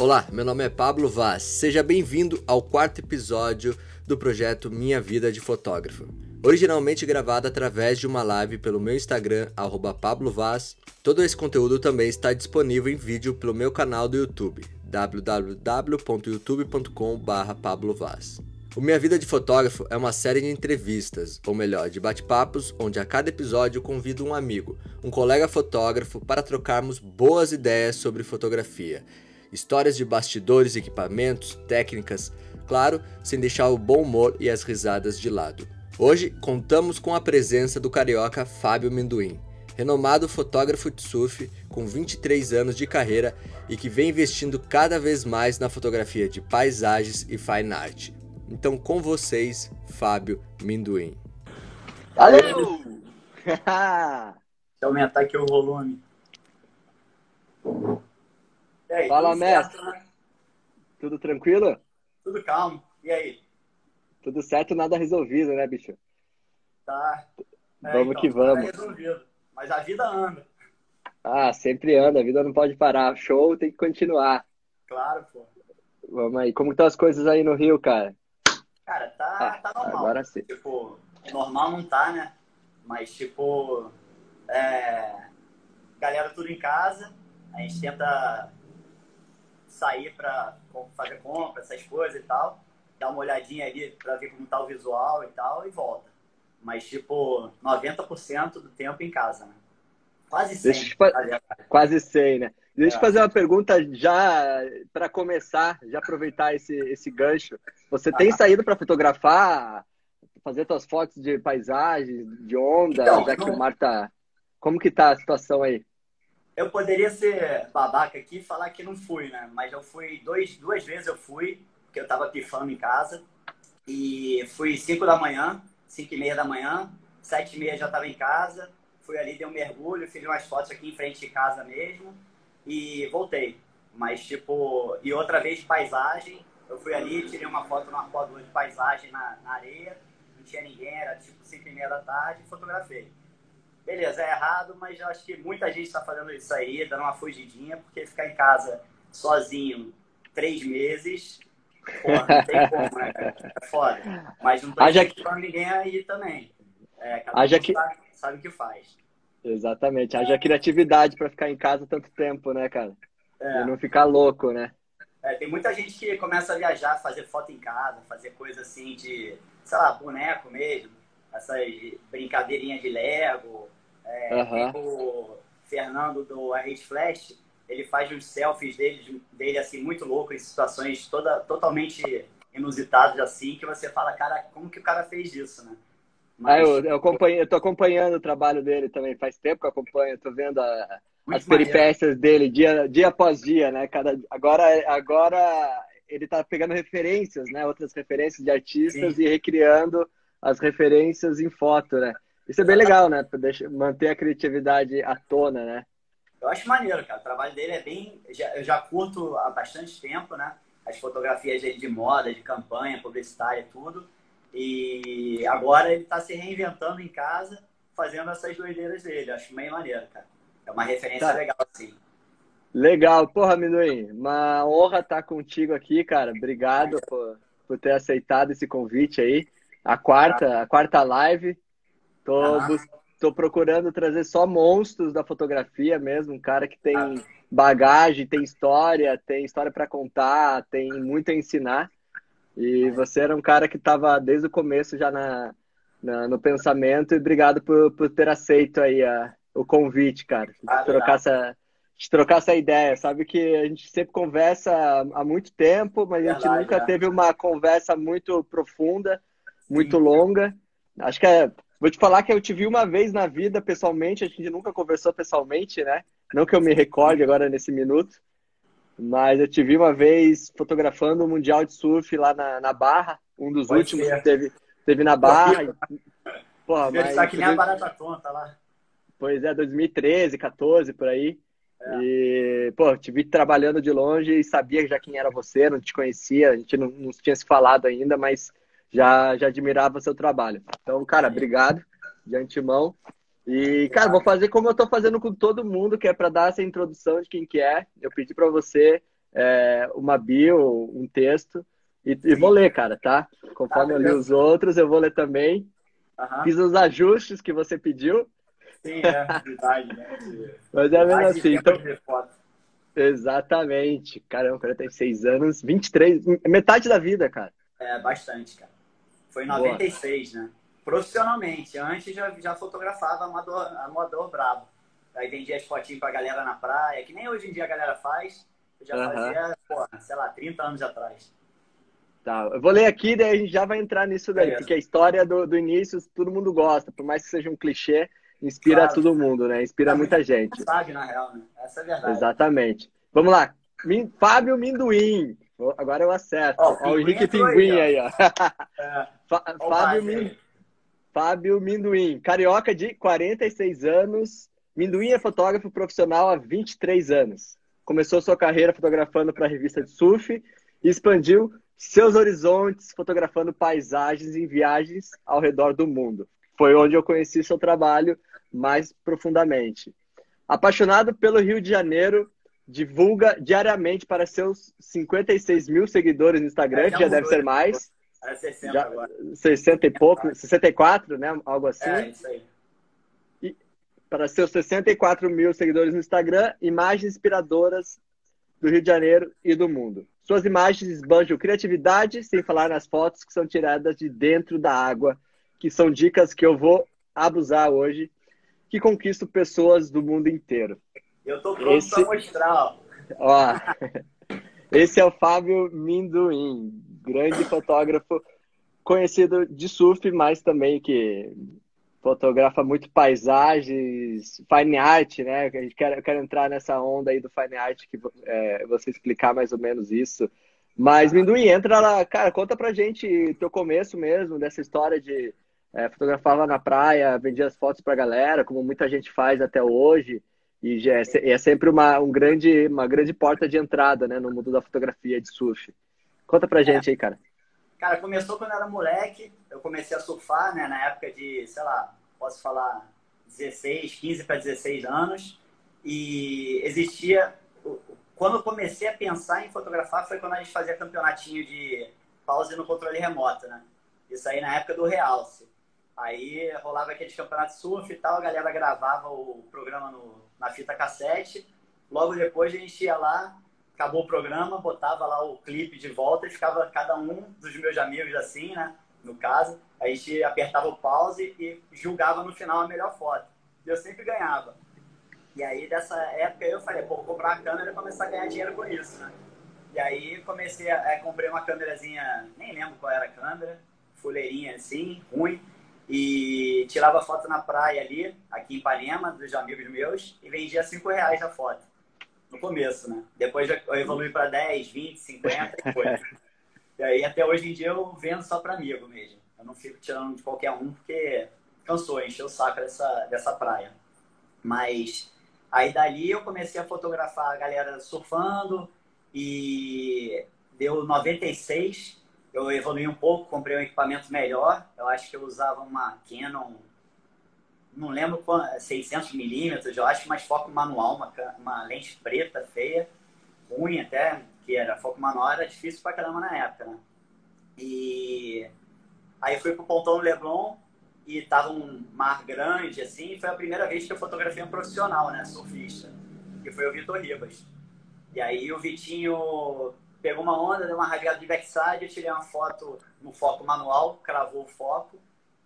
Olá, meu nome é Pablo Vaz. Seja bem-vindo ao quarto episódio do projeto Minha Vida de Fotógrafo. Originalmente gravado através de uma live pelo meu Instagram, @pablovaz. Todo esse conteúdo também está disponível em vídeo pelo meu canal do YouTube, www.youtube.com/pablovaz. O Minha Vida de Fotógrafo é uma série de entrevistas, ou melhor, de bate-papos, onde a cada episódio convido um amigo, um colega fotógrafo, para trocarmos boas ideias sobre fotografia. Histórias de bastidores, equipamentos, técnicas, claro, sem deixar o bom humor e as risadas de lado. Hoje contamos com a presença do carioca Fábio Menduim, renomado fotógrafo de surf com 23 anos de carreira e que vem investindo cada vez mais na fotografia de paisagens e fine art. Então, com vocês, Fábio Minduim. Valeu! Deixa eu aumentar aqui o volume. Aí, Fala, mestre. Certo, né? Tudo tranquilo? Tudo calmo. E aí? Tudo certo, nada resolvido, né, bicho? Tá. É, vamos então, que vamos. resolvido. Mas a vida anda. Ah, sempre anda, a vida não pode parar. Show tem que continuar. Claro, pô. Vamos aí. Como estão as coisas aí no Rio, cara? Cara, tá, ah, tá normal. Agora sim. Tipo, normal não tá, né? Mas, tipo, é... galera tudo em casa, a gente tenta sair pra fazer compra, essas coisas e tal, dar uma olhadinha ali pra ver como tá o visual e tal, e volta. Mas, tipo, 90% do tempo em casa, né? Quase 100. Quase 100, né? Deixa eu é. fazer uma pergunta já para começar, já aproveitar esse, esse gancho. Você tem saído para fotografar, fazer suas fotos de paisagem, de onda, então, já que não... o mar tá... Como que tá a situação aí? Eu poderia ser babaca aqui e falar que não fui, né? Mas eu fui dois, duas vezes eu fui, porque eu tava pifando em casa. E fui 5 da manhã, 5 e meia da manhã, 7 e meia já tava em casa. Fui ali, dei um mergulho, fiz umas fotos aqui em frente de casa mesmo e voltei. Mas, tipo, e outra vez paisagem, eu fui ali, tirei uma foto numa arpoadora de paisagem na, na areia, não tinha ninguém, era tipo 5 e meia da tarde, e fotografei. Beleza, é errado, mas eu acho que muita gente está fazendo isso aí, dando uma fugidinha, porque ficar em casa sozinho três meses, porra, não tem como, né? É foda. Mas não tô Haja que... ninguém aí também. É, cada Haja que... sabe, sabe o que faz. Exatamente. Haja criatividade para ficar em casa tanto tempo, né, cara? É. E não ficar louco, né? É, tem muita gente que começa a viajar, fazer foto em casa, fazer coisa assim de, sei lá, boneco mesmo, essas brincadeirinhas de Lego. É, uhum. O Fernando do RH Flash, ele faz uns selfies dele, dele assim, muito louco, em situações toda, totalmente inusitadas assim, que você fala, cara, como que o cara fez isso, né? Mas... Ah, eu, eu, acompanho, eu tô acompanhando o trabalho dele também, faz tempo que eu acompanho, tô vendo a, as peripécias dele dia, dia após dia, né? Cada, agora, agora ele tá pegando referências, né? Outras referências de artistas Sim. e recriando as referências em foto, né? Isso é bem legal, né? Pra deixar, manter a criatividade à tona, né? Eu acho maneiro, cara. O trabalho dele é bem. Eu já curto há bastante tempo, né? As fotografias dele de moda, de campanha, publicitária, tudo. E agora ele está se reinventando em casa, fazendo essas doideiras dele. Acho bem maneiro, cara. É uma referência tá. legal, assim. Legal. Porra, Amendoim, uma honra estar contigo aqui, cara. Obrigado por, por ter aceitado esse convite aí. A quarta, a quarta live. Tô, tô procurando trazer só monstros da fotografia mesmo. Um cara que tem bagagem, tem história, tem história para contar, tem muito a ensinar. E você era um cara que estava desde o começo já na, na, no pensamento e obrigado por, por ter aceito aí a, o convite, cara. De trocar, essa, de trocar essa ideia. Sabe que a gente sempre conversa há muito tempo, mas a gente nunca teve uma conversa muito profunda, muito Sim. longa. Acho que é, vou te falar que eu te vi uma vez na vida pessoalmente, a gente nunca conversou pessoalmente, né? Não que eu me recorde agora nesse minuto. Mas eu te vi uma vez fotografando o Mundial de Surf lá na, na Barra, um dos Pode últimos ser. que teve, teve na Barra. Porra, mas, tá que nem a barata tonta lá. Pois é, 2013, 14, por aí. É. E, pô, te vi trabalhando de longe e sabia já quem era você, não te conhecia, a gente não, não tinha se falado ainda, mas já, já admirava seu trabalho. Então, cara, obrigado de antemão. E, cara, vou fazer como eu tô fazendo com todo mundo, que é para dar essa introdução de quem que é. Eu pedi para você é, uma bio, um texto, e, e, vou ler, cara, tá? Conforme tá, eu li os outros, eu vou ler também. Uhum. Fiz os ajustes que você pediu. Sim, é verdade, né? Mas é mesmo assim. Então... Exatamente. Caramba, 46 anos, 23, metade da vida, cara. É, bastante, cara. Foi em 96, Boa. né? Profissionalmente. Antes já, já fotografava amador, amador brabo. Aí vendia as fotinhas pra galera na praia, que nem hoje em dia a galera faz. Eu já uhum. fazia, porra, sei lá, 30 anos atrás. Tá, eu vou ler aqui, daí a gente já vai entrar nisso daí, porque a história do, do início todo mundo gosta, por mais que seja um clichê, inspira claro. todo mundo, né? Inspira é muita gente. Sabe, na real, né? Essa é a verdade. Exatamente. Vamos lá. Fábio Minduim. Agora eu acerto. Ó, o, o Henrique Pinguim aí, ó. É. Fábio, Min... Fábio Minduim. Carioca de 46 anos. Minduim é fotógrafo profissional há 23 anos. Começou sua carreira fotografando para a revista de surf e expandiu seus horizontes fotografando paisagens em viagens ao redor do mundo. Foi onde eu conheci seu trabalho mais profundamente. Apaixonado pelo Rio de Janeiro, divulga diariamente para seus 56 mil seguidores no Instagram, é, já, já deve ser mais. É 60 já, agora. 60 e pouco, 64, né? Algo assim. É, isso aí. E para seus 64 mil seguidores no Instagram, imagens inspiradoras do Rio de Janeiro e do mundo. Suas imagens esbanjam criatividade, sem falar nas fotos que são tiradas de dentro da água, que são dicas que eu vou abusar hoje, que conquistam pessoas do mundo inteiro. Eu tô pronto Esse... para mostrar. Ó, esse é o Fábio Minduim, grande fotógrafo conhecido de surf, mas também que fotografa muito paisagens, fine art, né? A gente quer, quer entrar nessa onda aí do fine art, que é, você explicar mais ou menos isso. Mas, Minduim, entra lá, cara, conta pra gente teu começo mesmo, dessa história de é, fotografar lá na praia, vendia as fotos pra galera, como muita gente faz até hoje. E é, é sempre uma, um grande, uma grande porta de entrada né, no mundo da fotografia de surf. Conta pra gente é. aí, cara. Cara, começou quando eu era moleque. Eu comecei a surfar, né? Na época de, sei lá, posso falar 16, 15 para 16 anos. E existia. Quando eu comecei a pensar em fotografar foi quando a gente fazia campeonatinho de pause no controle remoto, né? Isso aí na época do Realce. Aí rolava aqueles campeonatos surf e tal, a galera gravava o programa no, na fita cassete. Logo depois a gente ia lá, acabou o programa, botava lá o clipe de volta e ficava cada um dos meus amigos assim, né? No caso, a gente apertava o pause e julgava no final a melhor foto. E eu sempre ganhava. E aí, dessa época, eu falei, pô, vou comprar uma câmera e começar a ganhar dinheiro com isso, né? E aí, comecei a... comprei uma câmerazinha, nem lembro qual era a câmera, fuleirinha assim, ruim. E tirava foto na praia ali, aqui em Ipanema, dos amigos meus, e vendia 5 reais a foto no começo, né? Depois eu evolui para 10, 20, 50 e foi. e aí até hoje em dia eu vendo só para amigo mesmo. Eu não fico tirando de qualquer um porque cansou, encheu o saco dessa, dessa praia. Mas aí dali eu comecei a fotografar a galera surfando e deu 96. Eu evolui um pouco, comprei um equipamento melhor. Eu acho que eu usava uma Canon não lembro quanto, 600 milímetros, eu acho, mas foco manual, uma, uma lente preta, feia, ruim até, que era foco manual, era difícil pra caramba na época, né? E aí fui pro Pontão do Leblon e tava um mar grande, assim, foi a primeira vez que eu fotografei um profissional, né, surfista, que foi o Vitor Ribas. E aí o Vitinho pegou uma onda, deu uma rasgada de backside, eu tirei uma foto no foco manual, cravou o foco,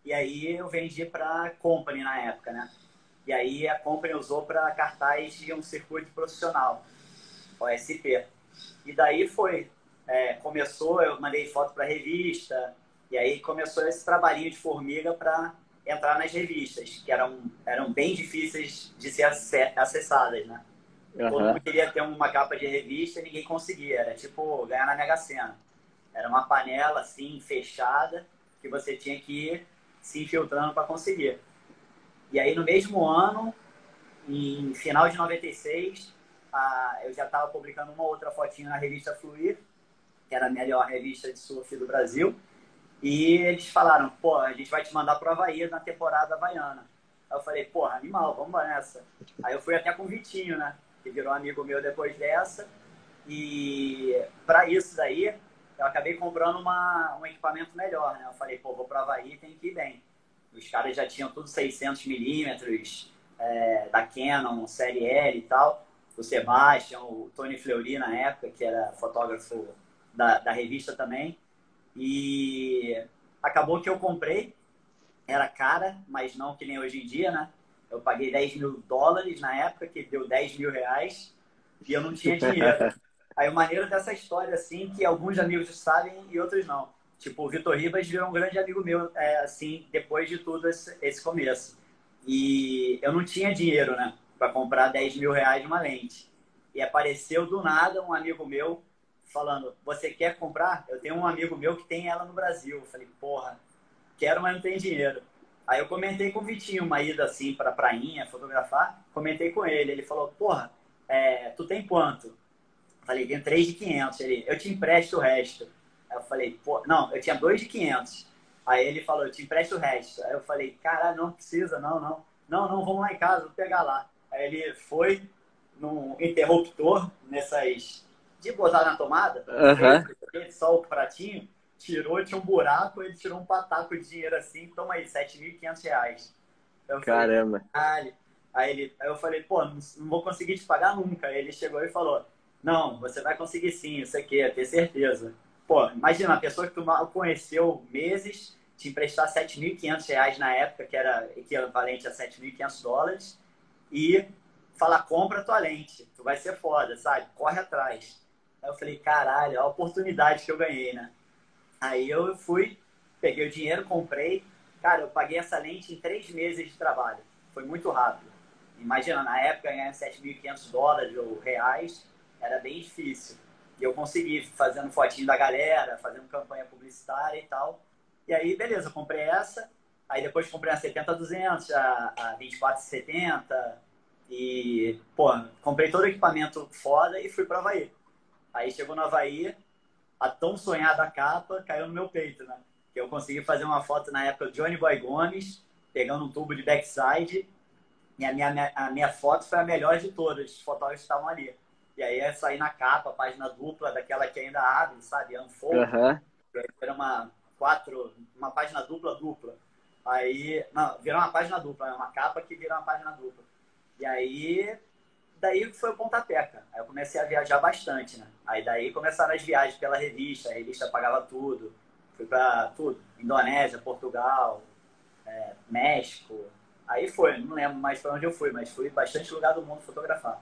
e aí eu vendi para Company na época, né? E aí a Company usou para cartaz de um circuito profissional, OSP. E daí foi. É, começou, eu mandei foto para revista, e aí começou esse trabalhinho de formiga para entrar nas revistas, que eram, eram bem difíceis de ser acessadas, né? Uhum. Todo mundo queria ter uma capa de revista e ninguém conseguia. Era tipo ganhar na Mega Sena. Era uma panela assim, fechada, que você tinha que ir se infiltrando para conseguir. E aí, no mesmo ano, em final de 96, a, eu já estava publicando uma outra fotinha na revista Fluir, que era a melhor revista de surf do Brasil. E eles falaram, pô, a gente vai te mandar para o Havaí na temporada havaiana. Aí eu falei, porra, animal, vamos nessa. Aí eu fui até com o Vitinho, né? Que virou amigo meu depois dessa. E para isso daí, eu acabei comprando uma, um equipamento melhor, né? Eu falei, pô, vou para Havaí, tem que ir bem. Os caras já tinham tudo 600 milímetros, é, da Canon, série L e tal. O Sebastian, o Tony Fleury na época, que era fotógrafo da, da revista também. E acabou que eu comprei, era cara, mas não que nem hoje em dia, né? Eu paguei 10 mil dólares na época, que deu 10 mil reais, e eu não tinha dinheiro. Aí o maneiro dessa história, assim, que alguns amigos sabem e outros não. Tipo, o Vitor Ribas virou um grande amigo meu, é, assim, depois de tudo esse, esse começo. E eu não tinha dinheiro, né? Para comprar 10 mil reais de uma lente. E apareceu do nada um amigo meu falando: Você quer comprar? Eu tenho um amigo meu que tem ela no Brasil. Eu falei: Porra, quero, mas não tem dinheiro. Aí eu comentei com o Vitinho uma ida assim para prainha, fotografar. Comentei com ele. Ele falou: Porra, é, tu tem quanto? Falei: Tenho 3 de 500. Ele: Eu te empresto o resto. Aí eu falei: Pô, não, eu tinha 2 de 500. Aí ele falou: Eu te empresto o resto. Aí eu falei: Caralho, não precisa, não, não. Não, não, vamos lá em casa, vou pegar lá. Aí ele foi num interruptor, nessas de botar na tomada, uhum. só o pratinho, tirou, tinha um buraco, ele tirou um pataco de dinheiro assim, toma aí, 7.500 reais. Eu Caramba. Falei, aí, ele, aí eu falei, pô, não, não, vou conseguir te pagar nunca. Aí ele chegou e falou, não, você vai conseguir sim, isso aqui, ter certeza. Pô, imagina, a pessoa que tu conheceu meses, te emprestar 7.500 reais na época, que era equivalente a 7.500 dólares, e falar, compra tua lente, tu vai ser foda, sabe? Corre atrás. Aí eu falei, caralho, a oportunidade que eu ganhei, né? Aí eu fui, peguei o dinheiro, comprei. Cara, eu paguei essa lente em três meses de trabalho. Foi muito rápido. Imagina, na época, ganhar 7.500 dólares ou reais era bem difícil. E eu consegui, fazendo fotinho da galera, fazendo campanha publicitária e tal. E aí, beleza, comprei essa. Aí depois comprei a 70-200, a, a 24-70. E, pô, comprei todo o equipamento foda e fui para Havaí. Aí chegou no Havaí, a tão sonhada capa caiu no meu peito, né? Que eu consegui fazer uma foto na época do Johnny Boy Gomes, pegando um tubo de backside. E a minha, a minha foto foi a melhor de todas, os fotógrafos estavam ali. E aí é sair na capa, página dupla, daquela que ainda abre, sabe? Unfold. Uhum. Era uma quatro, uma página dupla, dupla. Aí, não, virou uma página dupla, é uma capa que vira uma página dupla. E aí daí foi o pontapé, cara. Aí eu comecei a viajar bastante, né? Aí daí começaram as viagens pela revista, a revista pagava tudo. Fui pra tudo. Indonésia, Portugal, é, México. Aí foi, não lembro mais pra onde eu fui, mas fui bastante lugar do mundo fotografar.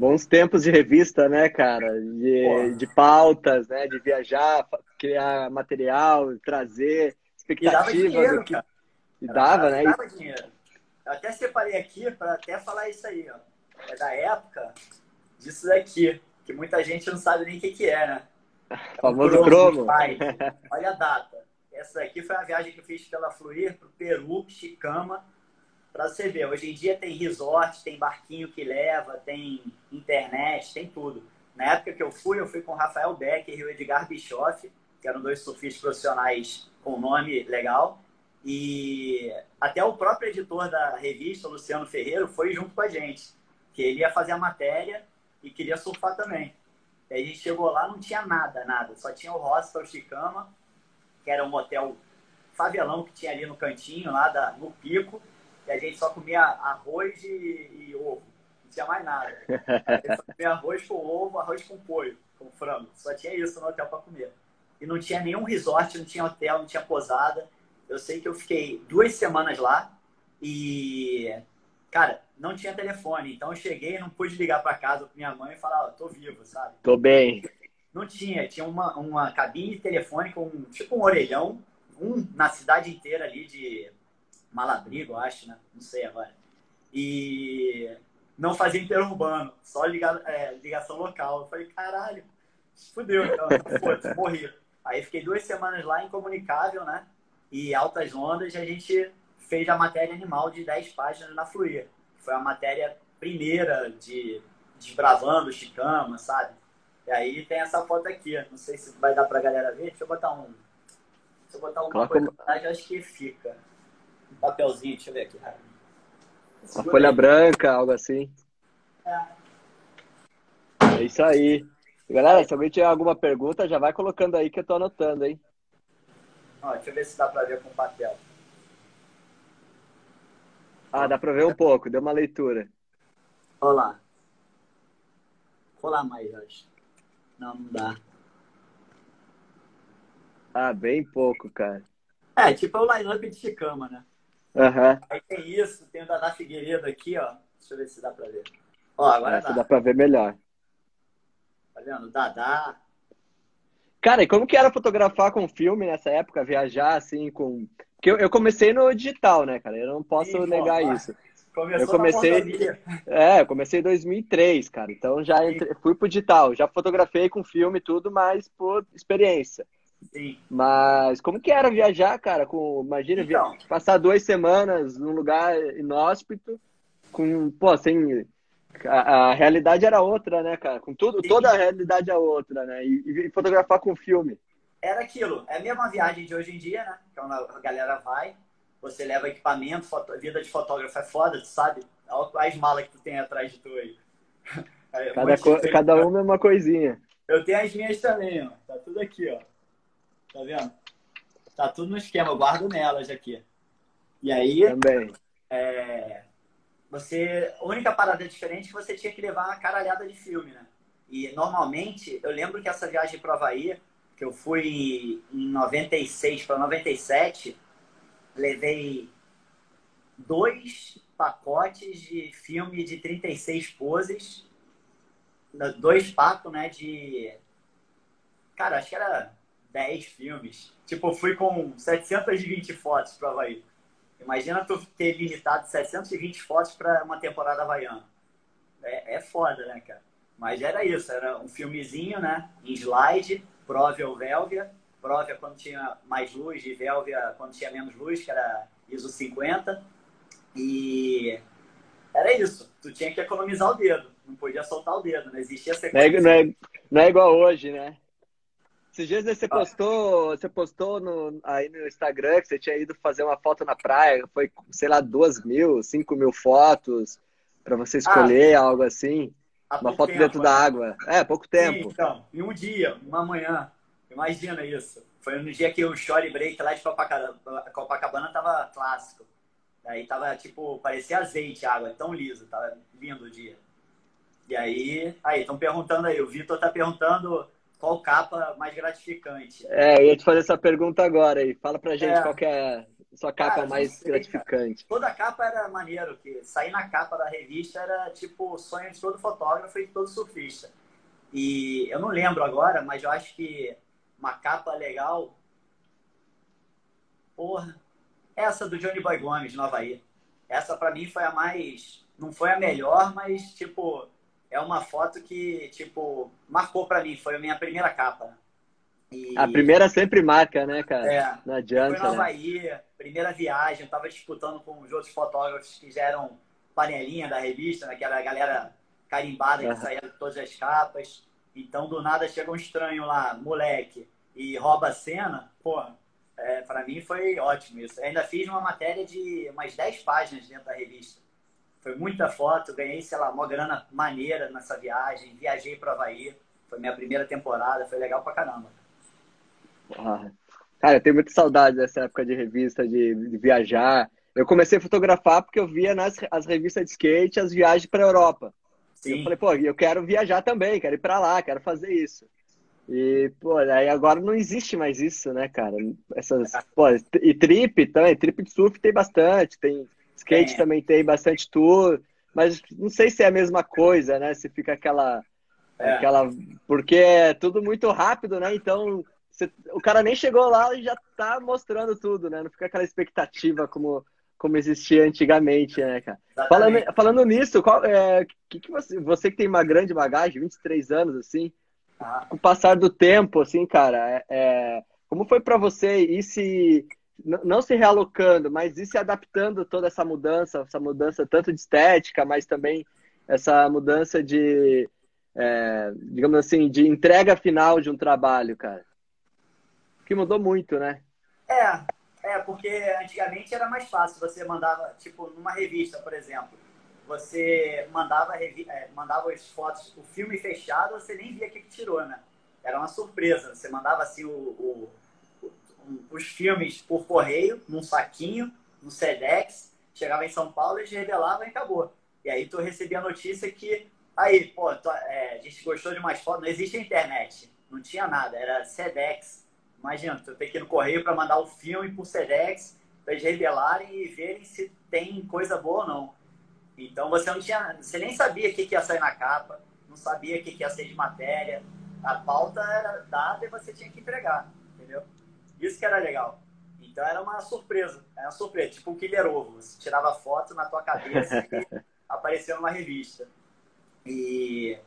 Bons tempos de revista, né, cara? De, de pautas, né? De viajar, criar material, trazer expectativa. E dava dinheiro, que... cara. E dava, né? Dava dinheiro. Eu até separei aqui para até falar isso aí, ó é da época disso daqui, que muita gente não sabe nem o que, que é, né? É famoso cromo. Olha a data. Essa aqui foi a viagem que eu fiz pela Fluir para o Peru, Chicama, para você ver. Hoje em dia tem resort, tem barquinho que leva, tem internet, tem tudo. Na época que eu fui, eu fui com Rafael Becker e o Edgar Bischoff, que eram dois surfistas profissionais com nome legal. E até o próprio editor da revista, Luciano Ferreiro, foi junto com a gente que ele ia fazer a matéria e queria surfar também. E a gente chegou lá, não tinha nada, nada. Só tinha o Hostel Chicama, que era um hotel favelão que tinha ali no cantinho, lá da, no pico. E a gente só comia arroz e, e ovo. Não tinha mais nada. A gente só comia arroz com ovo, arroz com polho, com frango. Só tinha isso no hotel para comer. E não tinha nenhum resort, não tinha hotel, não tinha posada. Eu sei que eu fiquei duas semanas lá e, cara, não tinha telefone. Então eu cheguei não pude ligar para casa para minha mãe e falar, oh, tô vivo, sabe? Tô bem. Não tinha, tinha uma, uma cabine telefônica, um, tipo um orelhão, um na cidade inteira ali de Malabrigo, acho, né? Não sei agora. E não fazia interurbano, só liga, é, ligação local. Eu falei, caralho, fudeu, então, foda morri. Aí fiquei duas semanas lá, incomunicável, né? E altas ondas, a gente fez a matéria animal de 10 páginas na Fluir foi a matéria primeira de desbravando Chicama, sabe? E aí tem essa foto aqui, não sei se vai dar pra galera ver, deixa eu botar um... Se eu botar alguma coisa como... acho que fica. Papelzinho, deixa eu ver aqui. Uma folha aí. branca, algo assim. É. É isso aí. Galera, se alguém tiver alguma pergunta, já vai colocando aí que eu tô anotando, hein? Ó, deixa eu ver se dá pra ver com papel. Ah, dá pra ver um pouco, deu uma leitura. Olha lá. Rolar mais, acho. Não, não dá. Ah, bem pouco, cara. É, tipo é o line-up de Chicama, né? Uhum. Aí tem isso, tem o Dadá Figueiredo aqui, ó. Deixa eu ver se dá pra ver. Ó, agora Essa dá. dá pra ver melhor. Tá vendo? Dadá. Cara, e como que era fotografar com filme nessa época? Viajar, assim, com... Porque eu, eu comecei no digital, né, cara? Eu não posso Sim, negar isso. Começou Eu comecei-. É, eu comecei em 2003, cara. Então já entre- fui pro digital. Já fotografei com filme e tudo, mas por experiência. Sim. Mas como que era viajar, cara? Com, imagina, Então. passar duas semanas num lugar inóspito, com, pô, assim, a, a realidade era outra, né, cara? Com tudo, Sim. toda a realidade é outra, né? E, e fotografar com filme. Era aquilo. É a mesma viagem de hoje em dia, né? Então a galera vai, você leva equipamento, foto... vida de fotógrafo é foda, tu sabe? Olha as malas que tu tem atrás de tu aí. Aí, um Cada, co- cada uma é uma coisinha. Eu tenho as minhas também, ó. Tá tudo aqui, ó. Tá vendo? Tá tudo no esquema, eu guardo nelas aqui. E aí, Também. é, você. A única parada diferente é que você tinha que levar uma caralhada de filme, né? E normalmente, eu lembro que essa viagem para Havaí, que eu fui em 96 para 97, levei dois pacotes de filme de 36 poses, dois pacos, né, de... Cara, acho que era 10 filmes. Tipo, eu fui com 720 fotos para Havaí. Imagina tu ter limitado 720 fotos para uma temporada havaiana. É, é foda, né, cara? Mas era isso, era um filmezinho, né? Em slide, Provia ou Velvia. Provia quando tinha mais luz e Velvia quando tinha menos luz, que era ISO 50. E era isso. Tu tinha que economizar o dedo. Não podia soltar o dedo, não existia Não é, sequência. não é- não é igual hoje, né? Esses dias você postou, você postou no, aí no Instagram que você tinha ido fazer uma foto na praia, foi, sei lá, duas mil, cinco mil fotos para você escolher algo assim. Uma foto tempo, dentro né? da água. É, pouco Sim, tempo. então, em um dia, uma manhã. Imagina isso. Foi no dia que o Shore Break lá de Copacabana, Copacabana tava clássico. Aí tava, tipo, parecia azeite a água, tão liso, tava lindo o dia. E aí, aí, estão perguntando aí, o Vitor tá perguntando qual capa mais gratificante. É, eu ia te fazer essa pergunta agora aí. Fala pra gente É. qual que é a sua capa Cara, mais sei, gratificante. Toda capa era maneiro, que sair na capa da revista era tipo o sonho de todo fotógrafo e de todo surfista. E eu não lembro agora, mas eu acho que uma capa legal. Porra. Essa do Johnny Boy Gomes, no Havaí. Essa pra mim foi a mais. Não foi a melhor, mas tipo. É uma foto que, tipo, marcou pra mim. Foi a minha primeira capa. E- A primeira sempre marca, né, cara? É. Não Foi adianta, no né? Havaí, primeira viagem, eu tava disputando com os outros fotógrafos que já eram panelinha da revista, né? Que era a galera carimbada que saía de todas as capas. Então, do nada, chega um estranho lá, moleque, e rouba a cena. Pô, é, pra mim foi ótimo isso. Eu ainda fiz uma matéria de umas 10 páginas dentro da revista. Foi muita foto, ganhei, sei lá, uma grana maneira nessa viagem. Viajei pro Havaí. Foi minha primeira temporada, foi legal pra caramba. Ah, Cara, eu tenho muita saudade dessa época de revista, de, de viajar. Eu comecei a fotografar porque eu via nas as revistas de skate as viagens para Europa. E Eu Sim, falei, pô, eu quero viajar também, quero ir para lá, quero fazer isso. E, pô, aí agora não existe mais isso, né, cara? Essas, pô, e trip também, trip de surf tem bastante, tem skate Tem. também tem bastante tour, mas não sei se é a mesma coisa, né? Se fica aquela, É. aquela, porque é tudo muito rápido, né? Então você- o cara nem chegou lá e já tá mostrando tudo, né? Não fica aquela expectativa como como existia antigamente, né, cara? Falando, exatamente. falando nisso, qual, é, que, que você, você que tem uma grande bagagem, 23 anos, assim, Ah. com o passar do tempo, assim, cara, é, é, como foi para você ir se, não se realocando, mas ir se adaptando toda essa mudança, essa mudança tanto de estética, mas também essa mudança de, é, digamos assim, de entrega final de um trabalho, cara? Que mudou muito, né? É, é, porque antigamente era mais fácil. Você mandava, tipo, numa revista, por exemplo. você mandava, é, mandava as fotos, o filme fechado, você nem via o que, que tirou, né? Era uma surpresa. Você mandava assim o, o, os filmes por correio, num saquinho, no SEDEX, chegava em São Paulo, eles revelavam e acabou. E aí tu recebia a notícia que, aí, pô, tu, é, a gente gostou de umas fotos, não existe internet, não tinha nada, era SEDEX. Imagina, tu tem que ir no correio para mandar o filme por SEDEX, para eles revelarem e verem se tem coisa boa ou não. Então você não tinha, você nem sabia o que, que ia sair na capa, não sabia o que, que ia ser de matéria. A pauta era dada e você tinha que entregar, entendeu? Isso que era legal. Então era uma surpresa, era uma surpresa, tipo um Killer Ovo. Você tirava foto na tua cabeça e apareceu numa revista. E,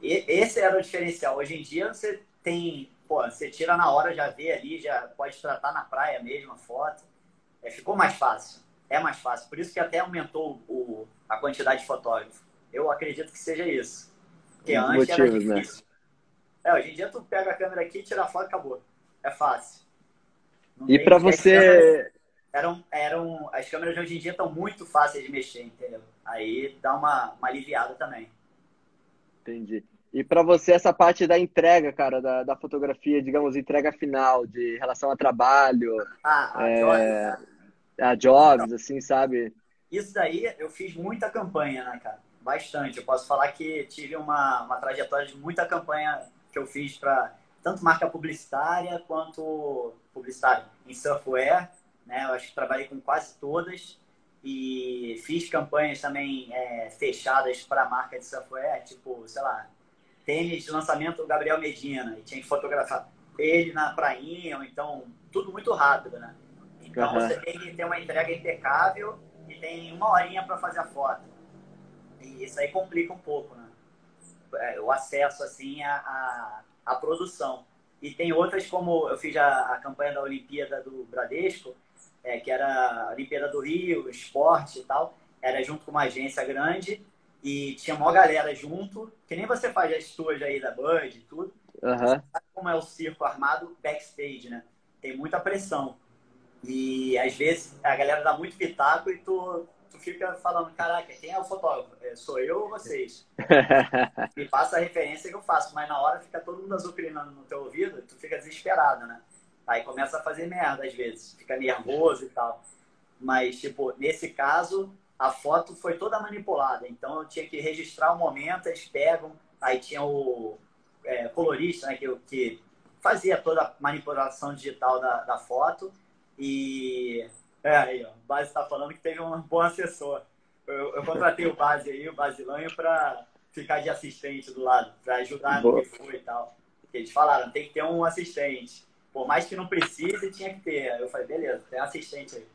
e esse era o diferencial. Hoje em dia você tem, pô, você tira na hora, já vê ali, já pode tratar na praia mesmo a foto. É, ficou mais fácil, é mais fácil. Por isso que até aumentou o, a quantidade de fotógrafos. Eu acredito que seja isso. Porque antes Motivos, era né? difícil. Né? É, hoje em dia tu pega a câmera aqui, tira a foto e acabou. É fácil. Não e para você. Eram, eram, as câmeras de hoje em dia estão muito fáceis de mexer, entendeu? Aí dá uma, uma aliviada também. Entendi. E para você, essa parte da entrega, cara, da, da fotografia, digamos, entrega final, de relação a trabalho, ah, a, é, jobs, a jobs então, assim, sabe? Isso daí eu fiz muita campanha, né, cara? Bastante. Eu posso falar que tive uma, uma trajetória de muita campanha que eu fiz para tanto marca publicitária quanto publicitário em software, né? Eu acho que trabalhei com quase todas e fiz campanhas também é, fechadas para marca de software, tipo, sei lá, tênis de lançamento do Gabriel Medina e tinha que fotografar ele na prainha, ou então tudo muito rápido, né? Então uhum. você tem que ter uma entrega impecável e tem uma horinha para fazer a foto. E isso aí complica um pouco, né? É, o acesso assim à, à, à produção. E tem outras, como eu fiz a, a campanha da Olimpíada do Bradesco, é, que era a Olimpíada do Rio, esporte e tal. Era junto com uma agência grande e tinha uma galera junto, que nem você faz as tuas aí da Bud e tudo. Uhum. Sabe como é o circo armado backstage, né? Tem muita pressão. E às vezes a galera dá muito pitaco e tu tu fica falando, caraca, quem é o fotógrafo? É, sou eu ou vocês? Me passa a referência que eu faço, mas na hora fica todo mundo azucrinando no teu ouvido, tu fica desesperado, né? Aí começa a fazer merda às vezes, fica nervoso e tal. Mas, tipo, nesse caso, a foto foi toda manipulada, então eu tinha que registrar o momento, eles pegam, aí tinha o é, colorista, né, que, que fazia toda a manipulação digital da, da foto e é, aí, ó. O Base está falando que teve um bom assessor. Eu, eu contratei o Base aí, o Basilanho, para ficar de assistente do lado, para ajudar no que foi e tal. Eles falaram, tem que ter um assistente. Por mais que não precise, tinha que ter. Eu falei, beleza, tem um assistente aí.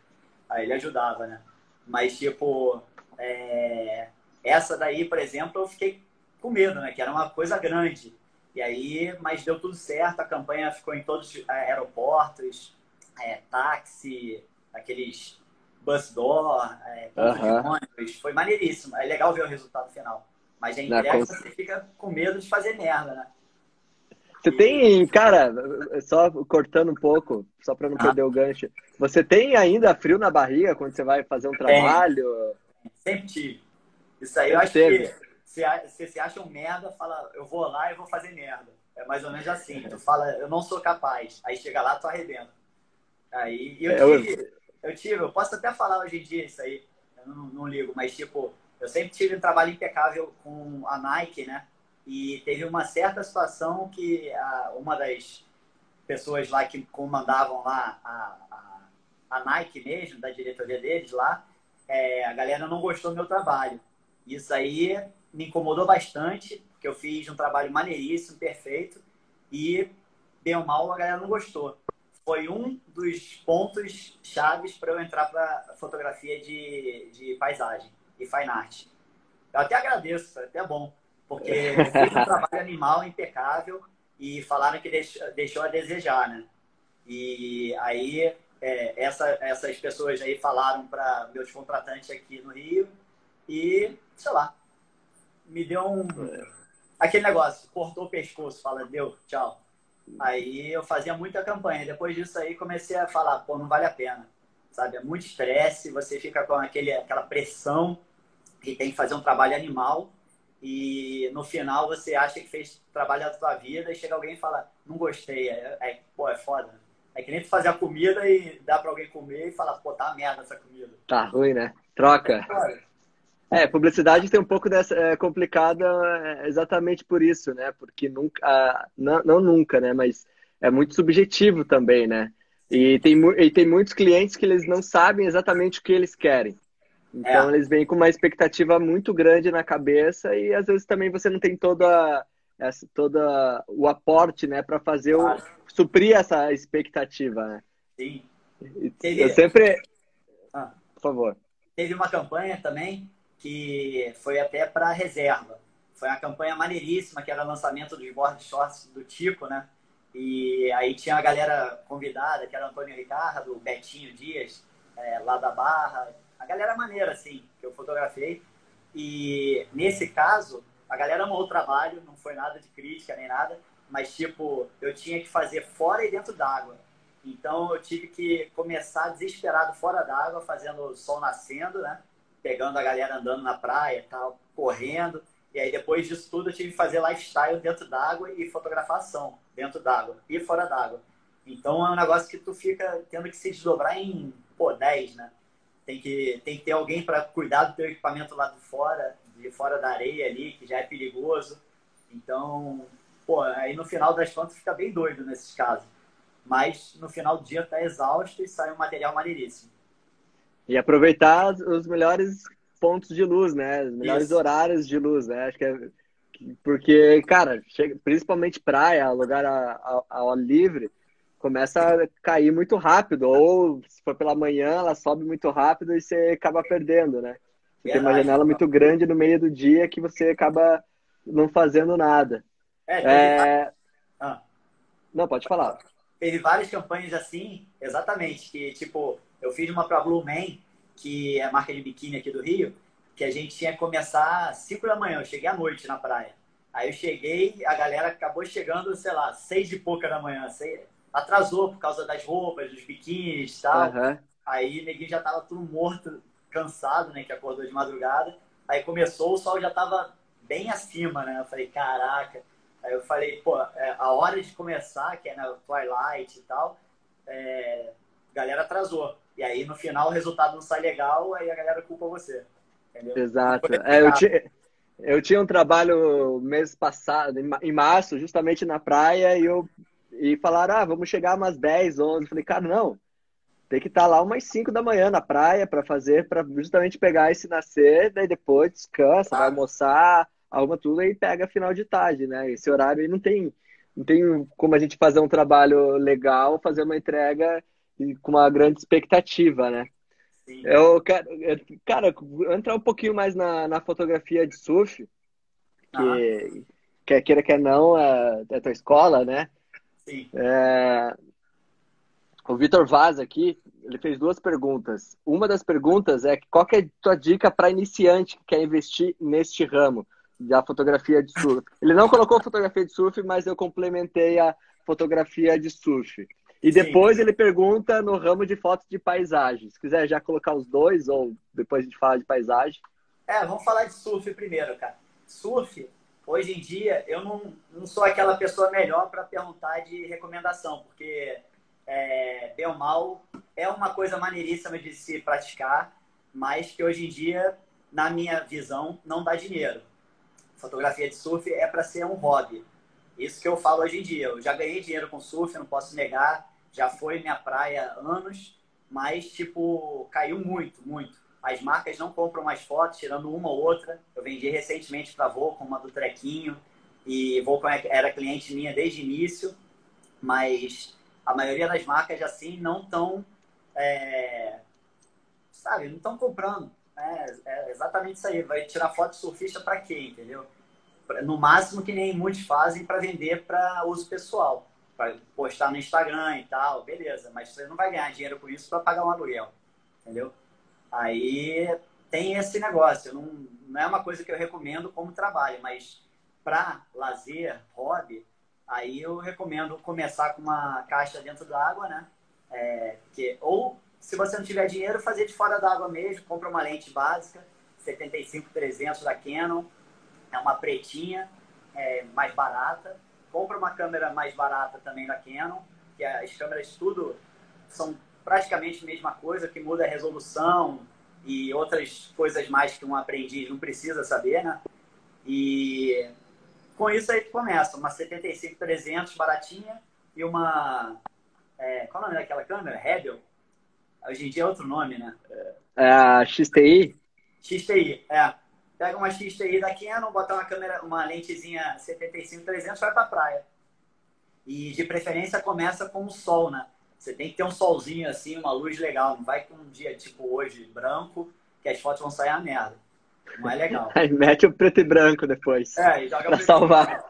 Aí ele ajudava, né? Mas, tipo, é... essa daí, por exemplo, eu fiquei com medo, né? Que era uma coisa grande. E aí, mas deu tudo certo, a campanha ficou em todos os aeroportos, é, táxi, aqueles bus door, é, ônibus. Foi maneiríssimo. É legal ver o resultado final. Mas a entrega você fica com medo de fazer merda, né? Você e... tem, cara, só cortando um pouco, só para não ah. perder o gancho. Você tem ainda frio na barriga quando você vai fazer um trabalho? Sempre tive. Isso aí Sempre eu acho teve. que você se acha um merda, fala, eu vou lá e vou fazer merda. É mais ou menos assim. Tu fala, eu não sou capaz. Aí chega lá, tu arrebenta. Aí eu, é, tive, eu tive, eu posso até falar hoje em dia isso aí, eu não, não ligo, mas tipo, eu sempre tive um trabalho impecável com a Nike, né? E teve uma certa situação que a, uma das pessoas lá que comandavam lá a, a, a Nike mesmo, da diretoria deles lá, é, a galera não gostou do meu trabalho. Isso aí me incomodou bastante, porque eu fiz um trabalho maneiríssimo, perfeito, e deu mal, a galera não gostou foi um dos pontos chaves para eu entrar para fotografia de, de paisagem e fine art. Eu até agradeço, é até bom, porque fiz um trabalho animal impecável e falaram que deixou, deixou a desejar, né? E aí é, essa, essas pessoas aí falaram para meus contratantes aqui no Rio e, sei lá, me deu um... Aquele negócio, cortou o pescoço, fala, deu, tchau. Aí eu fazia muita campanha. Depois disso aí comecei a falar, pô, não vale a pena. Sabe? É muito estresse, você fica com aquele, aquela pressão e tem que fazer um trabalho animal e no final você acha que fez trabalho da tua vida e chega alguém e fala, não gostei, é, é pô, é foda. É que nem tu fazer a comida e dá pra alguém comer e falar, pô, tá merda essa comida. Tá ruim, né? Troca. É, publicidade tem um pouco dessa é, complicada é, exatamente por isso, né? Porque nunca, ah, não, não, nunca, né? Mas é muito subjetivo também, né? E tem, e tem muitos clientes que eles não sabem exatamente o que eles querem. Então é. eles vêm com uma expectativa muito grande na cabeça e às vezes também você não tem toda essa toda o aporte, né, para fazer claro. o suprir essa expectativa, né? Sim. Eu sempre ah. Por favor. Teve uma campanha também que foi até para reserva. Foi uma campanha maneiríssima, que era lançamento dos board shorts do Tico, né? E aí tinha a galera convidada, que era Antônio Ricardo, Betinho Dias, é, lá da Barra, a galera maneira, assim, que eu fotografei. E nesse caso, a galera amou o trabalho, não foi nada de crítica nem nada, mas tipo, eu tinha que fazer fora e dentro d'água. Então eu tive que começar desesperado fora d'água, fazendo o sol nascendo, né? Pegando a galera andando na praia tal, correndo. E aí depois disso tudo eu tive que fazer lifestyle dentro d'água e fotografação dentro d'água e fora d'água. Então é um negócio que tu fica tendo que se desdobrar em, pô, 10, né? tem que, tem que ter alguém para cuidar do teu equipamento lá de fora, de fora da areia ali, que já é perigoso. Então, pô, aí no final das contas fica bem doido nesses casos. Mas no final do dia tá exausto e sai um material maneiríssimo. E aproveitar os melhores pontos de luz, né? Os melhores Isso. horários de luz, né? Acho que é porque, cara, chega, principalmente praia, lugar ao livre, começa a cair muito rápido, ou se for pela manhã, ela sobe muito rápido e você acaba perdendo, né? Você tem uma janela muito grande no meio do dia que você acaba não fazendo nada. É, é... Ah. Não, pode falar. Teve várias campanhas assim, exatamente, que tipo, eu fiz uma para Blue Man, que é a marca de biquíni aqui do Rio, que a gente tinha que começar às 5 da manhã, eu cheguei à noite na praia. Aí eu cheguei, a galera acabou chegando, sei lá, seis e pouca da manhã, seis, atrasou por causa das roupas, dos biquínis e tal. Uhum. Aí o neguinho já tava tudo morto, cansado, né? Que acordou de madrugada. Aí começou, o sol já tava bem acima, né? Eu falei, caraca. Aí eu falei, pô, é, a hora de começar, que é na Twilight e tal, é, a galera atrasou. E aí no final o resultado não sai legal, aí a galera culpa você. Entendeu? Exato. É, eu, tinha, eu tinha um trabalho mês passado, em março, justamente na praia, e eu e falaram, ah, vamos chegar umas 10, 11. falei, cara, não. Tem que estar tá lá umas 5 da manhã na praia para fazer, para justamente pegar esse nascer, daí depois descansa, vai almoçar, arruma tudo e pega final de tarde, né? Esse horário aí não tem, não tem como a gente fazer um trabalho legal, fazer uma entrega com uma grande expectativa, né? Sim. Eu quero, cara, entrar um pouquinho mais na, na fotografia de surf, que, quer queira, quer não, é, é tua escola, né? Sim. É... O Vitor Vaz aqui, ele fez duas perguntas. Uma das perguntas é qual que é a tua dica para iniciante que quer investir neste ramo da fotografia de surf? Ele não colocou fotografia de surf, mas eu complementei a fotografia de surf. E depois Sim. ele pergunta no ramo de fotos de paisagem. Se quiser já colocar os dois, ou depois a gente fala de paisagem. É, vamos falar de surf primeiro, cara. Surf hoje em dia eu não, não sou aquela pessoa melhor para perguntar de recomendação, porque é, bem ou mal é uma coisa maneiríssima de se praticar, mas que hoje em dia, na minha visão, não dá dinheiro. Fotografia de surf é para ser um hobby. Isso que eu falo hoje em dia. Eu já ganhei dinheiro com surf, não posso negar. Já foi minha praia anos, mas, tipo, caiu muito, muito. As marcas não compram mais fotos, tirando uma ou outra. Eu vendi recentemente para a Volcom, uma do Trequinho, e é, era cliente minha desde o início, mas a maioria das marcas assim não estão, é, sabe, não estão comprando. É, é, exatamente isso aí. Vai tirar foto de surfista para quê, entendeu? No máximo que nem muitos fazem para vender para uso pessoal, para postar no Instagram e tal, beleza. Mas você não vai ganhar dinheiro com isso para pagar um aluguel, entendeu? Aí tem esse negócio. Não, não é uma coisa que eu recomendo como trabalho, mas para lazer, hobby, aí eu recomendo começar com uma caixa dentro da água, né? É, que, ou se você não tiver dinheiro, fazer de fora da água mesmo, compra uma lente básica, 75-300 da Canon, é uma pretinha, é, mais barata. Compra uma câmera mais barata também da Canon, que as câmeras tudo são praticamente a mesma coisa, que muda a resolução e outras coisas mais que um aprendiz não precisa saber, né? E com isso aí começa, uma 75-300 baratinha e uma... É, qual é o nome daquela câmera? Rebel? Hoje em dia é outro nome, né? É a XTI? XTI, é. Pega uma XTI da Canon, bota uma câmera, uma lentezinha 75-300, vai pra praia. E de preferência começa com o sol, né? Você tem que ter um solzinho assim, uma luz legal. Não vai com um dia tipo hoje, branco, que as fotos vão sair a merda. Não é legal. Aí mete o preto e branco depois. É, e joga pra salvar.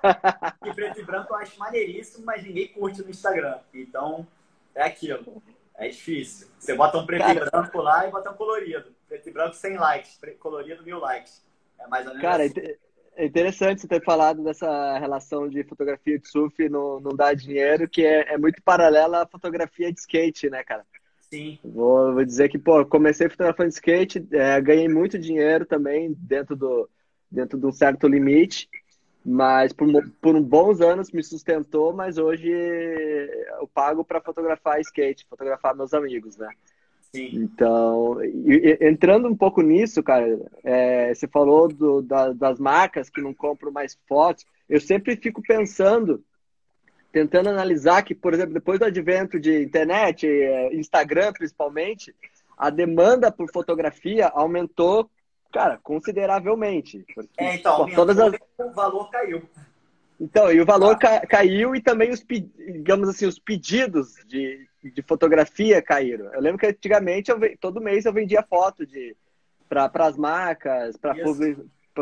E, e preto e branco eu acho maneiríssimo, mas ninguém curte no Instagram. Então, é aquilo. É difícil. Você bota um preto Cara... e branco lá e bota um colorido. Preto e branco sem likes, colorido mil likes. É mais ou menos Cara, assim. é interessante você ter falado dessa relação de fotografia de surf não, não dar dinheiro, que é, é muito paralela à fotografia de skate, né, cara? Sim. Vou, vou dizer que, pô, comecei fotografando skate, é, ganhei muito dinheiro também dentro, do, dentro de um certo limite, mas por, por bons anos me sustentou, mas hoje eu pago para fotografar skate, fotografar meus amigos, né? Sim. Então, e, e, entrando um pouco nisso, cara, é, você falou do, da, das marcas que não compram mais fotos. Eu sempre fico pensando, tentando analisar que, por exemplo, depois do advento de internet, é, Instagram principalmente, a demanda por fotografia aumentou, cara, consideravelmente. Porque, é, então, pô, todas as... o valor caiu. Então, e o valor ah. ca caiu e também os, digamos assim, os pedidos de, de fotografia caíram. Eu lembro que antigamente, eu, todo mês eu vendia foto de para as marcas, para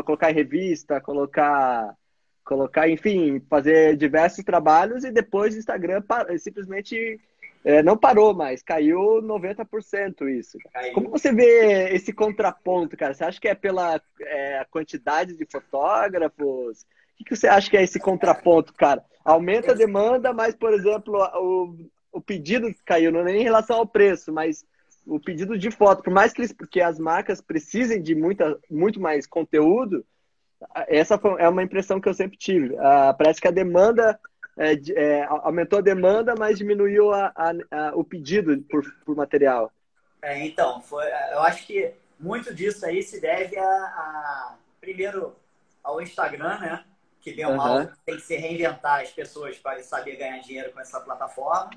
colocar em revista, colocar, colocar, enfim, fazer diversos trabalhos e depois o Instagram simplesmente é, não parou mais, caiu 90% isso. Caiu. Como você vê esse contraponto, cara? Você acha que é pela é, quantidade de fotógrafos? O que, você acha que é esse contraponto, cara? Aumenta a demanda, mas, por exemplo, o, o pedido caiu, não é nem em relação ao preço, mas o pedido de foto, por mais que, eles, que as marcas precisem de muita, muito mais conteúdo, essa é uma impressão que eu sempre tive. Uh, parece que a demanda é, é, aumentou a demanda, mas diminuiu a, a, a, o pedido por, por material. É, então, foi, eu acho que muito disso aí se deve a, primeiro ao Instagram, né? Que deu uhum. mal, tem que se reinventar as pessoas para saber ganhar dinheiro com essa plataforma.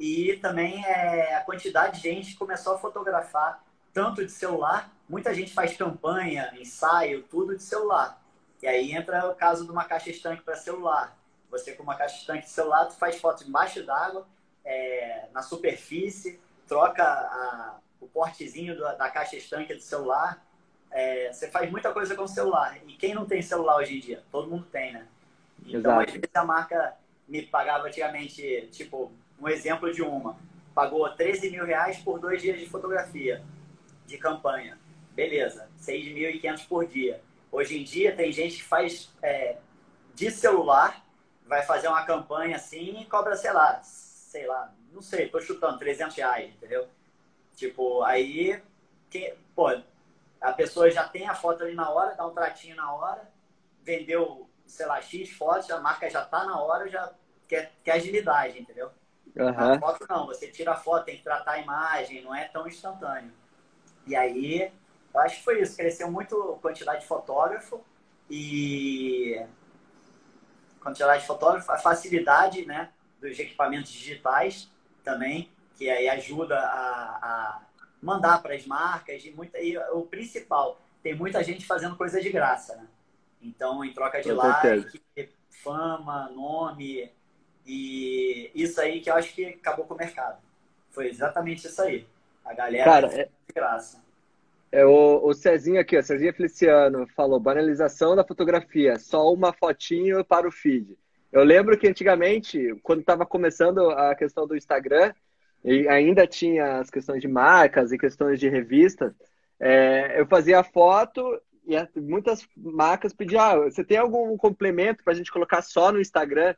E também é, a quantidade de gente começou a fotografar tanto de celular. Muita gente faz campanha, ensaio, tudo de celular. E aí entra o caso de uma caixa estanque para celular. Você com uma caixa estanque de celular, tu faz foto embaixo d'água, é, na superfície, troca a, o portezinho do, da caixa estanque do celular. É, você faz muita coisa com o celular. E quem não tem celular hoje em dia? Todo mundo tem, né? Então, Exato. às vezes a marca me pagava antigamente, tipo, um exemplo de uma. Pagou 13 mil reais por dois dias de fotografia, de campanha. Beleza, 6.500 por dia. Hoje em dia tem gente que faz é, de celular, vai fazer uma campanha assim e cobra, sei lá, sei lá, não sei, tô chutando, 300 reais, entendeu? Tipo, aí, que, pô, a pessoa já tem a foto ali na hora, dá um tratinho na hora, vendeu, sei lá, X fotos, a marca já tá na hora, já quer, quer agilidade, entendeu? Uhum. A foto não, você tira a foto, tem que tratar a imagem, não é tão instantâneo. E aí, eu acho que foi isso, cresceu muito a quantidade de fotógrafo e quantidade de fotógrafo, a facilidade né, dos equipamentos digitais também, que aí ajuda a, a mandar para as marcas e, muita, e o principal, tem muita gente fazendo coisa de graça, né? Então, em troca de Com like, certeza. fama, nome, e isso aí que eu acho que acabou com o mercado. Foi exatamente isso aí. A galera Cara, é... de graça. É, o, o Cezinho aqui, o Cezinho Feliciano, falou banalização da fotografia, só uma fotinho para o feed. Eu lembro que antigamente, quando estava começando a questão do Instagram, e ainda tinha as questões de marcas e questões de revista, é, eu fazia a foto e muitas marcas pediam, ah, você tem algum complemento para a gente colocar só no Instagram?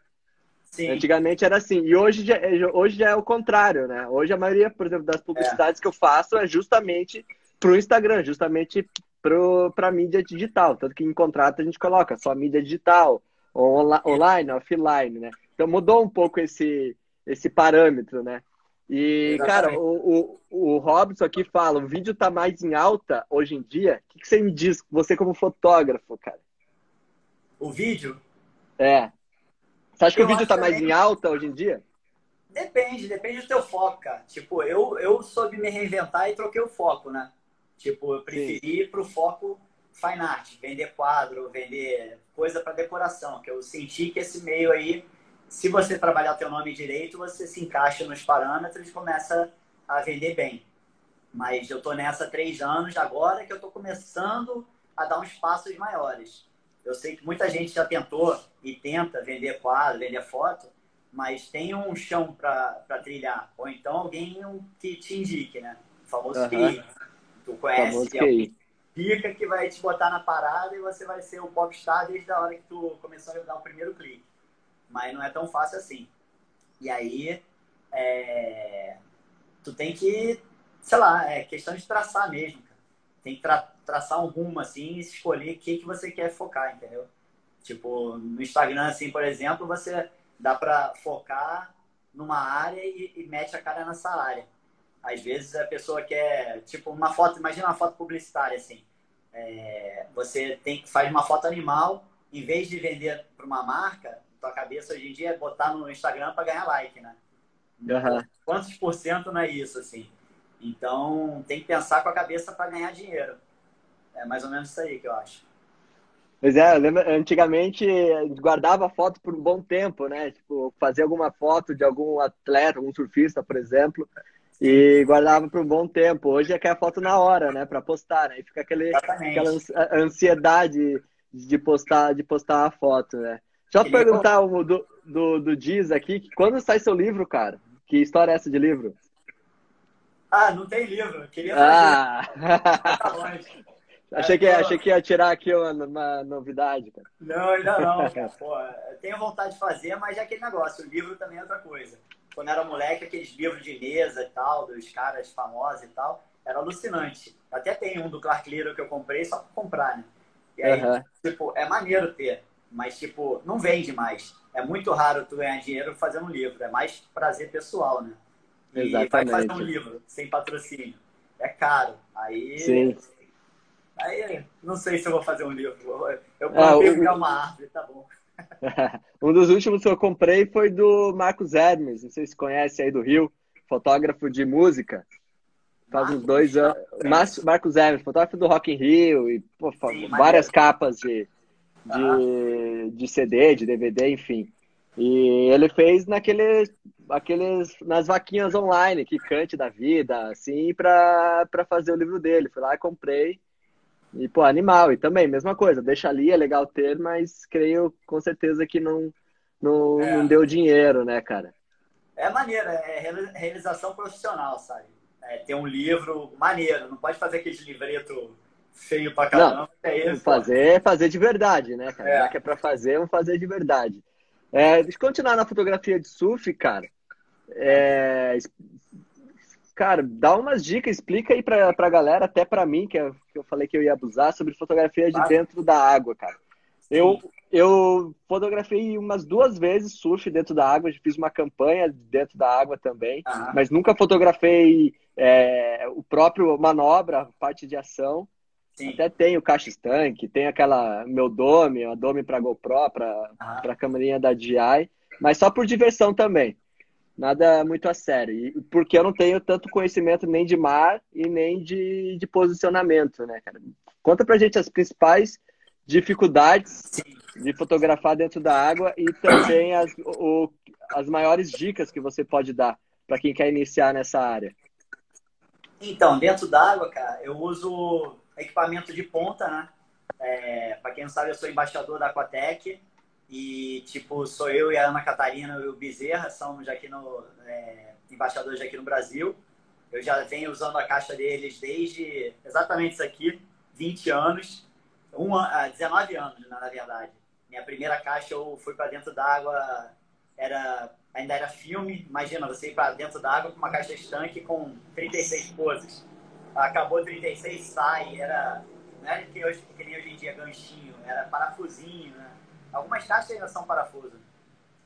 Sim. Antigamente era assim. E hoje já, é, hoje já é o contrário, né? Hoje a maioria, por exemplo, das publicidades é. que eu faço é justamente para o Instagram, justamente para mídia digital. Tanto que em contrato a gente coloca só mídia digital, online, offline, né? Então mudou um pouco esse, esse parâmetro, né? E, Exatamente. cara, o, o, o Robson aqui fala, o vídeo tá mais em alta hoje em dia. O que, que você me diz, você como fotógrafo, cara? O vídeo? É. Você acha que o vídeo tá mais em alta hoje em dia? Depende, depende do teu foco, cara. Tipo, eu, eu soube me reinventar e troquei o foco, né? Tipo, eu preferi ir pro foco fine art, vender quadro, vender coisa para decoração, que eu senti que esse meio aí, se você trabalhar teu nome direito, você se encaixa nos parâmetros e começa a vender bem. Mas eu tô nessa há três anos agora que eu tô começando a dar uns passos maiores. Eu sei que muita gente já tentou e tenta vender quadro, vender foto, mas tem um chão para trilhar. Ou então alguém que te indique, né? O famoso uhum. QI. Tu conhece que é o pica que vai te botar na parada e você vai ser o popstar desde a hora que tu começou a dar o primeiro clique. Mas não é tão fácil assim. E aí, é... tu tem que, sei lá, é questão de traçar mesmo. Tem que tra traçar um rumo, assim, e escolher o que, que você quer focar, entendeu? Tipo, no Instagram, assim, por exemplo, você dá para focar numa área e, e, mete a cara nessa área. Às vezes a pessoa quer, tipo, uma foto, imagina uma foto publicitária, assim. É, você tem faz uma foto animal, em vez de vender para uma marca, tua cabeça hoje em dia é botar no Instagram para ganhar like, né? Uhum. Quantos por cento não é isso, assim? Então, tem que pensar com a cabeça para ganhar dinheiro. É mais ou menos isso aí que eu acho. Pois é, eu lembro, antigamente guardava foto por um bom tempo, né? Tipo, fazia alguma foto de algum atleta, algum surfista, por exemplo, e guardava por um bom tempo. Hoje é que é a foto na hora, né? Para postar, né? E fica aquele, aquela ansiedade de postar, de postar a foto, né? Deixa eu perguntar o do, do, do Diz aqui, quando sai seu livro, cara? Que história é essa de livro? Ah, não tem livro. Queria. Ah. Achei que, achei que ia tirar aqui uma, uma novidade, cara. Não, ainda não. Pô, tenho vontade de fazer, mas é aquele negócio. O livro também é outra coisa. Quando era moleque, aqueles livros de mesa e tal, dos caras famosos e tal, era alucinante. Até tem um do Clark Little que eu comprei só pra comprar, né? E aí, uhum. tipo, é maneiro ter, mas, tipo, não vende mais. É muito raro tu ganhar dinheiro fazendo um livro. É mais prazer pessoal, né? E Exatamente. vai fazer um livro sem patrocínio. É caro. Aí Sim. Aí, não sei se eu vou fazer um livro. Eu vou ah, uma árvore, tá bom. um dos últimos que eu comprei foi do Marcos Hermes, não sei se conhece aí do Rio, fotógrafo de música. Faz Marcos, uns dois anos. Marcos Hermes, fotógrafo do Rock in Rio e pô, Sim, várias capas de, de, de CD, de DVD, enfim. E ele fez naqueles, aqueles, nas vaquinhas online, que cante da vida, assim, para fazer o livro dele. Fui lá e comprei. E, pô, animal. E também, mesma coisa, deixa ali, é legal ter, mas creio com certeza que não, não, é. não deu dinheiro, né, cara? É maneiro, é realização profissional, sabe? É, ter um livro maneiro, não pode fazer aquele livreto feio pra caramba. Não, é isso, fazer, fazer de verdade, né, cara? É. Já que é pra fazer, vamos fazer de verdade. É, deixa eu continuar na fotografia de surf, cara. É, Cara, dá umas dicas, explica aí pra, pra galera, até pra mim, que eu, que eu falei que eu ia abusar, sobre fotografia de dentro da água, cara. Eu, eu fotografei umas duas vezes surf dentro da água, fiz uma campanha dentro da água também, ah. mas nunca fotografei é, o próprio manobra, parte de ação. Sim. Até tem o caixa estanque, tem aquela meu dome, a dome para GoPro, para ah. a câmera da DJI, mas só por diversão também nada muito a sério. E porque eu não tenho tanto conhecimento nem de mar e nem de, de posicionamento, né, cara? Conta pra gente as principais dificuldades de fotografar dentro da água e também as, o, as maiores dicas que você pode dar para quem quer iniciar nessa área. Então, dentro d'água, cara, eu uso equipamento de ponta, né? É, para quem não sabe, eu sou embaixador da Aquatec e, tipo, sou eu e a Ana Catarina e o Bezerra, somos aqui no, é, embaixadores aqui no Brasil. Eu já venho usando a caixa deles desde exatamente isso aqui, 20 anos, um, 19 ah, anos, na verdade. Minha primeira caixa eu fui para dentro d'água, era, ainda era filme. Imagina, você ir para dentro d'água com uma caixa estanque com 36 poses. Acabou 36, sai, era não era que, hoje, que nem hoje em dia ganchinho, era parafusinho, né? Algumas caixas ainda são parafuso.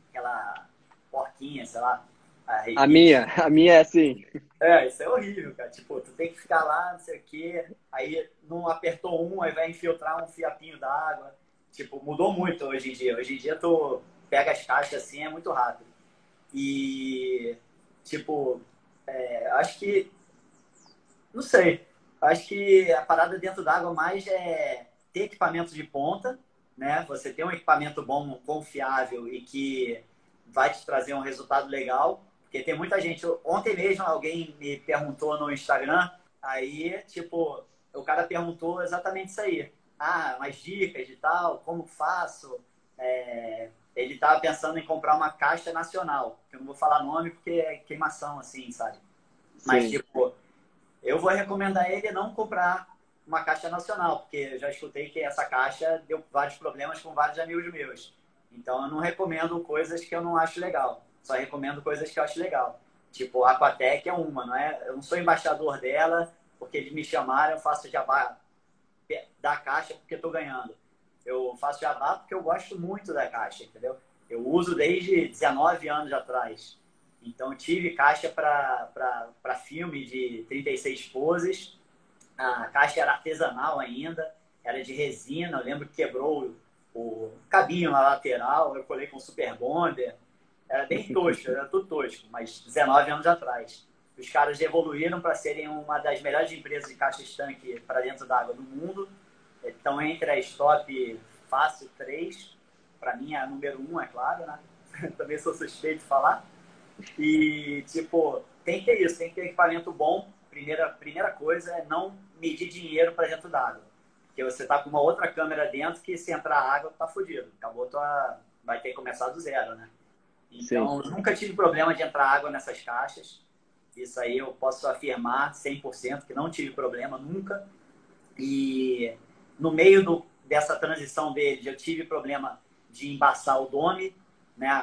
Aquela porquinha, sei lá. A, a minha, a minha é assim. É, isso é horrível, cara. Tipo, tu tem que ficar lá, não sei o quê, aí não apertou um, aí vai infiltrar um fiapinho d'água. Tipo, mudou muito hoje em dia. Hoje em dia tu pega as caixas assim, é muito rápido. E, tipo, é, acho que. Não sei. Acho que a parada dentro d'água mais é ter equipamento de ponta, né? Você ter um equipamento bom, confiável e que vai te trazer um resultado legal. Porque tem muita gente. Ontem mesmo alguém me perguntou no Instagram, aí, tipo, o cara perguntou exatamente isso aí. Ah, umas dicas e tal, como faço? É, ele estava pensando em comprar uma caixa nacional. Que eu não vou falar nome porque é queimação, assim, sabe? Mas, Sim. tipo, eu vou recomendar ele não comprar uma caixa nacional, porque eu já escutei que essa caixa deu vários problemas com vários amigos meus. Então, eu não recomendo coisas que eu não acho legal. Só recomendo coisas que eu acho legal. Tipo, a Aquatec é uma, não é? Eu não sou embaixador dela, porque eles me chamaram, eu faço jabá da caixa porque estou ganhando. Eu faço jabá porque eu gosto muito da caixa, entendeu? Eu uso desde 19 anos atrás. Então, tive caixa para filme de 36 poses. A caixa era artesanal ainda, era de resina. Eu lembro que quebrou o, o cabinho na lateral. Eu colei com super bonder. Era bem tosco, era tudo tosco, mas 19 anos atrás. Os caras evoluíram para serem uma das melhores empresas de caixa estanque para dentro d'água do mundo estão entre as top fácil três. Para mim, é a número um, é claro, né? Também sou suspeito de falar. E, tipo, tem que ter isso, tem que ter equipamento bom. Primeira, primeira coisa é não medir dinheiro para dentro d'água. Porque você tá com uma outra câmera dentro que se entrar água, tá fodido. Acabou tua. Vai ter que começar do zero, né? Então, Sim. nunca tive problema de entrar água nessas caixas. Isso aí eu posso afirmar 100% que não tive problema nunca. E no meio do, dessa transição dele, eu tive problema de embaçar o dome, né? A,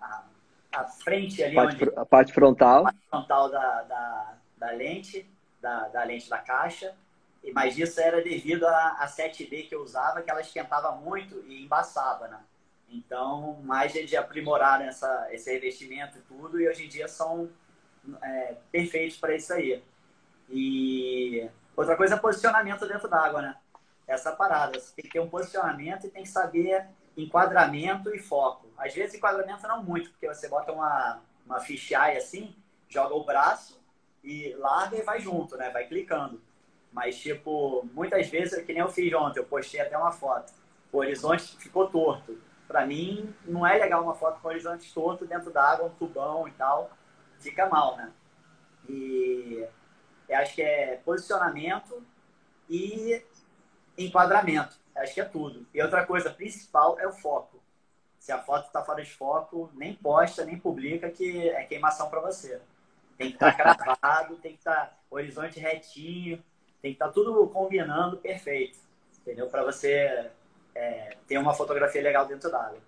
a, a frente ali, a parte, onde, a parte frontal, a parte frontal da, da, da lente, da, da, lente da caixa. Mas isso era devido à, à 7D que eu usava, que ela esquentava muito e embaçava, né? Então, mais eles aprimoraram essa, esse revestimento e tudo, e hoje em dia são é, perfeitos para isso aí. E outra coisa é posicionamento dentro d'água, né? essa parada. Você tem que ter um posicionamento e tem que saber enquadramento e foco. Às vezes enquadramento não muito, porque você bota uma, uma fisheye assim, joga o braço e larga e vai junto, né? Vai clicando. Mas, tipo, muitas vezes, que nem eu fiz ontem, eu postei até uma foto. O horizonte ficou torto. Para mim, não é legal uma foto com o horizonte torto dentro da água, um tubão e tal. Fica mal, né? E eu acho que é posicionamento e enquadramento. Acho que é tudo. E outra coisa principal é o foco. Se a foto está fora de foco, nem posta, nem publica, que é queimação para você. Tem que estar tá gravado, tem que estar tá horizonte retinho, tem que estar tá tudo combinando perfeito. Entendeu? Para você é, ter uma fotografia legal dentro d'água.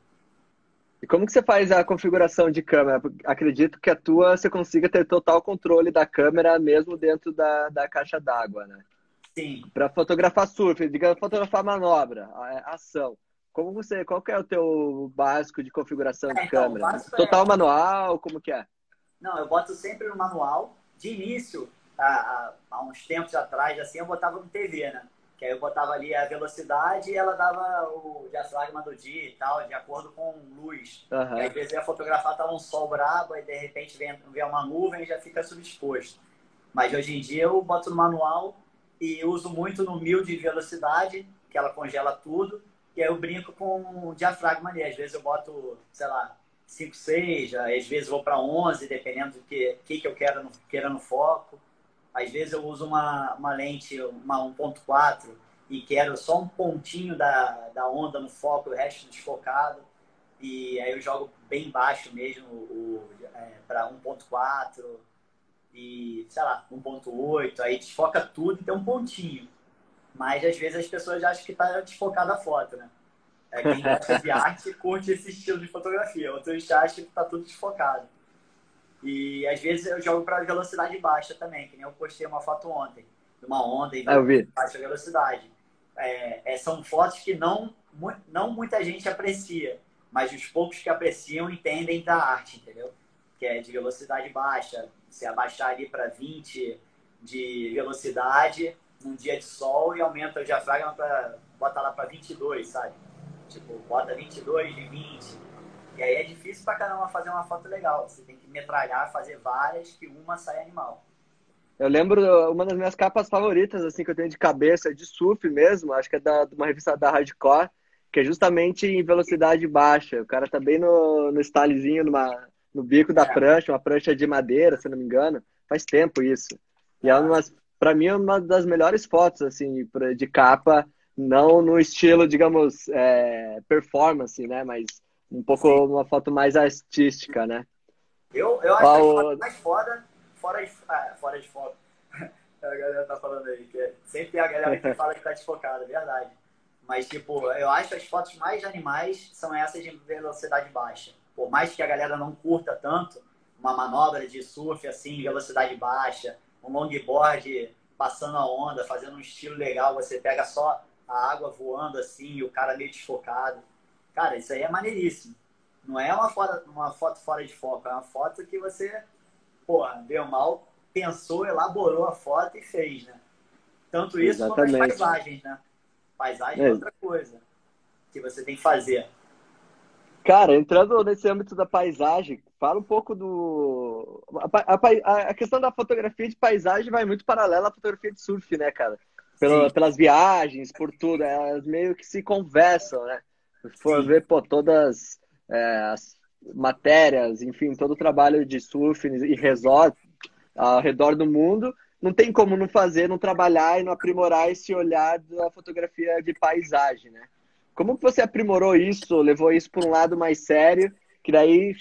E como que você faz a configuração de câmera? Acredito que a tua você consiga ter total controle da câmera mesmo dentro da, da caixa d'água, né? Sim. Para fotografar surf, digamos, fotografar manobra, ação. Como você, qual que é o teu básico de configuração de é, então, câmera? Total é... manual, como que é? Não, eu boto sempre no manual. De início, há, há uns tempos atrás, assim, eu botava no TV, né? Que aí eu botava ali a velocidade e ela dava o diafragma do dia e tal, de acordo com luz. Uhum. E às vezes eu ia fotografar, tava um sol brabo, e de repente vem, vem uma nuvem e já fica subexposto. Mas hoje em dia eu boto no manual e uso muito no mil de velocidade, que ela congela tudo, e aí eu brinco com o diafragma ali. Às vezes eu boto, sei lá, 5, 6, às vezes vou para 11, dependendo do que, que, que eu quero no, queira no foco. Às vezes eu uso uma, uma lente, uma 1.4, e quero só um pontinho da, da onda no foco, o resto desfocado. E aí eu jogo bem baixo mesmo, o, é, para 1.4, e, sei lá, 1.8, aí desfoca tudo e tem um pontinho. Mas às vezes as pessoas acham que tá desfocada a foto, né? É, quem gosta de arte curte esse estilo de fotografia. Outros acham que tá tudo desfocado. E às vezes eu jogo para velocidade baixa também, que nem eu postei uma foto ontem, de uma onda em ah, baixa velocidade. é, é, são fotos que não, não muita gente aprecia, mas os poucos que apreciam entendem da arte, entendeu? Que é de velocidade baixa, você abaixar ali para 20 de velocidade num dia de sol e aumenta o diafragma para bota lá para 22, sabe? Tipo, bota 22 de 20. E aí é difícil pra caramba fazer uma foto legal. Você tem que metralhar, fazer várias, que uma sai animal. Eu lembro uma das minhas capas favoritas, assim, que eu tenho de cabeça, de surf mesmo, acho que é da, de uma revista da Hardcore, que é justamente em velocidade baixa. O cara tá bem no, no stylezinho, numa, no bico da é. prancha, uma prancha de madeira, se não me engano. Faz tempo isso. E é uma, pra mim, é uma das melhores fotos, assim, de capa, não no estilo, digamos, é, performance, né? Mas um pouco Sim. uma foto mais artística, né? Eu, eu acho Qual... que a foto mais foda fora de, ah, fora de foco. a galera tá falando aí, que é, sempre tem a galera que fala que tá desfocada, é verdade. Mas, tipo, eu acho que as fotos mais animais são essas de velocidade baixa. Por mais que a galera não curta tanto, uma manobra de surf assim, velocidade baixa, um longboard passando a onda, fazendo um estilo legal, você pega só a água voando assim e o cara meio desfocado. Cara, isso aí é maneiríssimo. Não é uma foto, uma foto fora de foco, é uma foto que você porra, deu mal, pensou, elaborou a foto e fez, né? Tanto isso Exatamente. quanto as paisagens, né? Paisagem é. é outra coisa que você tem que fazer. Cara, entrando nesse âmbito da paisagem, fala um pouco do. A, a, a, questão da fotografia de paisagem vai muito paralela à fotografia de surf, né, cara? Pelo, pelas viagens, por tudo. Elas meio que se conversam, né? Se for Sim. ver, pô, todas é, as matérias, enfim, todo o trabalho de surf e resort ao redor do mundo, não tem como não fazer, não trabalhar e não aprimorar esse olhar da fotografia de paisagem, né? Como que você aprimorou isso, levou isso para um lado mais sério, que daí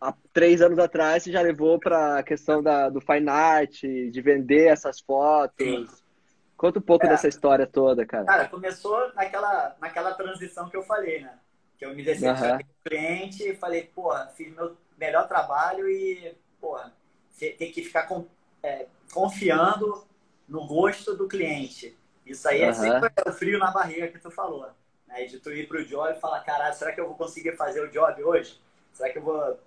há três anos atrás você já levou para a questão da, do fine art, de vender essas fotos. Sim. Conta um pouco é, dessa história toda, cara. Cara, começou naquela, naquela transição que eu falei, né? Que eu me decepcionei uhum. com o cliente e falei, porra, fiz meu melhor trabalho e, porra, tem que ficar com, é, confiando no gosto do cliente. Isso aí uhum. é sempre o frio na barriga que tu falou. Né? De tu ir pro job e falar, caralho, será que eu vou conseguir fazer o job hoje? Será que eu vou,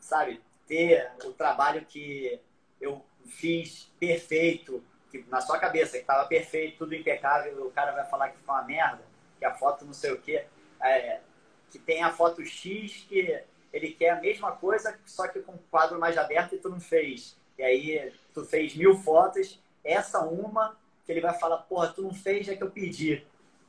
sabe, ter o trabalho que eu fiz perfeito, que na sua cabeça, que tava perfeito, tudo impecável, o cara vai falar que foi uma merda, que a foto não sei o quê. É, que tem a foto X que ele quer a mesma coisa, só que com o quadro mais aberto e tu não fez. E aí tu fez mil fotos, essa uma que ele vai falar, porra, tu não fez, é que eu pedi.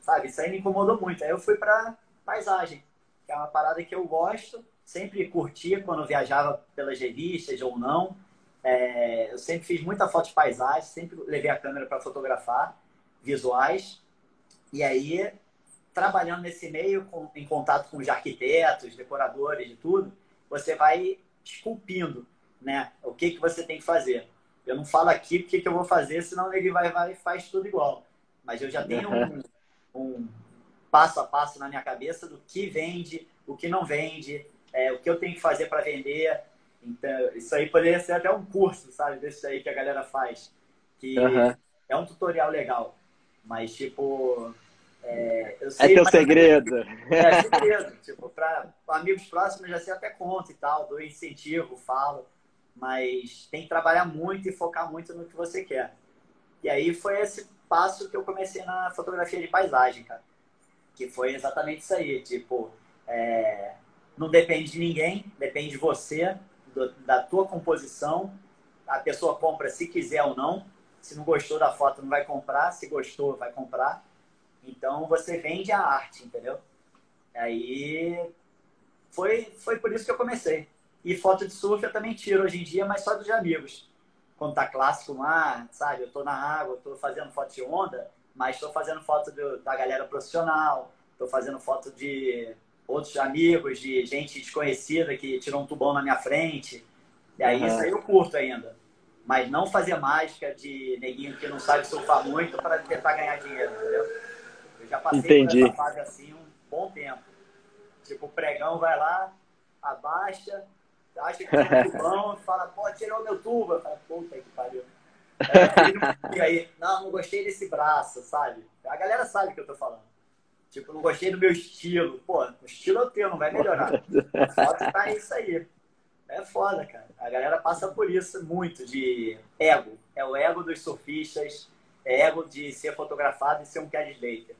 Sabe? Isso aí me incomodou muito. Aí eu fui para paisagem, que é uma parada que eu gosto, sempre curtia quando viajava pelas revistas ou não. É, eu sempre fiz muita foto de paisagem, sempre levei a câmera para fotografar visuais. E aí trabalhando nesse meio, com, em contato com os arquitetos, decoradores, de tudo, você vai esculpindo, né? O que, que você tem que fazer. Eu não falo aqui o que, que eu vou fazer, senão ele vai, vai faz tudo igual. Mas eu já tenho um, um passo a passo na minha cabeça do que vende, o que não vende, é, o que eu tenho que fazer para vender. Então, isso aí poderia ser até um curso, sabe? Desse aí que a galera faz. Que uhum. é um tutorial legal. Mas, tipo, é, é teu segredo. É, segredo. tipo, para amigos próximos já sei até conta e tal, dou incentivo, falo. Mas tem que trabalhar muito e focar muito no que você quer. E aí foi esse passo que eu comecei na fotografia de paisagem, cara. Que foi exatamente isso aí. Tipo, é, não depende de ninguém, depende de você, do, da tua composição. A pessoa compra se quiser ou não. Se não gostou da foto, não vai comprar. Se gostou, vai comprar. Então você vende a arte, entendeu? Aí foi, foi por isso que eu comecei. E foto de surf eu também tiro hoje em dia, mas só dos amigos. Quando tá clássico mar, sabe? Eu tô na água, eu tô fazendo foto de onda, mas estou fazendo foto do, da galera profissional, estou fazendo foto de outros amigos, de gente desconhecida que tirou um tubão na minha frente. E aí uhum. isso aí eu curto ainda. Mas não fazer mágica de neguinho que não sabe surfar muito para tentar ganhar dinheiro, entendeu? Eu já passei Entendi. por essa fase assim um bom tempo. Tipo, o pregão vai lá, abaixa, acha que tem um tubão, fala, pô, tirou meu tubo. Eu falo, puta que pariu. É, aí, não, não gostei desse braço, sabe? A galera sabe o que eu tô falando. Tipo, não gostei do meu estilo. Pô, o estilo é o teu, não vai melhorar. A foto tá isso aí. É foda, cara. A galera passa por isso muito, de ego. É o ego dos surfistas, é ego de ser fotografado e ser um Kelly Slater.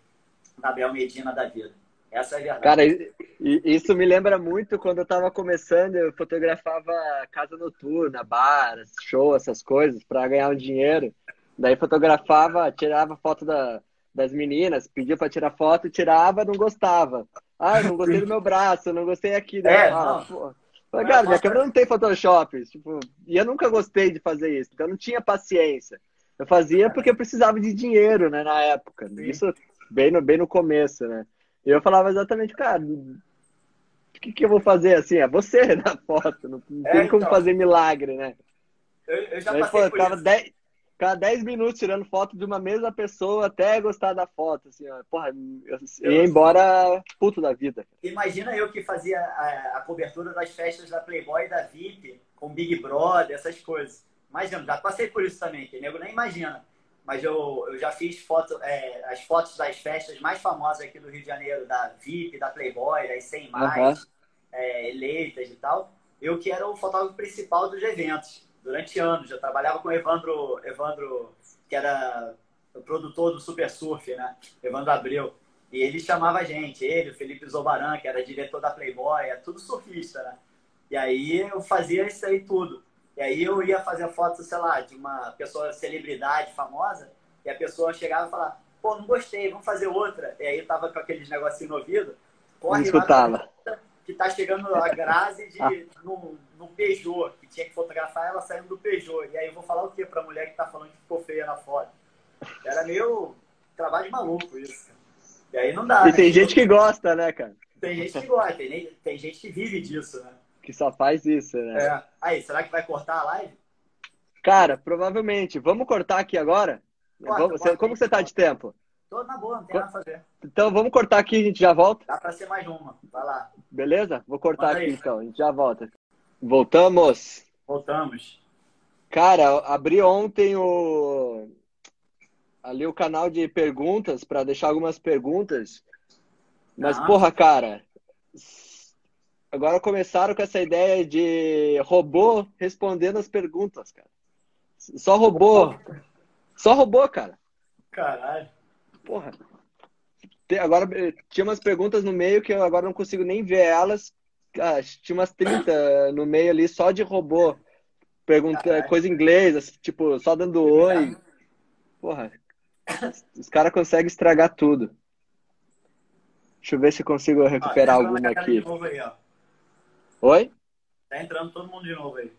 Gabriel Medina da vida. Essa é a verdade. Cara, isso me lembra muito quando eu tava começando, eu fotografava casa noturna, bar, show, essas coisas, para ganhar um dinheiro. Daí fotografava, tirava foto da, das meninas, pedia para tirar foto, tirava, não gostava. Ah, não gostei do meu braço, não gostei aqui. É, ah, não. Falei, cara, minha câmera não tem Photoshop. Tipo, e eu nunca gostei de fazer isso, então eu não tinha paciência. Eu fazia porque eu precisava de dinheiro, né, na época. Isso bem no, bem no começo, né? E eu falava exatamente, cara, o que, que eu vou fazer assim? É você na foto, não, não é, tem como então, fazer milagre, né? Eu, eu já Aí, passei pô, por isso. Dez, ficava 10 minutos tirando foto de uma mesma pessoa até gostar da foto, assim, ó. Porra, eu, eu ia embora puto da vida. Imagina eu que fazia a, a, cobertura das festas da Playboy e da VIP, com Big Brother, essas coisas. Imagina, já passei por isso também, que nego nem imagina. Mas eu, eu já fiz foto, é, as fotos das festas mais famosas aqui do Rio de Janeiro, da VIP, da Playboy, das 100 mais, uhum. é, eleitas e tal. Eu que era o fotógrafo principal dos eventos durante anos. Eu trabalhava com o Evandro, Evandro que era o produtor do Super Surf, né? Evandro Abreu. E ele chamava a gente, ele, o Felipe Zobaran, que era diretor da Playboy, é tudo surfista, né? E aí eu fazia isso aí tudo. E aí eu ia fazer foto, sei lá, de uma pessoa, celebridade famosa, e a pessoa chegava e falava, pô, não gostei, vamos fazer outra. E aí eu tava com aqueles negocinho no ouvido, corre lá que tá chegando a Grazi de, no, no Peugeot, que tinha que fotografar ela saindo do Peugeot. E aí eu vou falar o que pra mulher que tá falando que ficou feia na foto? Era meio trabalho de maluco isso. E aí não dá. E né? tem gente que gosta, né, cara? Tem gente que gosta, tem, tem gente que vive disso, né? Que só faz isso, né? É. Aí, será que vai cortar a live? Cara, provavelmente. Vamos cortar aqui agora? Corta, vamos, corta, como você tá de tempo? Tô na boa, não tem nada a fazer. Então vamos cortar aqui, a gente já volta? Dá pra ser mais uma. Vai lá. Beleza? Vou cortar Manda aqui aí. então, a gente já volta. Voltamos? Voltamos. Cara, abri ontem o ali o canal de perguntas para deixar algumas perguntas. Mas, ah. porra, cara, agora começaram com essa ideia de robô respondendo as perguntas, cara. Só robô. Só robô, cara. Caralho. Porra. Agora tinha umas perguntas no meio que eu agora não consigo nem ver elas. Ah, tinha umas 30 no meio ali só de robô. Pergunta coisa em inglês, tipo, só dando oi. Porra. Os caras conseguem estragar tudo. Deixa eu ver se consigo recuperar ah, alguma aqui. Aí, Oi? Tá entrando todo mundo de novo aí.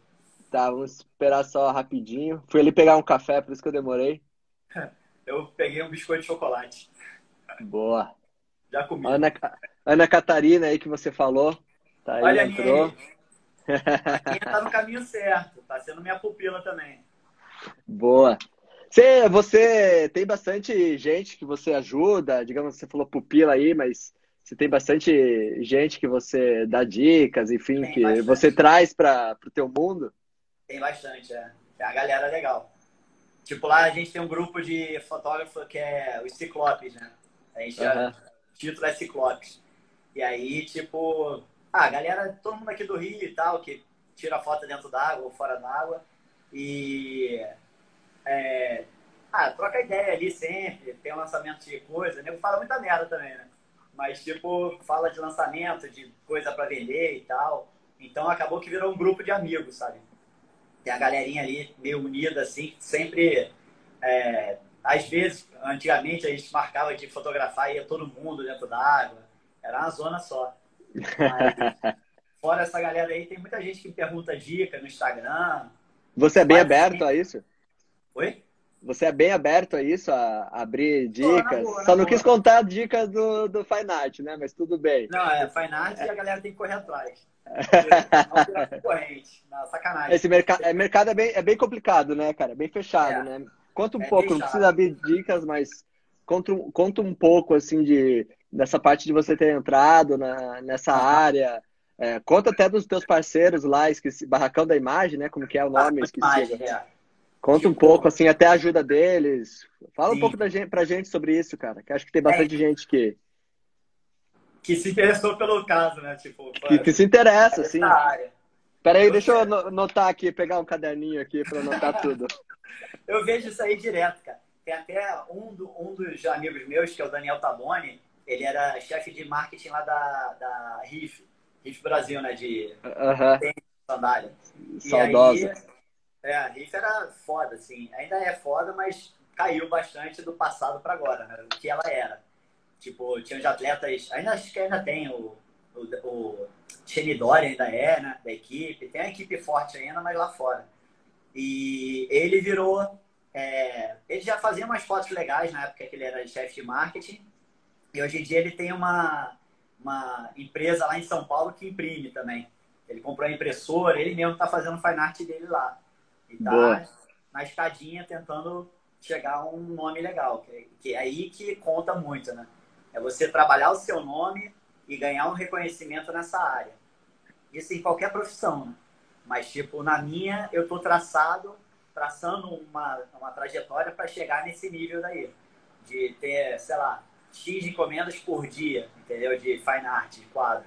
Tá, vamos esperar só rapidinho. Fui ali pegar um café, por isso que eu demorei. Eu peguei um biscoito de chocolate. Boa. Já comi. Ana, Ana Catarina aí que você falou. Tá aí, Olha entrou. A tá no caminho certo. Tá sendo minha pupila também. Boa. Você, você tem bastante gente que você ajuda, digamos, você falou pupila aí, mas você tem bastante gente que você dá dicas, enfim, tem que bastante. você traz para o teu mundo? Tem bastante, é. A galera legal. Tipo, lá a gente tem um grupo de fotógrafo que é os Ciclopes, né? A gente uhum. o título é Ciclopes. E aí, tipo, ah, a galera, todo mundo aqui do Rio e tal, que tira foto dentro d'água ou fora d'água. E. É, ah, troca ideia ali sempre, tem um lançamento de coisa. O nego fala muita merda também, né? Mas, tipo, fala de lançamento, de coisa para vender e tal. Então acabou que virou um grupo de amigos, sabe? tem a galerinha ali meio unida, assim, sempre. É, às vezes, antigamente, a gente marcava de fotografar e ia todo mundo dentro d'água. Era uma zona só. Mas, fora essa galera aí, tem muita gente que pergunta dica no Instagram. Você é bem aberto a isso? Oi? Você é bem aberto a isso, a abrir dicas? Boa, Só não boa. quis contar dicas do, do Fine Art, né? Mas tudo bem. Não, é Fine Art é. e a galera tem que correr atrás. Não, sacanagem. Esse mercado, é, mercado é, bem, é bem complicado, né, cara? É bem fechado, é. né? Conta um é pouco, não precisa abrir dicas, mas conta, conta um pouco, assim, de, dessa parte de você ter entrado na, nessa área. É, conta até dos teus parceiros lá, esqueci, Barracão da Imagem, né? Como que é o nome? Esqueci. Imagem, é. Conta um pouco, assim, até a ajuda deles. Fala sim. um pouco da gente, pra gente sobre isso, cara. Que acho que tem bastante é. gente que. Que se interessou pelo caso, né? Tipo, que, que se interessa, sim. Peraí, deixa eu anotar aqui, pegar um caderninho aqui para anotar tudo. eu vejo isso aí direto, cara. Tem até um, do, um dos amigos meus, que é o Daniel Taboni, ele era chefe de marketing lá da, da RIF, RIF Brasil, né? De uhum. sandália. Saudosa. É, a RIF era foda, assim. Ainda é foda, mas caiu bastante do passado para agora, né? O que ela era. Tipo, tinha os atletas. Ainda acho que ainda tem o. O, o ainda é, né? Da equipe. Tem a equipe forte ainda, mas lá fora. E ele virou. É, ele já fazia umas fotos legais na época que ele era chefe de marketing. E hoje em dia ele tem uma, uma empresa lá em São Paulo que imprime também. Ele comprou a impressora, ele mesmo está fazendo o fine art dele lá. E tá na escadinha tentando chegar a um nome legal. Que, que é aí que conta muito, né? É você trabalhar o seu nome e ganhar um reconhecimento nessa área. Isso em qualquer profissão, né? Mas, tipo, na minha, eu tô traçado, traçando uma, uma trajetória para chegar nesse nível daí. De ter, sei lá, X encomendas por dia, entendeu? De fine art, de quadro.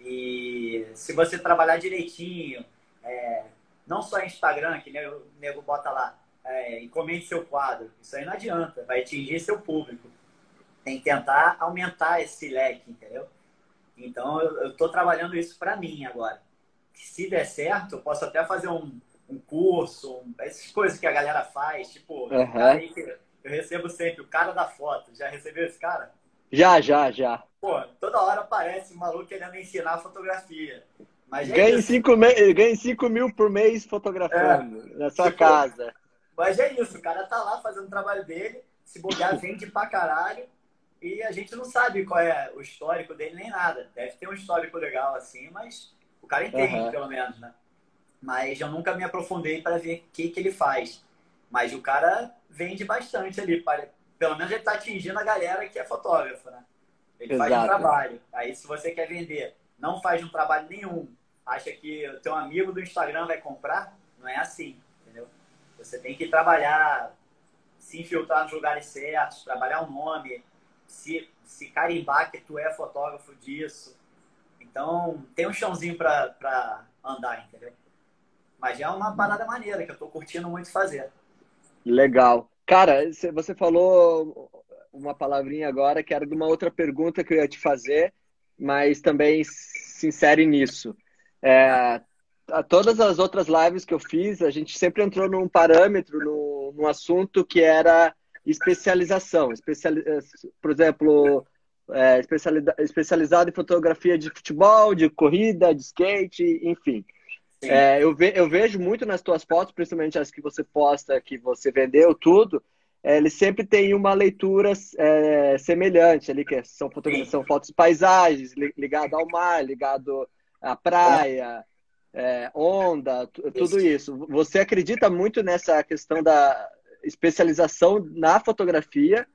E se você trabalhar direitinho, é, não só Instagram, que o nego bota lá, é, encomende seu quadro. Isso aí não adianta, vai atingir seu público. Tem que tentar aumentar esse leque, entendeu? Então eu estou trabalhando isso para mim agora. Se der certo, eu posso até fazer um, um curso, um, essas coisas que a galera faz, tipo, uhum. eu recebo sempre o cara da foto. Já recebeu esse cara? Já, já, já. Pô, toda hora aparece um maluco querendo ensinar fotografia. Mas é ganha 5 me... cinco mil por mês fotografando é, na sua tipo, casa. Mas é isso, o cara tá lá fazendo o trabalho dele, se bobear, vende pra caralho. E a gente não sabe qual é o histórico dele nem nada. Deve ter um histórico legal assim, mas o cara entende, uhum. pelo menos, né? Mas eu nunca me aprofundei para ver o que, que ele faz. Mas o cara vende bastante ali. Pelo menos ele tá atingindo a galera que é fotógrafo, né? Ele Exato. faz um trabalho. Aí se você quer vender, não faz um trabalho nenhum, acha que o teu amigo do Instagram vai comprar, não é assim, entendeu? Você tem que trabalhar, se infiltrar nos lugares certos, trabalhar o nome, se, se carimbar que tu é fotógrafo disso. Então, tem um chãozinho para andar, entendeu? Mas é uma parada maneira que eu tô curtindo muito fazer. Legal. Cara, você falou uma palavrinha agora que era de uma outra pergunta que eu ia te fazer, mas também se insere nisso. É, a todas as outras lives que eu fiz, a gente sempre entrou num parâmetro, num, num assunto que era especialização. Especiali por exemplo, é, especializado em fotografia de futebol, de corrida, de skate, enfim. É, eu, ve eu vejo muito nas tuas fotos, principalmente as que você posta, que você vendeu, tudo, é, ele sempre tem uma leitura é, semelhante ali, que são, são fotos de paisagens, ligado ao mar, ligado a praia, é, onda, tudo isso. Você acredita muito nessa questão da especialização na fotografia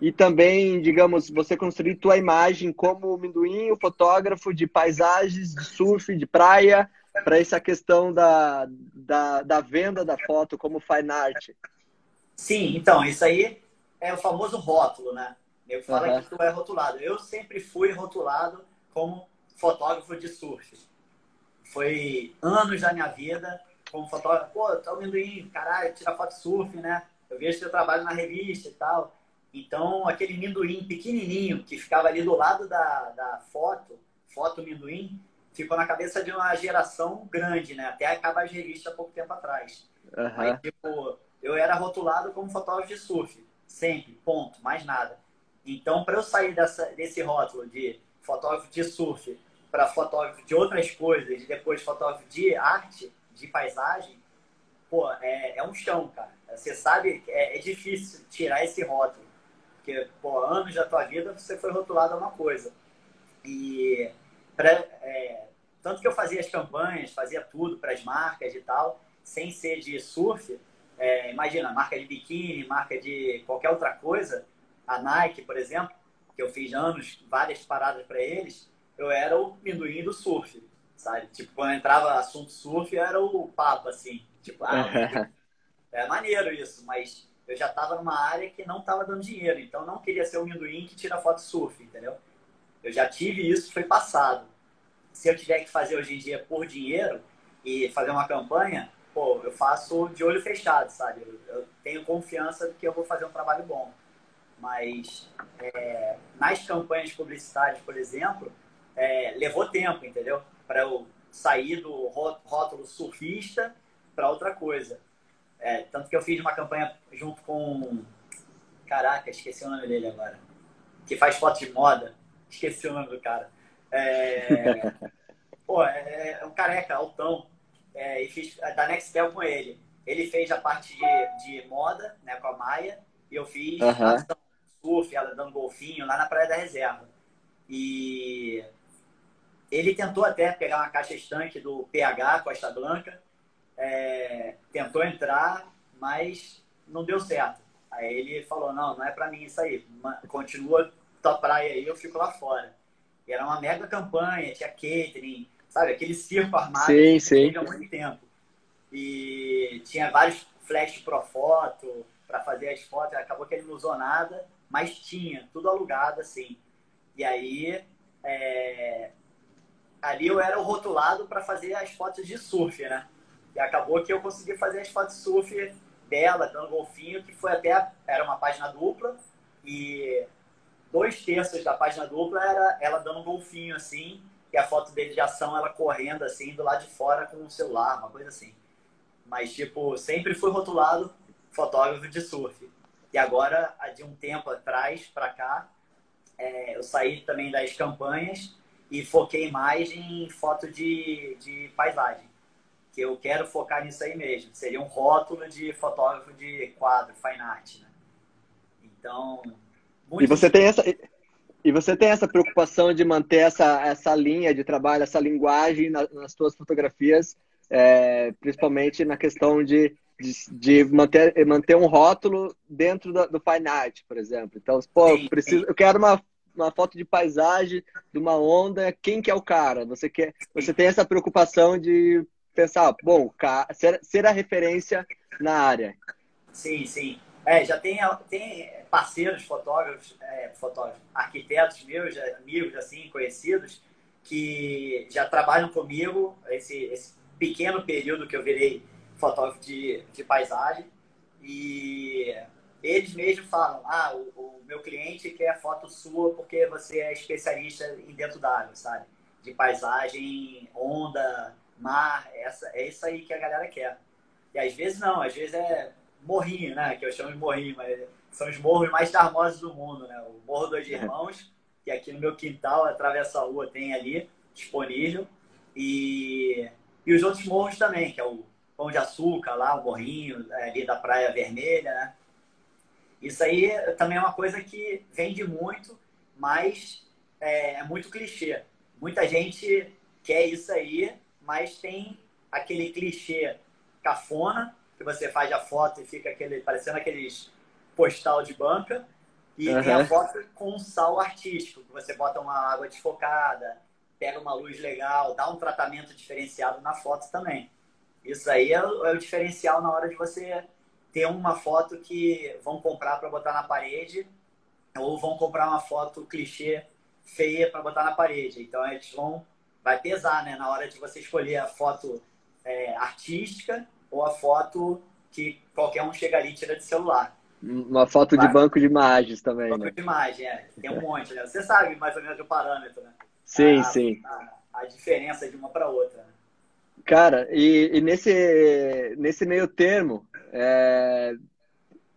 e também, digamos, você construir tua imagem como o fotógrafo de paisagens, de surf, de praia, para essa questão da, da, da, venda da foto como fine art. Sim, então, isso aí é o famoso rótulo, né? Eu falo uhum. que tu é rotulado. Eu sempre fui rotulado como fotógrafo de surf. Foi anos da minha vida como fotógrafo. Pô, tá amendoim, caralho, tira foto de surf, né? Eu vejo seu trabalho na revista e tal. Então, aquele minduim pequenininho que ficava ali do lado da, da foto, foto minduim, ficou na cabeça de uma geração grande, né? Até acabar as revistas há pouco tempo atrás. Uhum. Aí, tipo, eu era rotulado como fotógrafo de surf. Sempre, ponto, mais nada. Então, para eu sair dessa, desse rótulo de fotógrafo de surf para fotógrafo de outras coisas, e depois fotógrafo de arte, de paisagem, pô, é, é um chão, cara. Você sabe, é, é difícil tirar esse rótulo. Porque, pô, anos da tua vida você foi rotulado a uma coisa. E, pra, é, tanto que eu fazia as campanhas, fazia tudo para as marcas e tal, sem ser de surf. É, imagina, marca de biquíni, marca de qualquer outra coisa. A Nike, por exemplo, que eu fiz anos, várias paradas para eles eu era o minduim do surf, sabe? Tipo, quando entrava assunto surf, eu era o papo, assim. Tipo, ah, é maneiro isso, mas eu já estava numa área que não estava dando dinheiro, então não queria ser o Minduim que tira foto surf, entendeu? Eu já tive isso, foi passado. Se eu tiver que fazer hoje em dia por dinheiro e fazer uma campanha, pô, eu faço de olho fechado, sabe? Eu, eu tenho confiança de que eu vou fazer um trabalho bom. Mas é, nas campanhas publicitárias, por exemplo, é, levou tempo, entendeu? Para eu sair do rótulo surfista para outra coisa. É, tanto que eu fiz uma campanha junto com. Caraca, esqueci o nome dele agora. Que faz foto de moda. Esqueci o nome do cara. É... Pô, é, é um careca, altão. É, e fiz da Nextel com ele. Ele fez a parte de, de moda, né, com a Maia, e eu fiz uhum. surf, ela dando golfinho lá na Praia da Reserva. E ele tentou até pegar uma caixa estanque do PH, Costa Blanca, é, tentou entrar, mas não deu certo. Aí ele falou, não, não é para mim isso aí, continua tua praia aí, eu fico lá fora. E era uma mega campanha, tinha catering, sabe? Aquele circo armado sim, sim. há muito tempo. E tinha vários flash pro foto, para fazer as fotos, acabou que ele não usou nada, mas tinha, tudo alugado assim. E aí, é... ali eu era o rotulado para fazer as fotos de surf, né? E acabou que eu consegui fazer as fotos de surf dela, dando golfinho, que foi até, era uma página dupla, e dois terços da página dupla era ela dando um golfinho assim, e a foto dele de ação ela correndo assim do lado de fora com o celular, uma coisa assim. Mas tipo, sempre fui rotulado fotógrafo de surf. E agora, de um tempo atrás para cá, é, eu saí também das campanhas e foquei mais em foto de, de paisagem. Que eu quero focar nisso aí mesmo. Seria um rótulo de fotógrafo de quadro, fine art. Né? Então, muito... E você tem essa e você tem essa preocupação de manter essa, essa linha de trabalho, essa linguagem nas, nas suas fotografias, é, principalmente na questão de, de, de, manter, manter um rótulo dentro do, do Fine Art, por exemplo. Então, pô, eu, preciso, eu quero uma, uma foto de paisagem, de uma onda, quem que é o cara? Você, quer, você tem essa preocupação de pensar, bom, ser, ser a referência na área. Sim, sim. É, já tem, tem parceiros fotógrafos, é, fotógrafos, arquitetos meus, amigos, assim, conhecidos, que já trabalham comigo esse, esse pequeno período que eu virei fotógrafo de, de paisagem. E eles mesmos falam, ah, o, o, meu cliente quer foto sua porque você é especialista em dentro d'água, sabe? De paisagem, onda, mar, essa, é isso aí que a galera quer. E às vezes não, às vezes é morrinho, né? Que eu chamo de morrinho, mas são os morros mais charmosos do mundo, né? O Morro dos Irmãos, que aqui no meu quintal, atravessa a rua, tem ali disponível. E, e os outros morros também, que é o Pão de Açúcar lá, o morrinho é, ali da Praia Vermelha, né? Isso aí também é uma coisa que vende muito, mas é, é muito clichê. Muita gente quer isso aí, mas tem aquele clichê cafona que você faz a foto e fica aquele, parecendo aqueles postal de banca. E uhum. tem a foto com sal artístico, que você bota uma água desfocada, pega uma luz legal, dá um tratamento diferenciado na foto também. Isso aí é o, é o diferencial na hora de você ter uma foto que vão comprar para botar na parede ou vão comprar uma foto clichê feia para botar na parede. Então eles vão vai pesar, né, na hora de você escolher a foto é, artística ou a foto que qualquer um chega ali e tira de celular. Uma foto Vai. de banco de imagens também, banco né? de imagem, é. Tem um monte, né? Você sabe mais ou menos o parâmetro, né? Sim, a, sim. A, a, diferença de uma para outra. Né? Cara, e, e, nesse, nesse meio termo, é,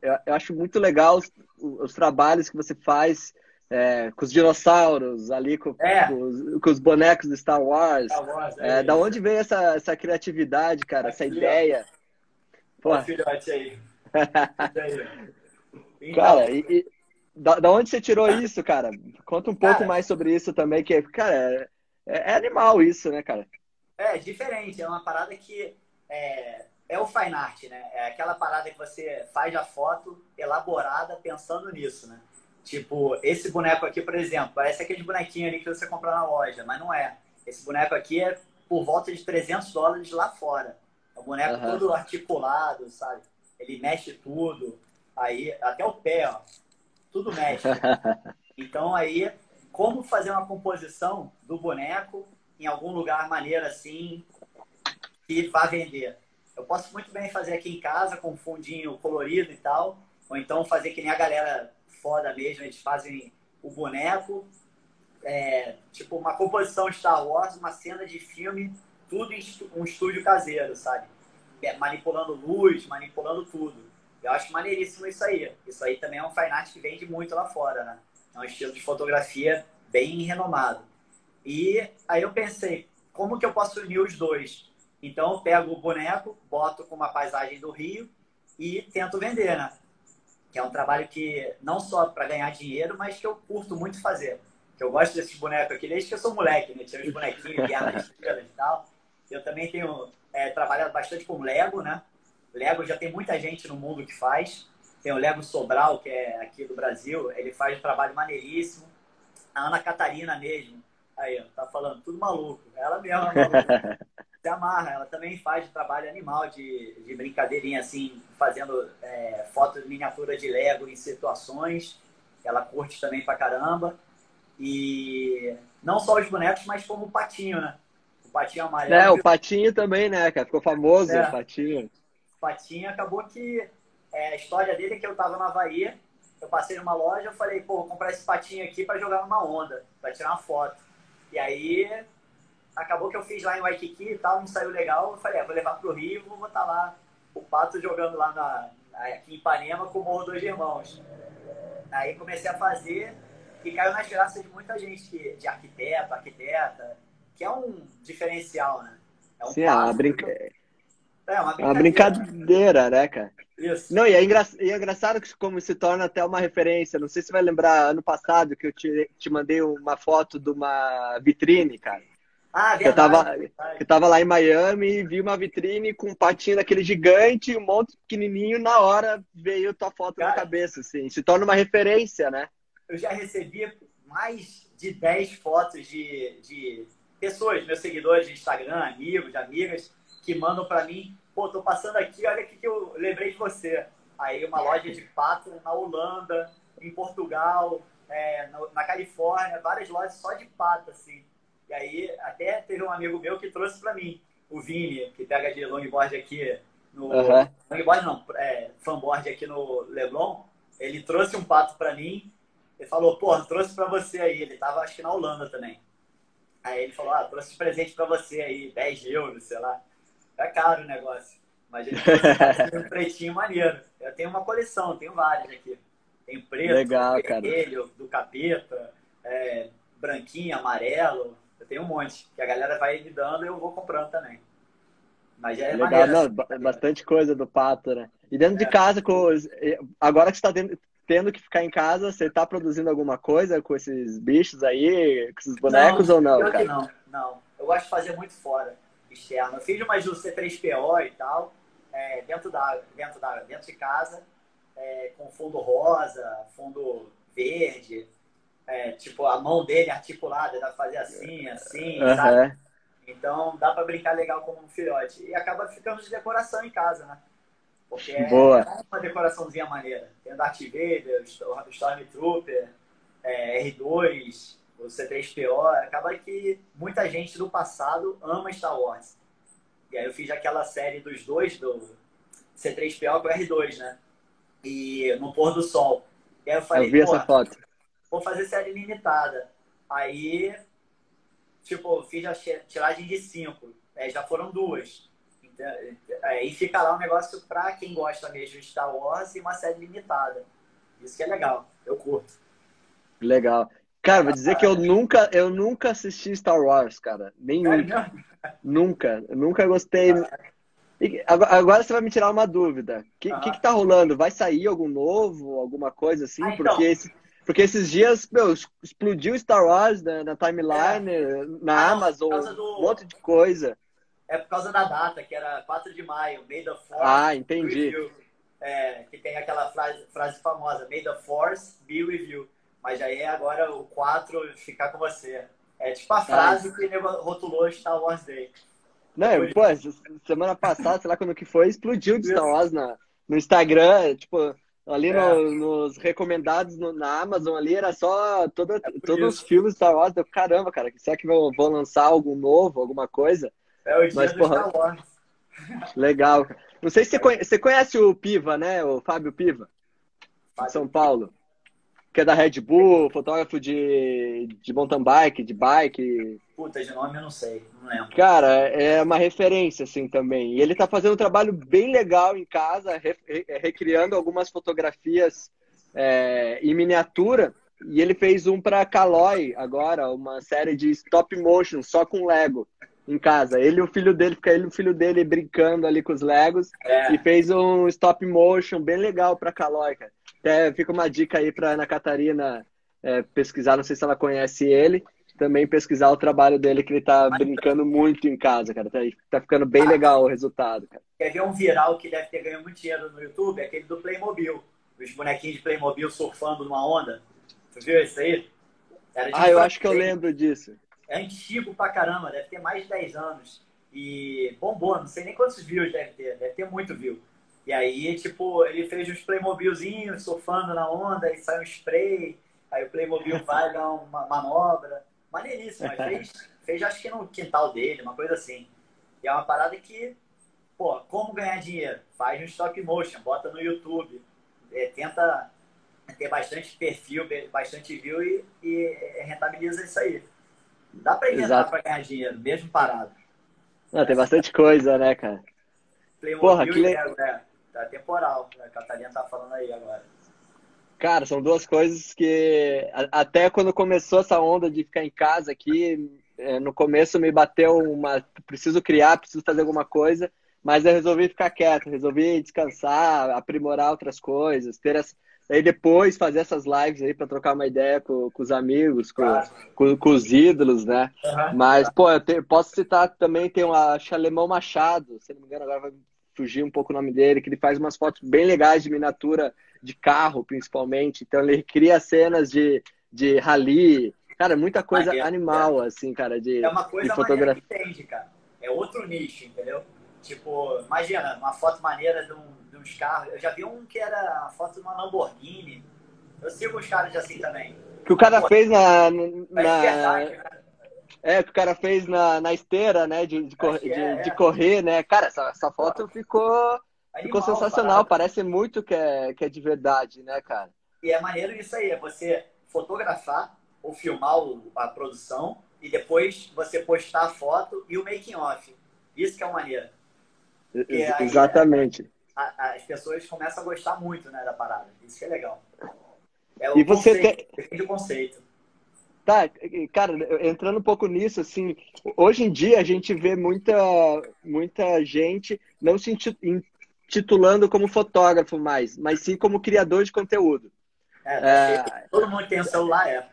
eu, eu, acho muito legal os, os trabalhos que você faz é, com os dinossauros ali, com, é. com, os, com, os, bonecos do Star Wars. Star Wars é, é da onde vem essa, essa criatividade, cara, essa ideia? Pô, filhote aí. então, cara, e, e, da, da onde você tirou isso, cara? Conta um pouco cara, mais sobre isso também, que, cara, é, é, animal isso, né, cara? É, diferente. É uma parada que é, é o fine art, né? É aquela parada que você faz a foto elaborada pensando nisso, né? Tipo, esse boneco aqui, por exemplo, parece aquele bonequinho ali que você compra na loja, mas não é. Esse boneco aqui é por volta de 300 dólares lá fora. É um boneco uhum. todo articulado, sabe? ele mexe tudo. Aí, até o pé, ó, tudo mexe. Então, aí, como fazer uma composição do boneco em algum lugar maneiro assim que vá vender? Eu posso muito bem fazer aqui em casa com um fundinho colorido e tal, ou então fazer que nem a galera foda mesmo, eles fazem o boneco, é, tipo uma composição Star Wars, uma cena de filme, tudo em um estúdio caseiro, sabe? É, manipulando luz, manipulando tudo. Eu acho maneiríssimo isso aí. Isso aí também é um fine art que vende muito lá fora, né? É um estilo de fotografia bem renomado. E aí eu pensei, como que eu posso unir os dois? Então eu pego o boneco, boto com uma paisagem do Rio e tento vender, né? Que é um trabalho que não só para ganhar dinheiro, mas que eu curto muito fazer. Que eu gosto desses bonecos aqui desde que eu sou moleque, né? Tinha os bonequinhos, guerra estrelas e tal. Eu também tenho é, trabalhado bastante com Lego, né? Lego já tem muita gente no mundo que faz. Tem o Lego Sobral, que é aqui do Brasil, ele faz um trabalho maneiríssimo. A Ana Catarina mesmo, aí, ó, tá falando tudo maluco. Ela mesma é maluca. Se amarra, ela também faz trabalho animal de, de brincadeirinha, assim, fazendo é, fotos miniatura de Lego em situações. Ela curte também pra caramba. E não só os bonecos, mas como o patinho, né? O patinho amarelo. É, o patinho também, né, cara? Ficou famoso é. o patinho. O patinho acabou que é, a história dele é que eu tava na Havaí, eu passei numa loja, eu falei, pô, vou comprar esse patinho aqui para jogar numa onda, para tirar uma foto. E aí acabou que eu fiz lá em Waikiki e tal, não saiu legal, eu falei, é, vou levar pro Rio, vou botar lá o pato jogando lá na, aqui em Ipanema com o Morro dos Irmãos. Aí comecei a fazer e caiu nas graças de muita gente, que, de arquiteto, arquiteta, que é um diferencial, né? É um Sim, é uma, brinca... é uma brincadeira. uma brincadeira, né, cara? Isso. Não, e é, engra... e é engraçado que como se torna até uma referência. Não sei se você vai lembrar, ano passado, que eu te, te mandei uma foto de uma vitrine, cara. Ah, verdade, eu tava, verdade. eu tava lá em Miami e vi uma vitrine com um patinho daquele gigante um monte pequenininho. Na hora veio tua foto cara, na cabeça, assim. Se torna uma referência, né? Eu já recebi mais de 10 fotos de, de pessoas, meus seguidores de Instagram, amigos, amigas, que mandam para mim pô, tô passando aqui, olha o que eu lembrei de você. Aí uma loja de pato na Holanda, em Portugal, é, na Califórnia, várias lojas só de pato, assim. E aí até teve um amigo meu que trouxe para mim, o Vini, que pega de longboard aqui no... Uhum. Longboard não, é, fanboard aqui no Leblon. Ele trouxe um pato para mim. Ele falou, pô, trouxe para você aí. Ele tava, acho que na Holanda também. Aí ele falou, ah, trouxe presente para você aí, 10 euros, sei lá. É caro o negócio. Mas ele um pretinho maneiro. Eu tenho uma coleção, tenho vários aqui. Tem preto, Legal, vermelho, cara. do capeta, é, branquinho, amarelo. Eu tenho um monte. Que a galera vai me dando e eu vou comprando também. Mas já é Legal. maneiro. Não, assim, bastante coisa do pato, né? E dentro é. de casa, com os... agora que você está tendo que ficar em casa, você está produzindo alguma coisa com esses bichos aí, com esses bonecos não, ou não? Cara? não, não. Eu gosto de fazer muito fora externo. Eu fiz umas do C3PO e tal, é, dentro, da, dentro, da, dentro de casa, é, com fundo rosa, fundo verde, é, tipo, a mão dele articulada, dá pra fazer assim, assim, uhum. sabe? Então dá para brincar legal como um filhote. E acaba ficando de decoração em casa, né? Porque é Boa. uma decoraçãozinha maneira. Tem o Darth Vader, o Stormtrooper, é, R2, o C3PO, acaba que muita gente do passado ama Star Wars. E aí eu fiz aquela série dos dois, do C3PO com o R2, né? E no pôr do sol. E aí eu falei, eu vi essa foto. Vou fazer série limitada. Aí, tipo, fiz a tiragem de cinco. Aí já foram duas. Então, aí fica lá um negócio pra quem gosta mesmo de Star Wars e uma série limitada. Isso que é legal. Eu curto. Legal. Cara, vou dizer que eu nunca, eu nunca assisti Star Wars, cara. Nenhum. Nunca. Eu nunca gostei. E agora você vai me tirar uma dúvida. O que, que, que, tá rolando? Vai sair algum novo, alguma coisa assim? Ah, então. Porque, esse, porque esses dias, meu, explodiu Star Wars na, na timeline, é. na ah, Amazon, do... um monte de coisa. É por causa da data, que era 4 de maio, May the Force. Ah, entendi. É, que tem aquela frase, frase famosa, May the Force be with you. Mas aí agora o 4 ficar com você. É tipo a frase ah. que ele rotulou Star Wars Day. Não, Depois... pô, semana passada, sei lá quando que foi, explodiu de Star Wars na, no Instagram, tipo, ali é. no, nos recomendados no, na Amazon ali, era só toda, é todos os filmes Star Wars. Eu, caramba, cara, será que vão, vão lançar algo novo, alguma coisa? É o Mas, porra, Star Wars. Legal. Não sei se você conhece, você conhece o Piva, né? O Fábio Piva, de São Paulo que é da Red Bull, fotógrafo de, de mountain bike, de bike. Puta, de nome eu não sei, não lembro. Cara, é uma referência, assim, também. E ele tá fazendo um trabalho bem legal em casa, re, recriando algumas fotografias é, em miniatura. E ele fez um para Caloi agora, uma série de stop motion, só com Lego em casa. Ele e o filho dele, fica ele e o filho dele brincando ali com os Legos. É. E fez um stop motion bem legal para Caloi, cara. Até fica uma dica aí para Ana Catarina é, pesquisar, não sei se ela conhece ele, também pesquisar o trabalho dele, que ele tá brincando muito em casa, cara. Tá, tá ficando bem legal o resultado, cara. Quer ver um viral que deve ter ganho muito dinheiro no YouTube? Aquele do Playmobil. Os bonequinhos de Playmobil surfando numa onda. Tu viu isso aí? ah, eu acho que eu lembro disso. É antigo pra caramba, deve ter mais de 10 anos. E bombou, não sei nem quantos views deve ter, deve ter muito view. E aí, tipo, ele fez uns Playmobilzinhos surfando na onda, e sai um spray, aí o Playmobil vai dar uma manobra. Maneiríssimo, mas fez, fez acho que no quintal dele, uma coisa assim. E é uma parada que, pô, como ganhar dinheiro? Faz no stop motion, bota no YouTube, é, tenta ter bastante perfil, bastante view e, e rentabiliza isso aí. Dá pra inventar pra ganhar dinheiro, mesmo parado. Não, tem bastante coisa, né, cara? Playmobil Porra, que le... é, Tá temporal, a Catarina tá falando aí agora. Cara, são duas coisas que até quando começou essa onda de ficar em casa aqui, é, no começo me bateu uma. Preciso criar, preciso fazer alguma coisa, mas eu resolvi ficar quieto, resolvi descansar, aprimorar outras coisas, ter as. Aí depois fazer essas lives aí para trocar uma ideia com, com os amigos, com, com, com, os ídolos, né? Uhum. Mas, pô, eu te, posso citar também, tem o Chalemão Machado, se não me engano, agora vai fugir um pouco o nome dele, que ele faz umas fotos bem legais de miniatura de carro, principalmente. Então ele cria cenas de, de rally. Cara, muita coisa é, animal, é, assim, cara, de, é uma coisa de fotografia. Que entende, cara. É outro nicho, entendeu? Tipo, imagina, uma foto maneira de, um, de uns carros. Eu já vi um que era a foto de uma Lamborghini. Eu sigo os caras assim também. Que o cara fez na. na... É verdade, né? É, que o cara fez na, na esteira, né? De, de, cor, é, de, é. de, correr, né? Cara, essa, essa foto ficou, Animal, ficou sensacional. Parece muito que é, que é de verdade, né, cara? E é maneiro isso aí, é você fotografar ou filmar a produção e depois você postar a foto e o making off. Isso que é o maneiro. Aí, Exatamente. A, as pessoas começam a gostar muito né, da parada. Isso que é legal. É o e você conceito, tem... o conceito. Tá, cara, entrando um pouco nisso, assim, hoje em dia a gente vê muita, muita gente não se intitulando como fotógrafo mais, mas sim como criador de conteúdo. É, é, todo mundo tem um celular, é.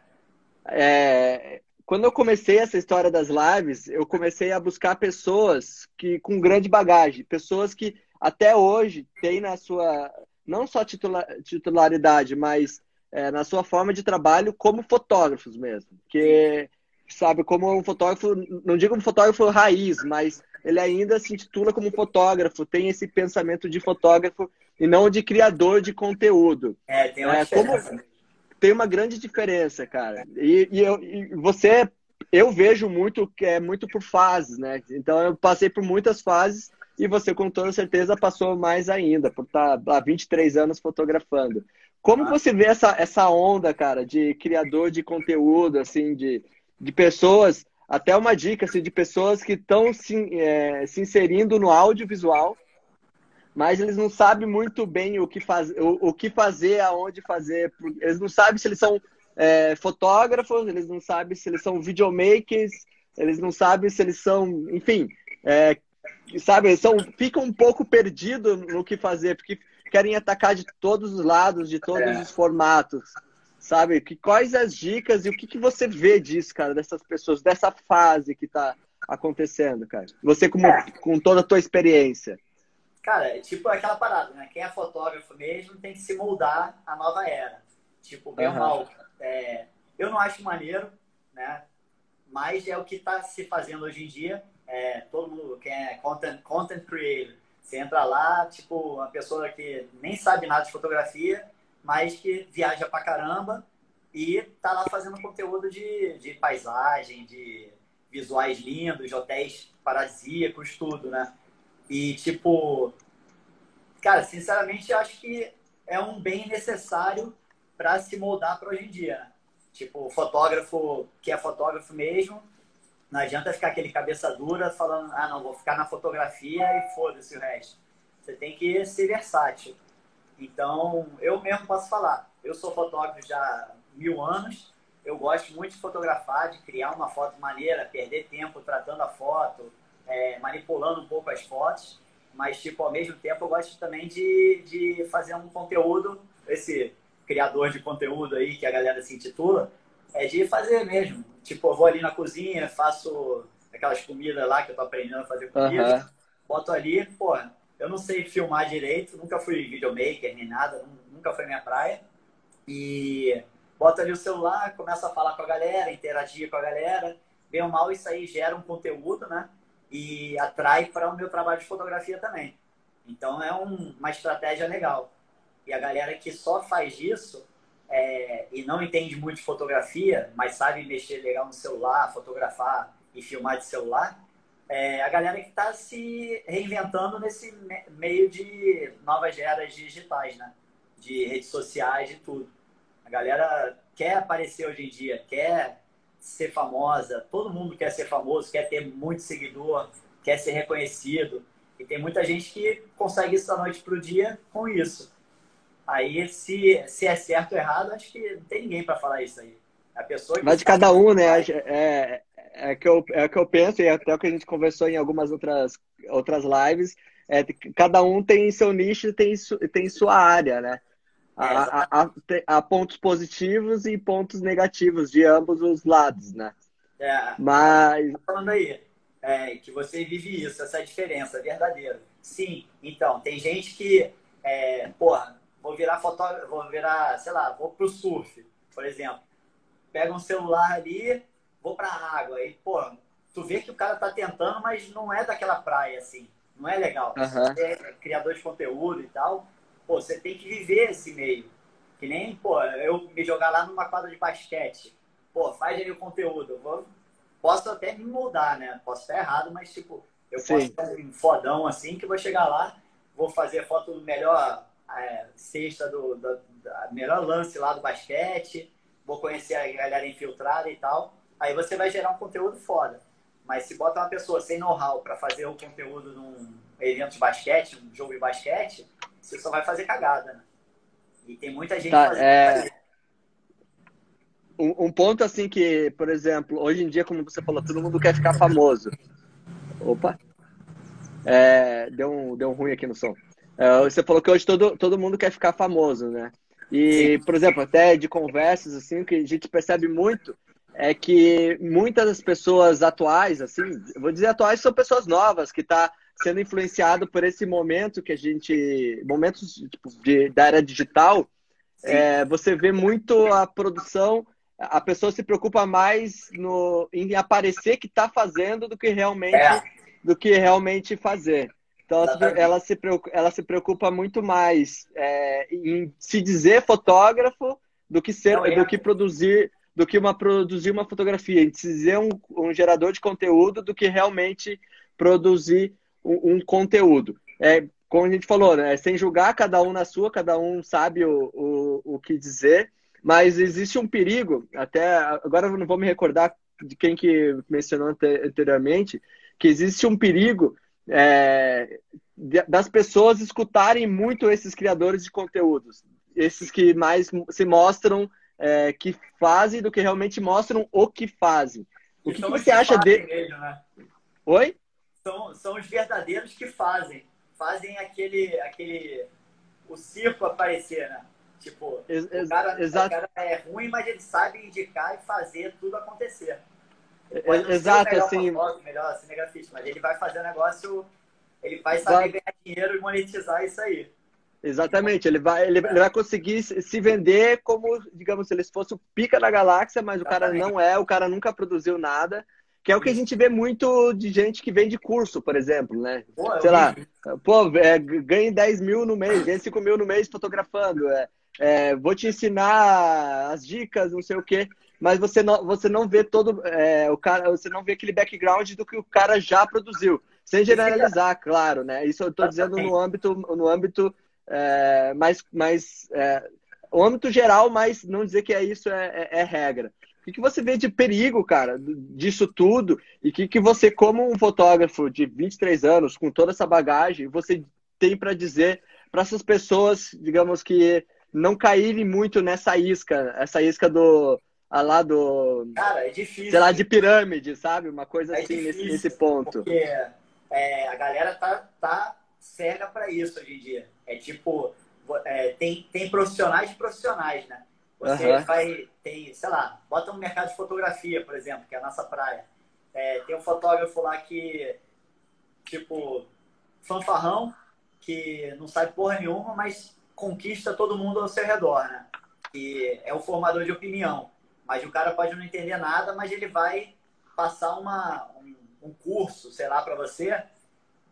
é. Quando eu comecei essa história das lives, eu comecei a buscar pessoas que com grande bagagem, pessoas que até hoje têm na sua não só titular, titularidade, mas é, na sua forma de trabalho como fotógrafos mesmo. Que, sabe, como um fotógrafo, não digo um fotógrafo raiz, mas ele ainda se intitula como fotógrafo, tem esse pensamento de fotógrafo e não de criador de conteúdo. É, tem uma é, como, Tem uma grande diferença, cara. E, e, eu, e você, eu vejo muito que é muito por fases, né? Então eu passei por muitas fases e você com toda certeza passou mais ainda, por estar há 23 anos fotografando. Como ah. você vê essa, essa onda, cara, de criador de conteúdo, assim, de, de pessoas, até uma dica, assim, de pessoas que estão se, é, se inserindo no audiovisual, mas eles não sabem muito bem o que, faz, o, o que fazer, aonde fazer. Eles não sabem se eles são é, fotógrafos, eles não sabem se eles são videomakers, eles não sabem se eles são, enfim, é, sabe, eles são, ficam um pouco perdidos no que fazer, porque querem atacar de todos os lados, de todos é. os formatos. Sabe? Que, quais as dicas e o que, que você vê disso, cara, dessas pessoas, dessa fase que está acontecendo, cara? Você como, é. com toda a tua experiência. Cara, é tipo aquela parada, né? Quem é fotógrafo mesmo tem que se moldar à nova era. Tipo, bem uhum. ou mal. É, eu não acho maneiro, né? Mas é o que está se fazendo hoje em dia. É, todo mundo, quem é content, content creator, Você entra lá, tipo, uma pessoa que nem sabe nada de fotografia, mas que viaja pra caramba e tá lá fazendo conteúdo de, de paisagem, de visuais lindos, de hotéis paradisíacos, tudo, né? E, tipo, cara, sinceramente, eu acho que é um bem necessário para se moldar para hoje em dia. Né? Tipo, fotógrafo que é fotógrafo mesmo, não adianta ficar aquele cabeça dura falando, ah, não, vou ficar na fotografia e foda-se o resto. Você tem que ser versátil. Então, eu mesmo posso falar. Eu sou fotógrafo já há mil anos. Eu gosto muito de fotografar, de criar uma foto maneira, perder tempo tratando a foto, é, manipulando um pouco as fotos. Mas, tipo, ao mesmo tempo, eu gosto também de, de fazer um conteúdo, esse criador de conteúdo aí que a galera se intitula, é de fazer mesmo. Tipo, eu vou ali na cozinha, faço aquelas comidas lá que eu tô aprendendo a fazer comida, uhum. boto ali, pô, eu não sei filmar direito, nunca fui videomaker nem nada, nunca foi minha praia. E boto ali o celular, começo a falar com a galera, interagir com a galera. Bem ou mal, isso aí gera um conteúdo, né? E atrai para o meu trabalho de fotografia também. Então é um, uma estratégia legal. E a galera que só faz isso é, e não entende muito de fotografia, mas sabe mexer legal no celular, fotografar e filmar de celular, é a galera que está se reinventando nesse meio de novas eras digitais, né? De redes sociais e tudo. A galera quer aparecer hoje em dia, quer ser famosa, todo mundo quer ser famoso, quer ter muito seguidor, quer ser reconhecido. E tem muita gente que consegue isso da noite para o dia com isso. Aí, se, se é certo ou errado, acho que não tem ninguém para falar isso aí. A pessoa Mas de cada um, né? É, é, que eu, é que eu penso, e até o que a gente conversou em algumas outras, outras lives, é, cada um tem seu nicho tem, tem sua área, né? Há, há, há, pontos positivos e pontos negativos de ambos os lados, né? É, Mas. Tá falando aí, é, que você vive isso, essa diferença verdadeira. Sim, então, tem gente que, é, porra, vou virar fotógrafo, vou virar, sei lá, vou pro surf, por exemplo. Pega um celular ali, vou pra água. Aí, pô, tu vê que o cara tá tentando, mas não é daquela praia, assim. Não é legal. Uhum. É criador de conteúdo e tal, pô, você tem que viver esse meio. Que nem, pô, eu me jogar lá numa quadra de basquete. Pô, faz aí o conteúdo. Eu vou, posso até me mudar, né? Posso estar errado, mas, tipo, eu Sim. posso ser um fodão assim que vou chegar lá, vou fazer foto melhor é, sexta do, melhor lance lá do basquete, vou conhecer a galera infiltrada e tal. Aí você vai gerar um conteúdo foda. Mas se bota uma pessoa sem know-how para fazer o conteúdo num evento de basquete, um jogo de basquete, você só vai fazer cagada, né? E tem muita gente tá, fazendo. É... Um, um ponto assim que, por exemplo, hoje em dia, como você falou, todo mundo quer ficar famoso. Opa! É, deu, um, deu um ruim aqui no som. É, você falou que hoje todo, todo mundo quer ficar famoso, né? E, por exemplo, até de conversas, assim, que a gente percebe muito é que muitas das pessoas atuais, assim, vou dizer atuais, são pessoas novas, que tá sendo influenciado por esse momento que a gente, momentos tipo, de, da era digital, é, você vê muito a produção, a pessoa se preocupa mais no, em aparecer que está fazendo do que realmente, é. do que realmente fazer. Então, ela se, preocupa, ela se preocupa muito mais é, em se dizer fotógrafo do que ser, Não, do que produzir, do que uma produzir uma fotografia, em se dizer um, um gerador de conteúdo do que realmente produzir um, um, conteúdo. É, como a gente falou, né, sem julgar cada um na sua, cada um sabe o, o, o que dizer, mas existe um perigo, até agora eu não vou me recordar de quem que mencionou anteriormente, que existe um perigo é, das pessoas escutarem muito esses criadores de conteúdos, esses que mais se mostram é, que fazem do que realmente mostram o que fazem. O que, que você acha de? Mesmo, né? Oi? São, são os verdadeiros que fazem, fazem aquele, aquele, o circo aparecer, né? Tipo, ex o, cara, o cara é ruim, mas ele sabe indicar e fazer tudo acontecer. Pode Exato, melhor assim. Foto, melhor cinegrafista, mas ele vai fazer o negócio, ele vai saber ganhar dinheiro e monetizar isso aí. Exatamente, ele vai, ele, ele vai conseguir se vender como, digamos, se ele fosse o pica da galáxia, mas o cara não é, o cara nunca produziu nada. Que é o que a gente vê muito de gente que vende curso, por exemplo, né? Pô, Sei lá, pô, é, ganhe 10 mil no mês, ganhe 5 mil no mês fotografando. É, é, vou te ensinar as dicas, não sei o quê. Mas você não, você não vê todo é, o cara, você não vê aquele background do que o cara já produziu. Sem generalizar, claro, né? Isso eu estou dizendo no âmbito, no âmbito é, mais, mais é, o âmbito geral, mas não dizer que é isso é, é, é regra. O que, que você vê de perigo, cara, disso tudo? E o que, que você, como um fotógrafo de 23 anos, com toda essa bagagem, você tem para dizer para essas pessoas, digamos que não caírem muito nessa isca, essa isca do a lá do. Cara, é difícil. Sei lá, de pirâmide, sabe? Uma coisa é assim nesse, nesse ponto. Porque é, a galera tá, tá cega para isso hoje em dia. É tipo, é, tem, tem profissionais profissionais, né? Você uhum. vai, tem, sei lá, bota um mercado de fotografia, por exemplo, que é a nossa praia. É, tem um fotógrafo lá que, tipo, fanfarrão, que não sabe porra nenhuma, mas conquista todo mundo ao seu redor, né? Que é o formador de opinião. Mas o cara pode não entender nada, mas ele vai passar uma, um, um curso, sei lá, para você,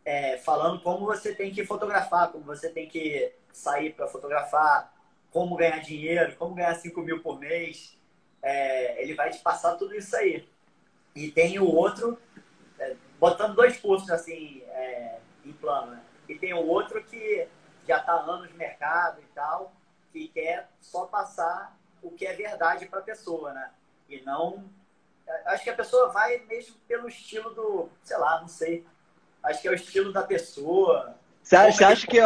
é, falando como você tem que fotografar, como você tem que sair para fotografar, como ganhar dinheiro, como ganhar 5 mil por mês. É, ele vai te passar tudo isso aí. E tem o outro, é, botando dois cursos assim é, em plano, né? E tem o outro que já está anos no mercado e tal, que quer só passar o que é verdade para a pessoa, né? E não. Acho que a pessoa vai mesmo pelo estilo do. Sei lá, não sei. Acho que é o estilo da pessoa. Você acha, acha que.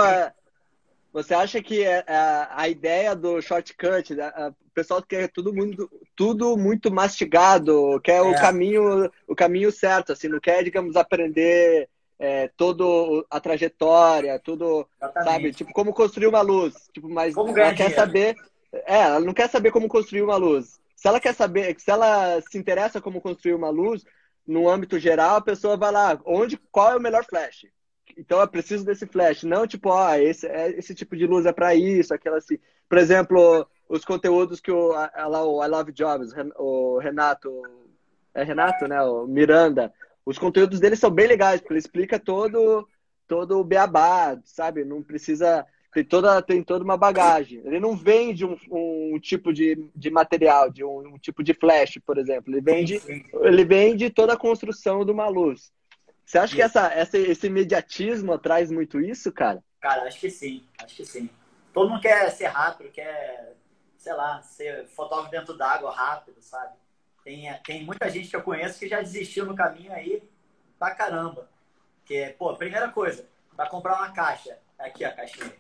Você acha que a, é, é, a ideia do shortcut, né? o pessoal quer tudo muito, tudo muito mastigado, quer é. o caminho, o caminho certo, assim, não quer, digamos, aprender é, toda a trajetória, tudo, Exatamente. sabe? Tipo, como construir uma luz, tipo, mas como ela quer saber, é, ela não quer saber como construir uma luz. Se ela quer saber, se ela se interessa como construir uma luz, no âmbito geral, a pessoa vai lá, onde, qual é o melhor flash? Então, eu preciso desse flash. Não, tipo, ó, esse, é, esse tipo de luz é para isso, aquela assim. Por exemplo, os conteúdos que o, lá, o I Love Jobs, o Renato, é Renato, né? O Miranda. Os conteúdos dele são bem legais, porque ele explica todo, todo o beabá, sabe? Não precisa. Tem toda, tem toda uma bagagem. Ele não vende um, um tipo de, de material, de um, um tipo de flash, por exemplo. Ele vende, ele vende toda a construção de uma luz. Você acha que essa, essa, esse imediatismo traz muito isso, cara? Cara, acho que sim, acho que sim. Todo mundo quer ser rápido, quer, sei lá, ser fotógrafo dentro d'água rápido, sabe? Tem, tem muita gente que eu conheço que já desistiu no caminho aí pra caramba. Que, pô, primeira coisa, para comprar uma caixa, aqui a caixinha,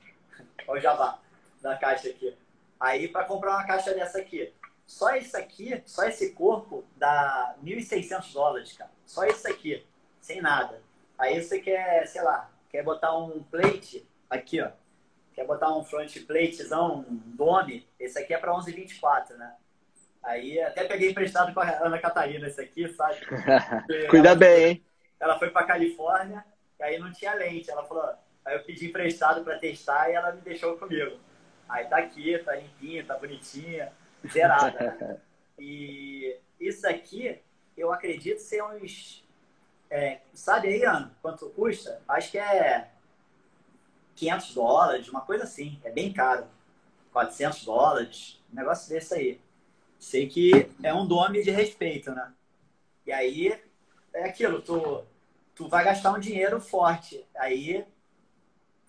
olha o jabá da caixa aqui. Aí, para comprar uma caixa dessa aqui, só isso aqui, só esse corpo dá 1.600 dólares, cara. Só isso aqui sem nada. Aí você quer, sei lá, quer botar um plate aqui, ó. Quer botar um front platezão, um dome, esse aqui é para 11,24, né? Aí até peguei emprestado com a Ana Catarina esse aqui, sabe? Cuida bem, hein? Ela foi para Califórnia e aí não tinha lente. Ela falou, aí eu pedi emprestado para testar e ela me deixou comigo. Aí tá aqui, tá limpinha, tá bonitinha, zerada. Né? E isso aqui, eu acredito ser uns é, sabe aí, Ana, quanto custa? Acho que é 500 dólares, uma coisa assim. É bem caro. 400 dólares, um negócio desse aí. Sei que é um nome de respeito, né? E aí, é aquilo, tu, tu vai gastar um dinheiro forte. Aí,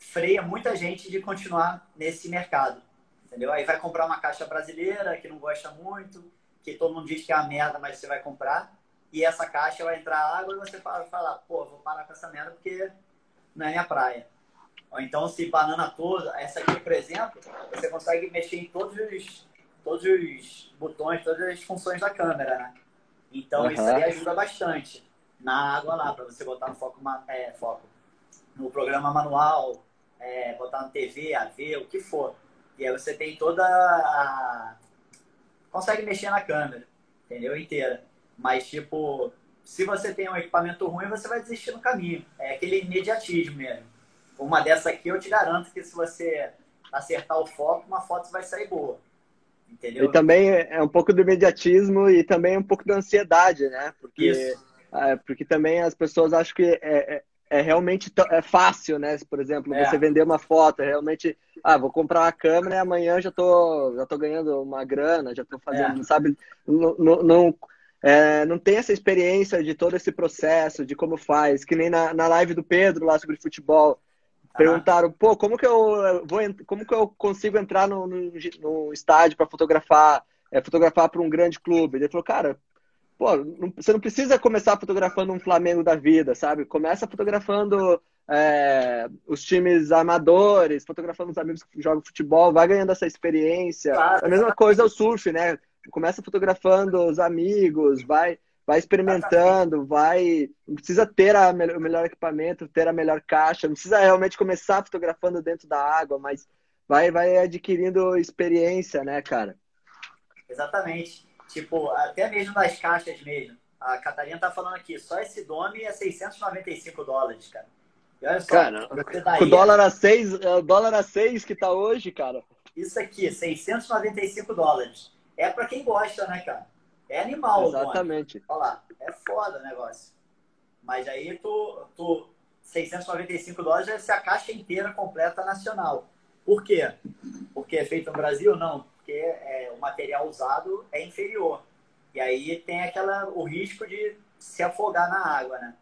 freia muita gente de continuar nesse mercado. Entendeu? Aí vai comprar uma caixa brasileira que não gosta muito, que todo mundo diz que é uma merda, mas você vai comprar e essa caixa vai entrar água e você vai falar, pô, vou parar com essa merda porque não é minha praia. Ou então, se banana toda, essa aqui, por exemplo, você consegue mexer em todos os, todos os botões, todas as funções da câmera, né? Então, uhum. isso aí ajuda bastante na água lá, para você botar no foco, é, foco no programa manual, é, botar no TV, AV, o que for. E aí você tem toda a... consegue mexer na câmera, entendeu? Inteira. Mas, tipo, se você tem um equipamento ruim, você vai desistir no caminho. É aquele imediatismo mesmo. Uma dessa aqui, eu te garanto que se você acertar o foco, uma foto vai sair boa. Entendeu? E também é um pouco do imediatismo e também um pouco da ansiedade, né? Porque Isso. é, porque também as pessoas acham que é, é, é realmente é fácil, né? Por exemplo, é. você vender uma foto, é realmente, ah, vou comprar uma câmera e amanhã já tô, já tô ganhando uma grana, já tô fazendo, é. sabe? Não, não, não, é, não tem essa experiência de todo esse processo, de como faz, que nem na, na live do Pedro lá sobre futebol. Perguntaram, pô, como que eu vou, como que eu consigo entrar no, no, no estádio para fotografar, é, fotografar para um grande clube? Ele falou, cara, pô, não, você não precisa começar fotografando um Flamengo da vida, sabe? Começa fotografando é, os times amadores, fotografando os amigos que jogam futebol, vai ganhando essa experiência. Claro, a mesma coisa é o surf, né? Começa fotografando os amigos, vai vai experimentando, vai. Não precisa ter a, o melhor equipamento, ter a melhor caixa, não precisa realmente começar fotografando dentro da água, mas vai, vai adquirindo experiência, né, cara? Exatamente. Tipo, até mesmo nas caixas mesmo. A Catarina tá falando aqui, só esse Dome é 695 dólares, cara. E olha só, cara, daí, o dólar a 6, é o dólar a 6 que tá hoje, cara. Isso aqui, 695 dólares. É para quem gosta, né, cara? É animal, Exatamente. Olha lá, é foda o negócio. Mas aí tu, tu 695 dólares vai ser a caixa inteira completa nacional. Por quê? Porque é feito no Brasil? Não, porque é, o material usado é inferior. E aí tem aquela, o risco de se afogar na água, né?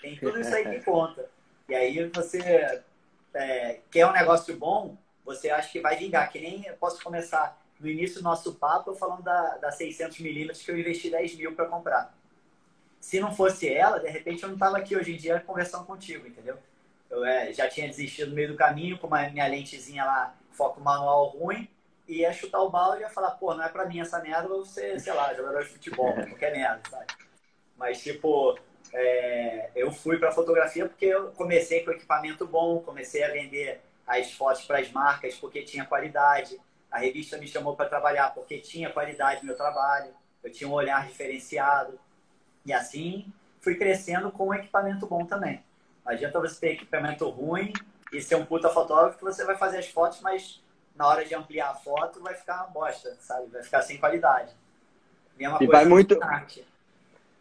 Tem tudo isso aí que conta. E aí você é, quer um negócio bom, você acha que vai vingar. Que nem eu posso começar no início do nosso papo, eu falando da, da 600mm que eu investi 10 mil para comprar. Se não fosse ela, de repente eu não estava aqui hoje em dia conversando contigo, entendeu? Eu é, já tinha desistido no meio do caminho com uma minha lentezinha lá, foco manual ruim, ia chutar o balde e ia falar, pô, não é para mim essa merda, vou ser, sei lá, jogador de futebol, qualquer merda, sabe? Mas, tipo, é, eu fui para fotografia porque eu comecei com equipamento bom, comecei a vender as fotos para as marcas porque tinha qualidade. A revista me chamou para trabalhar porque tinha qualidade no meu trabalho, eu tinha um olhar diferenciado. E assim fui crescendo com um equipamento bom também. Não adianta você ter equipamento ruim e ser um puta fotógrafo que você vai fazer as fotos, mas na hora de ampliar a foto vai ficar uma bosta, sabe? Vai ficar sem qualidade. Mesma e vai muito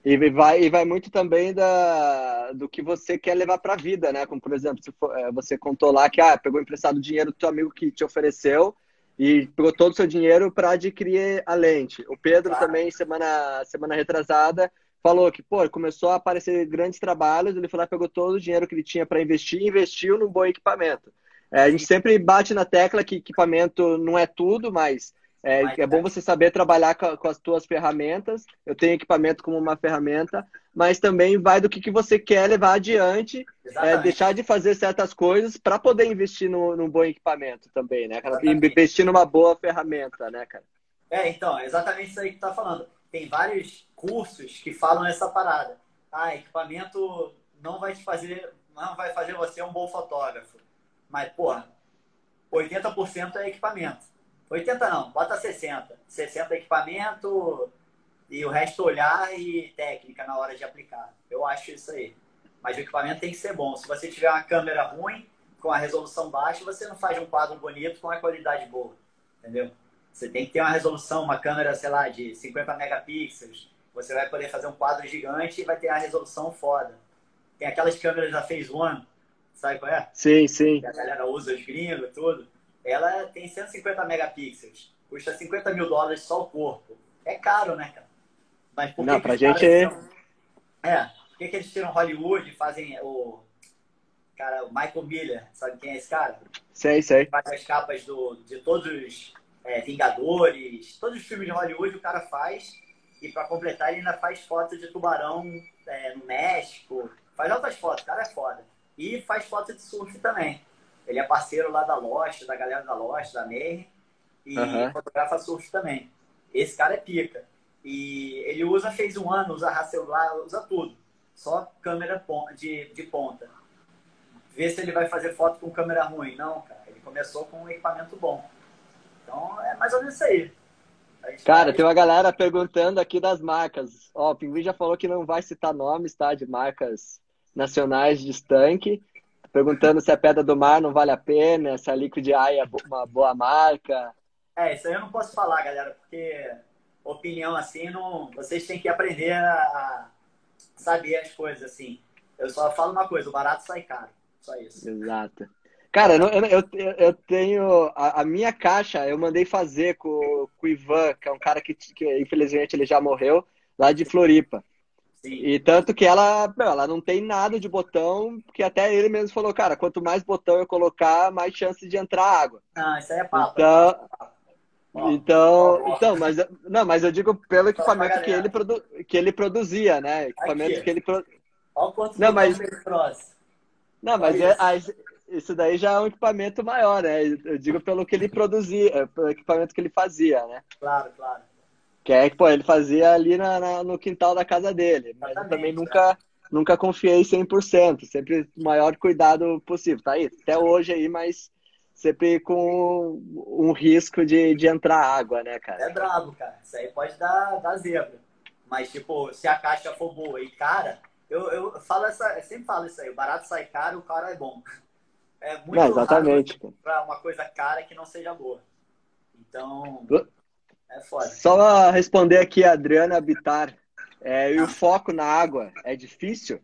e vai, e vai muito também da, do que você quer levar para a vida, né? Como, por exemplo, for, é, você contou lá que ah, pegou emprestado dinheiro do teu amigo que te ofereceu e pegou todo o seu dinheiro para adquirir a lente. O Pedro claro. também, semana, semana retrasada, falou que, pô, começou a aparecer grandes trabalhos, ele falou, pegou todo o dinheiro que ele tinha para investir e investiu num bom equipamento. É, a gente sempre bate na tecla que equipamento não é tudo, mas é, é bom você saber trabalhar com, com, as tuas ferramentas. Eu tenho equipamento como uma ferramenta, mas também vai do que, que você quer levar adiante, é, deixar de fazer certas coisas para poder investir no, num bom equipamento também, né, cara? Investir numa boa ferramenta, né, cara? É, então, exatamente isso aí que tu tá falando. Tem vários cursos que falam essa parada. Ah, equipamento não vai te fazer, não vai fazer você um bom fotógrafo. Mas, porra, 80% é equipamento. 80 não, bota 60. 60 equipamento e o resto olhar e técnica na hora de aplicar. Eu acho isso aí. Mas o equipamento tem que ser bom. Se você tiver uma câmera ruim, com a resolução baixa, você não faz um quadro bonito com a qualidade boa. Entendeu? Você tem que ter uma resolução, uma câmera, sei lá, de 50 megapixels. Você vai poder fazer um quadro gigante e vai ter a resolução foda. Tem aquelas câmeras da Phase One, sabe qual é? Sim, sim. Que a galera usa os gringos e tudo ela tem 150 megapixels. Custa 50 mil dólares só o corpo. É caro, né, cara? Mas por Não, que pra gente é... Tiram... É, por que, que eles tiram Hollywood e fazem o... Cara, o Michael Miller, sabe quem é esse cara? Sei, sei. Faz as capas do, de todos os é, Vingadores, todos os filmes de Hollywood o cara faz. E para completar, ele ainda faz fotos de tubarão é, no México. Faz outras fotos, o cara é foda. E faz foto de surf também. Ele é parceiro lá da Lost, da galera da Lost, da Meir, e uhum. fotografa surf também. Esse cara é pica. E ele usa fez um ano, usa Hasselblad, usa tudo. Só câmera de, de ponta. Vê se ele vai fazer foto com câmera ruim. Não, cara. Ele começou com um equipamento bom. Então é mais ou menos isso aí. Cara, vai... tem uma galera perguntando aqui das marcas. Ó, o Pinguim já falou que não vai citar nomes, tá? De marcas nacionais de estanque perguntando se a Pedra do Mar não vale a pena, se a Liquid Eye é uma boa marca. É, isso aí eu não posso falar, galera, porque opinião assim, não, vocês têm que aprender a saber as coisas, assim. Eu só falo uma coisa, o barato sai caro. Só isso. Exato. Cara, eu, eu, eu tenho. A, a, minha caixa eu mandei fazer com, com o Ivan, que é um cara que, que infelizmente ele já morreu, lá de Floripa. Sim. E tanto que ela, ela não tem nada de botão, que até ele mesmo falou, cara, quanto mais botão eu colocar, mais chance de entrar água. Ah, isso aí é papo. Então, ó, então, então, mas não, mas eu digo pelo equipamento que ele, produ, que ele produzia, né? Equipamento Aqui. que ele pro... Olha quanto não, mas Não, mas é, isso daí já é um equipamento maior, né? Eu digo pelo que ele produzia, pelo equipamento que ele fazia, né? Claro, claro. Que é que, pô, ele fazia ali na, na, no quintal da casa dele. Mas eu também nunca, nunca confiei 100%. Sempre o maior cuidado possível. Tá aí, até hoje aí, mas sempre com um risco de, de entrar água, né, cara? É brabo, cara. Isso aí pode dar, dar zebra. Mas, tipo, se a caixa for boa e cara, eu, eu falo essa, eu sempre falo isso aí, o barato sai caro, o cara é bom. É muito não, exatamente. para uma coisa cara que não seja boa. Então, é foda. Só responder aqui a Adriana Habitar. É, e o foco na água é difícil?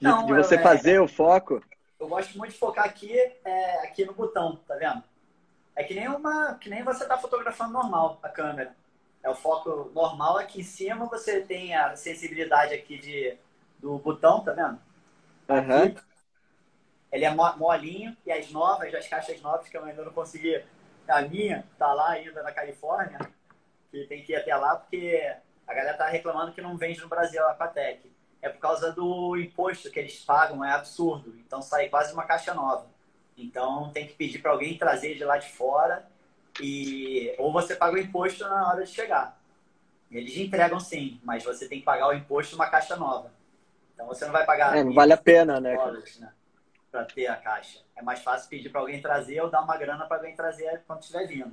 De, Não, de você é, fazer o foco? Eu gosto muito de focar aqui, é, aqui no botão, tá vendo? É que nem uma, que nem você tá fotografando normal a câmera. É o foco normal aqui em cima, você tem a sensibilidade aqui de, do botão, tá vendo? Uhum. Ele é molinho e as novas, as caixas novas que eu ainda não consegui a minha tá lá ainda na Califórnia, que tem que ir até lá porque a galera tá reclamando que não vende no Brasil a Aquatec. É por causa do imposto que eles pagam, é absurdo. Então sai quase uma caixa nova. Então tem que pedir para alguém trazer de lá de fora e ou você paga o imposto na hora de chegar. Eles entregam sim, mas você tem que pagar o imposto uma caixa nova. Então você não vai pagar. É, não vale a pena, né? Dólares, né? Para ter a caixa. É mais fácil pedir para alguém trazer ou dar uma grana para alguém trazer quando estiver vindo.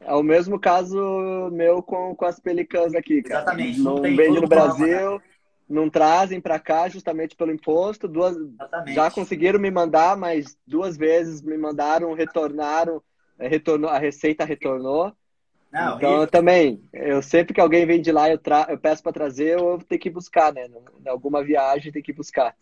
É o mesmo caso meu com, com as pelicãs aqui, cara. Exatamente. Não, não vende no Brasil, né? não trazem para cá justamente pelo imposto. Duas, já conseguiram me mandar, mas duas vezes me mandaram, retornaram, é, retornou, a receita retornou. Não, então eu também, eu sempre que alguém vem de lá, eu, tra eu peço para trazer, eu tenho que buscar, né? Em alguma viagem tem que buscar.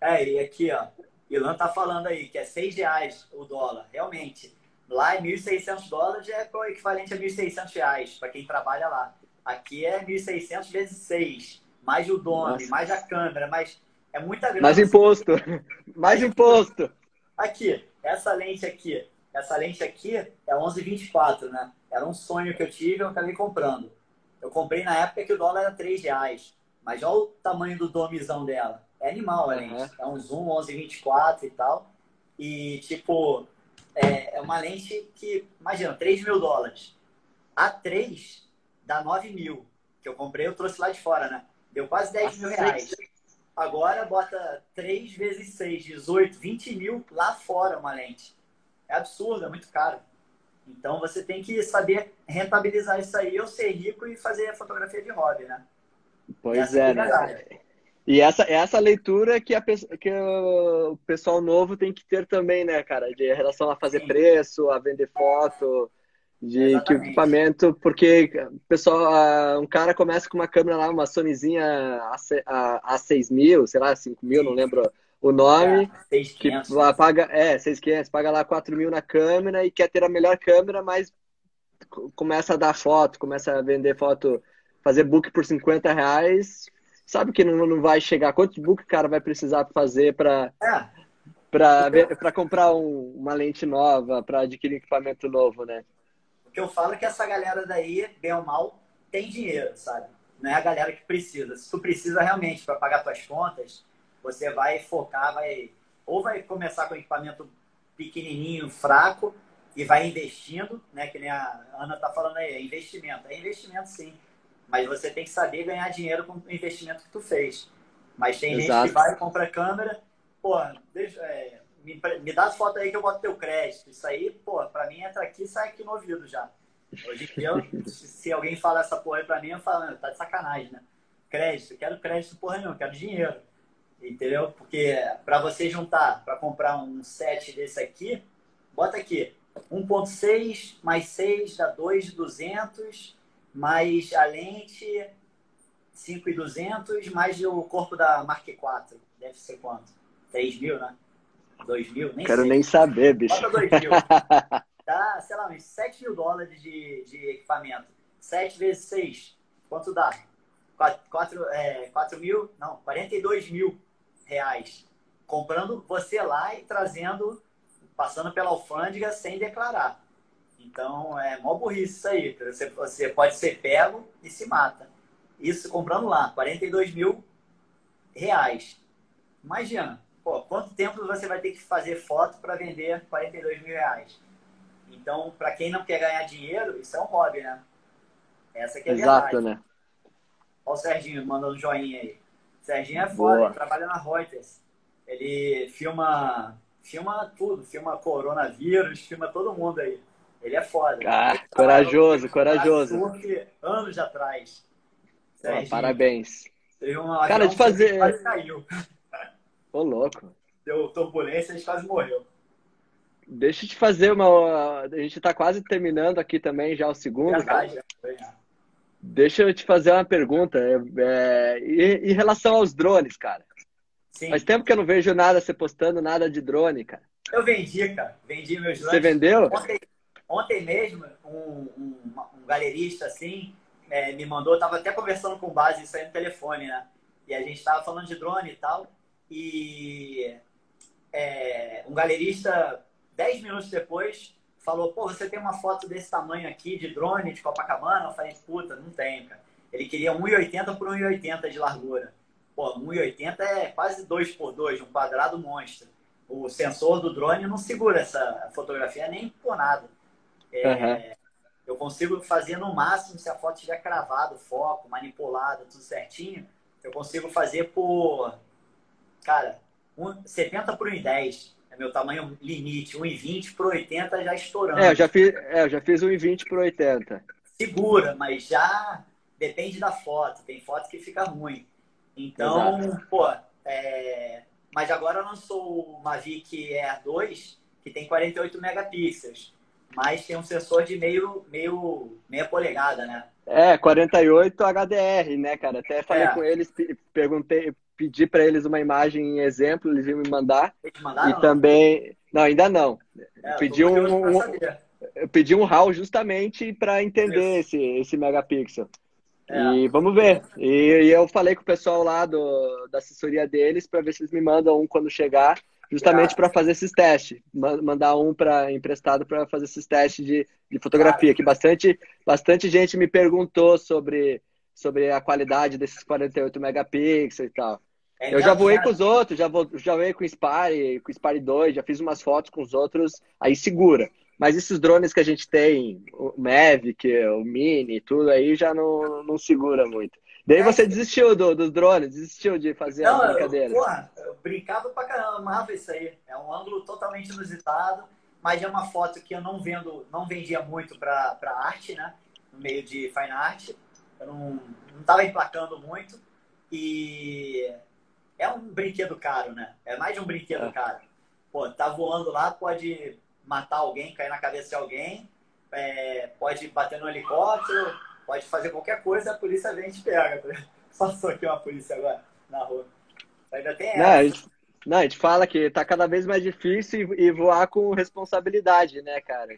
É, e aqui, ó, Ilan tá falando aí que é 6 reais o dólar. Realmente, lá é 1.600 dólares, é o equivalente a 1.600 reais para quem trabalha lá. Aqui é 1.600 vezes 6, mais o dono, mais a câmera, mais é muita grana. Mais imposto, mais imposto. Aqui, essa lente aqui, essa lente aqui é 11,24, né? Era um sonho que eu tive, eu acabei comprando. Eu comprei na época que o dólar era 3 reais, mas olha o tamanho do domizão dela. É animal a lente. Uhum. É um zoom 1124 e tal. E, tipo, é, é uma lente que, imagina, 3 mil dólares. A 3 dá 9 mil. Que eu comprei, eu trouxe lá de fora, né? Deu quase 10 mil reais. Agora bota 3 vezes 6, 18, 20 mil lá fora uma lente. É absurdo, é muito caro. Então você tem que saber rentabilizar isso aí, ou ser rico e fazer fotografia de hobby, né? Pois é, é né? E essa, essa leitura que, a, que o pessoal novo tem que ter também, né, cara? De relação a fazer Sim. preço, a vender foto, de que equipamento, porque pessoal, um cara começa com uma câmera lá, uma Sonyzinha a, a, 6 mil, sei lá, 5 mil, não lembro o nome, é, que paga, é, 6,500, paga lá 4 mil na câmera e quer ter a melhor câmera, mas começa a dar foto, começa a vender foto, fazer book por 50 reais, sabe que não, não vai chegar. Quanto book o cara vai precisar fazer para é. para comprar um, uma lente nova, para adquirir equipamento novo, né? O que eu falo é que essa galera daí, bem ou mal, tem dinheiro, sabe? Não é a galera que precisa. Se tu precisa realmente para pagar tuas contas, você vai focar, vai ou vai começar com equipamento pequenininho, fraco e vai investindo, né? Que nem a Ana tá falando aí, é investimento. É investimento sim. Mas você tem que saber ganhar dinheiro com o investimento que tu fez. Mas tem Exato. gente que vai e compra câmera, pô, deixa, é, me, me dá as fotos aí que eu boto teu crédito. Isso aí, pô, pra mim entra aqui e sai aqui no ouvido já. Hoje em dia, se alguém fala essa porra aí pra mim, eu falo, tá de sacanagem, né? Crédito, quero crédito porra nenhuma, quero dinheiro. Entendeu? Porque para você juntar, para comprar um set desse aqui, bota aqui 1.6 mais 6 dá 2,200 mas a lente 5,200 mais o corpo da Mark IV. Deve ser quanto? 3 mil, né? 2 mil? Nem Quero sei. nem saber, bicho. Bota 2 mil. Dá, sei lá, uns 7 mil dólares de, de equipamento. 7 vezes 6. Quanto dá? 4, 4, é, 4 mil? Não, 42 mil reais. Comprando você lá e trazendo, passando pela alfândega sem declarar. Então, é mó burrice isso aí. Você, você pode ser pego e se mata. Isso comprando lá, 42 mil reais. Imagina, pô, quanto tempo você vai ter que fazer foto para vender 42 mil reais? Então, para quem não quer ganhar dinheiro, isso é um hobby, né? Essa que é a Exato, verdade. né? Olha o Serginho mandando joinha aí. O Serginho é foda, Boa. ele trabalha na Reuters. Ele filma, filma tudo, filma coronavírus, filma todo mundo aí. Ele é foda. Ah, Ele trabalhou corajoso, corajoso. surf anos atrás. Serginho, parabéns. Teve um Cara, de fazer- Quase caiu. Ô, louco. Deu turbulência e quase morreu. Deixa eu te fazer uma. A gente tá quase terminando aqui também já o segundo. Verdade, foi, né? Deixa eu te fazer uma pergunta. É, é, em, relação aos drones, cara. Sim. Faz tempo que eu não vejo nada você postando nada de drone, cara. Eu vendi, cara. Vendi meus Você lanches. vendeu? Ontem, ontem mesmo, um, um, um galerista assim é, me mandou, eu tava até conversando com base isso aí no telefone, né? E a gente tava falando de drone e tal. E é, um galerista, 10 minutos depois, falou: pô, você tem uma foto desse tamanho aqui de drone de Copacabana? Eu falei: puta, não tenho, cara. Ele queria 1,80 por 1,80 de largura. Pô, 1,80 é quase 2 por 2, um quadrado monstro. O sensor do drone não segura essa fotografia nem por nada. É, Aham. Eu consigo fazer no máximo, se a foto estiver cravado, foco, manipulado, tudo certinho, eu consigo fazer por, cara, um, 70 por 1,10. É meu tamanho limite. 1,20 por 80 já estourando. É, eu já fiz, é, eu já fiz um 20 por 80. Segura, mas já depende da foto. Tem foto que fica ruim. Então, pô, é... mas agora lançou o Mavic Air 2, que tem 48 megapixels, mas tem um sensor de meio, meio, meia polegada, né? É, 48 HDR, né, cara? Até falei É. com eles, pe- perguntei, pedi pra eles uma imagem em exemplo, eles iam me mandar. Mandaram? E também. Não, ainda não. É, pedi um- um-. Eu pedi um RAW justamente para entender esse, esse megapixel. É. E vamos ver. E, e eu falei com o pessoal lá do, da assessoria deles para ver se eles me mandam um quando chegar, justamente para fazer esses testes. Ma- Mandar um para emprestado para fazer esses testes de, de fotografia. Que bastante, bastante gente me perguntou sobre, sobre a qualidade desses 48 megapixels e tal. É Eu já voei com os outros, já, já voei com o Spire, com o Spire 2, já fiz umas fotos com os outros, aí segura. Mas esses drones que a gente tem, o Mavic, o Mini, tudo aí já não, não segura muito. Daí É. você desistiu do- dos drones, desistiu de fazer Não, as eu, brincadeiras. porra, eu brincava pra caramba, amava isso aí. É um ângulo totalmente inusitado, mas é uma foto que eu não vendo, não vendia muito pra, pra arte, né? No meio de fine art. Eu não, não tava emplacando muito. E é um brinquedo caro, né? É mais de um brinquedo É. caro. Pô, tá voando lá, pode matar alguém, cair na cabeça de alguém, é, pode bater no helicóptero, pode fazer qualquer coisa, a polícia vem e te pega. Passou aqui uma polícia agora na rua. Ainda tem Não, a essa. gente, não, a gente fala que tá cada vez mais difícil e, voar com responsabilidade, né, cara?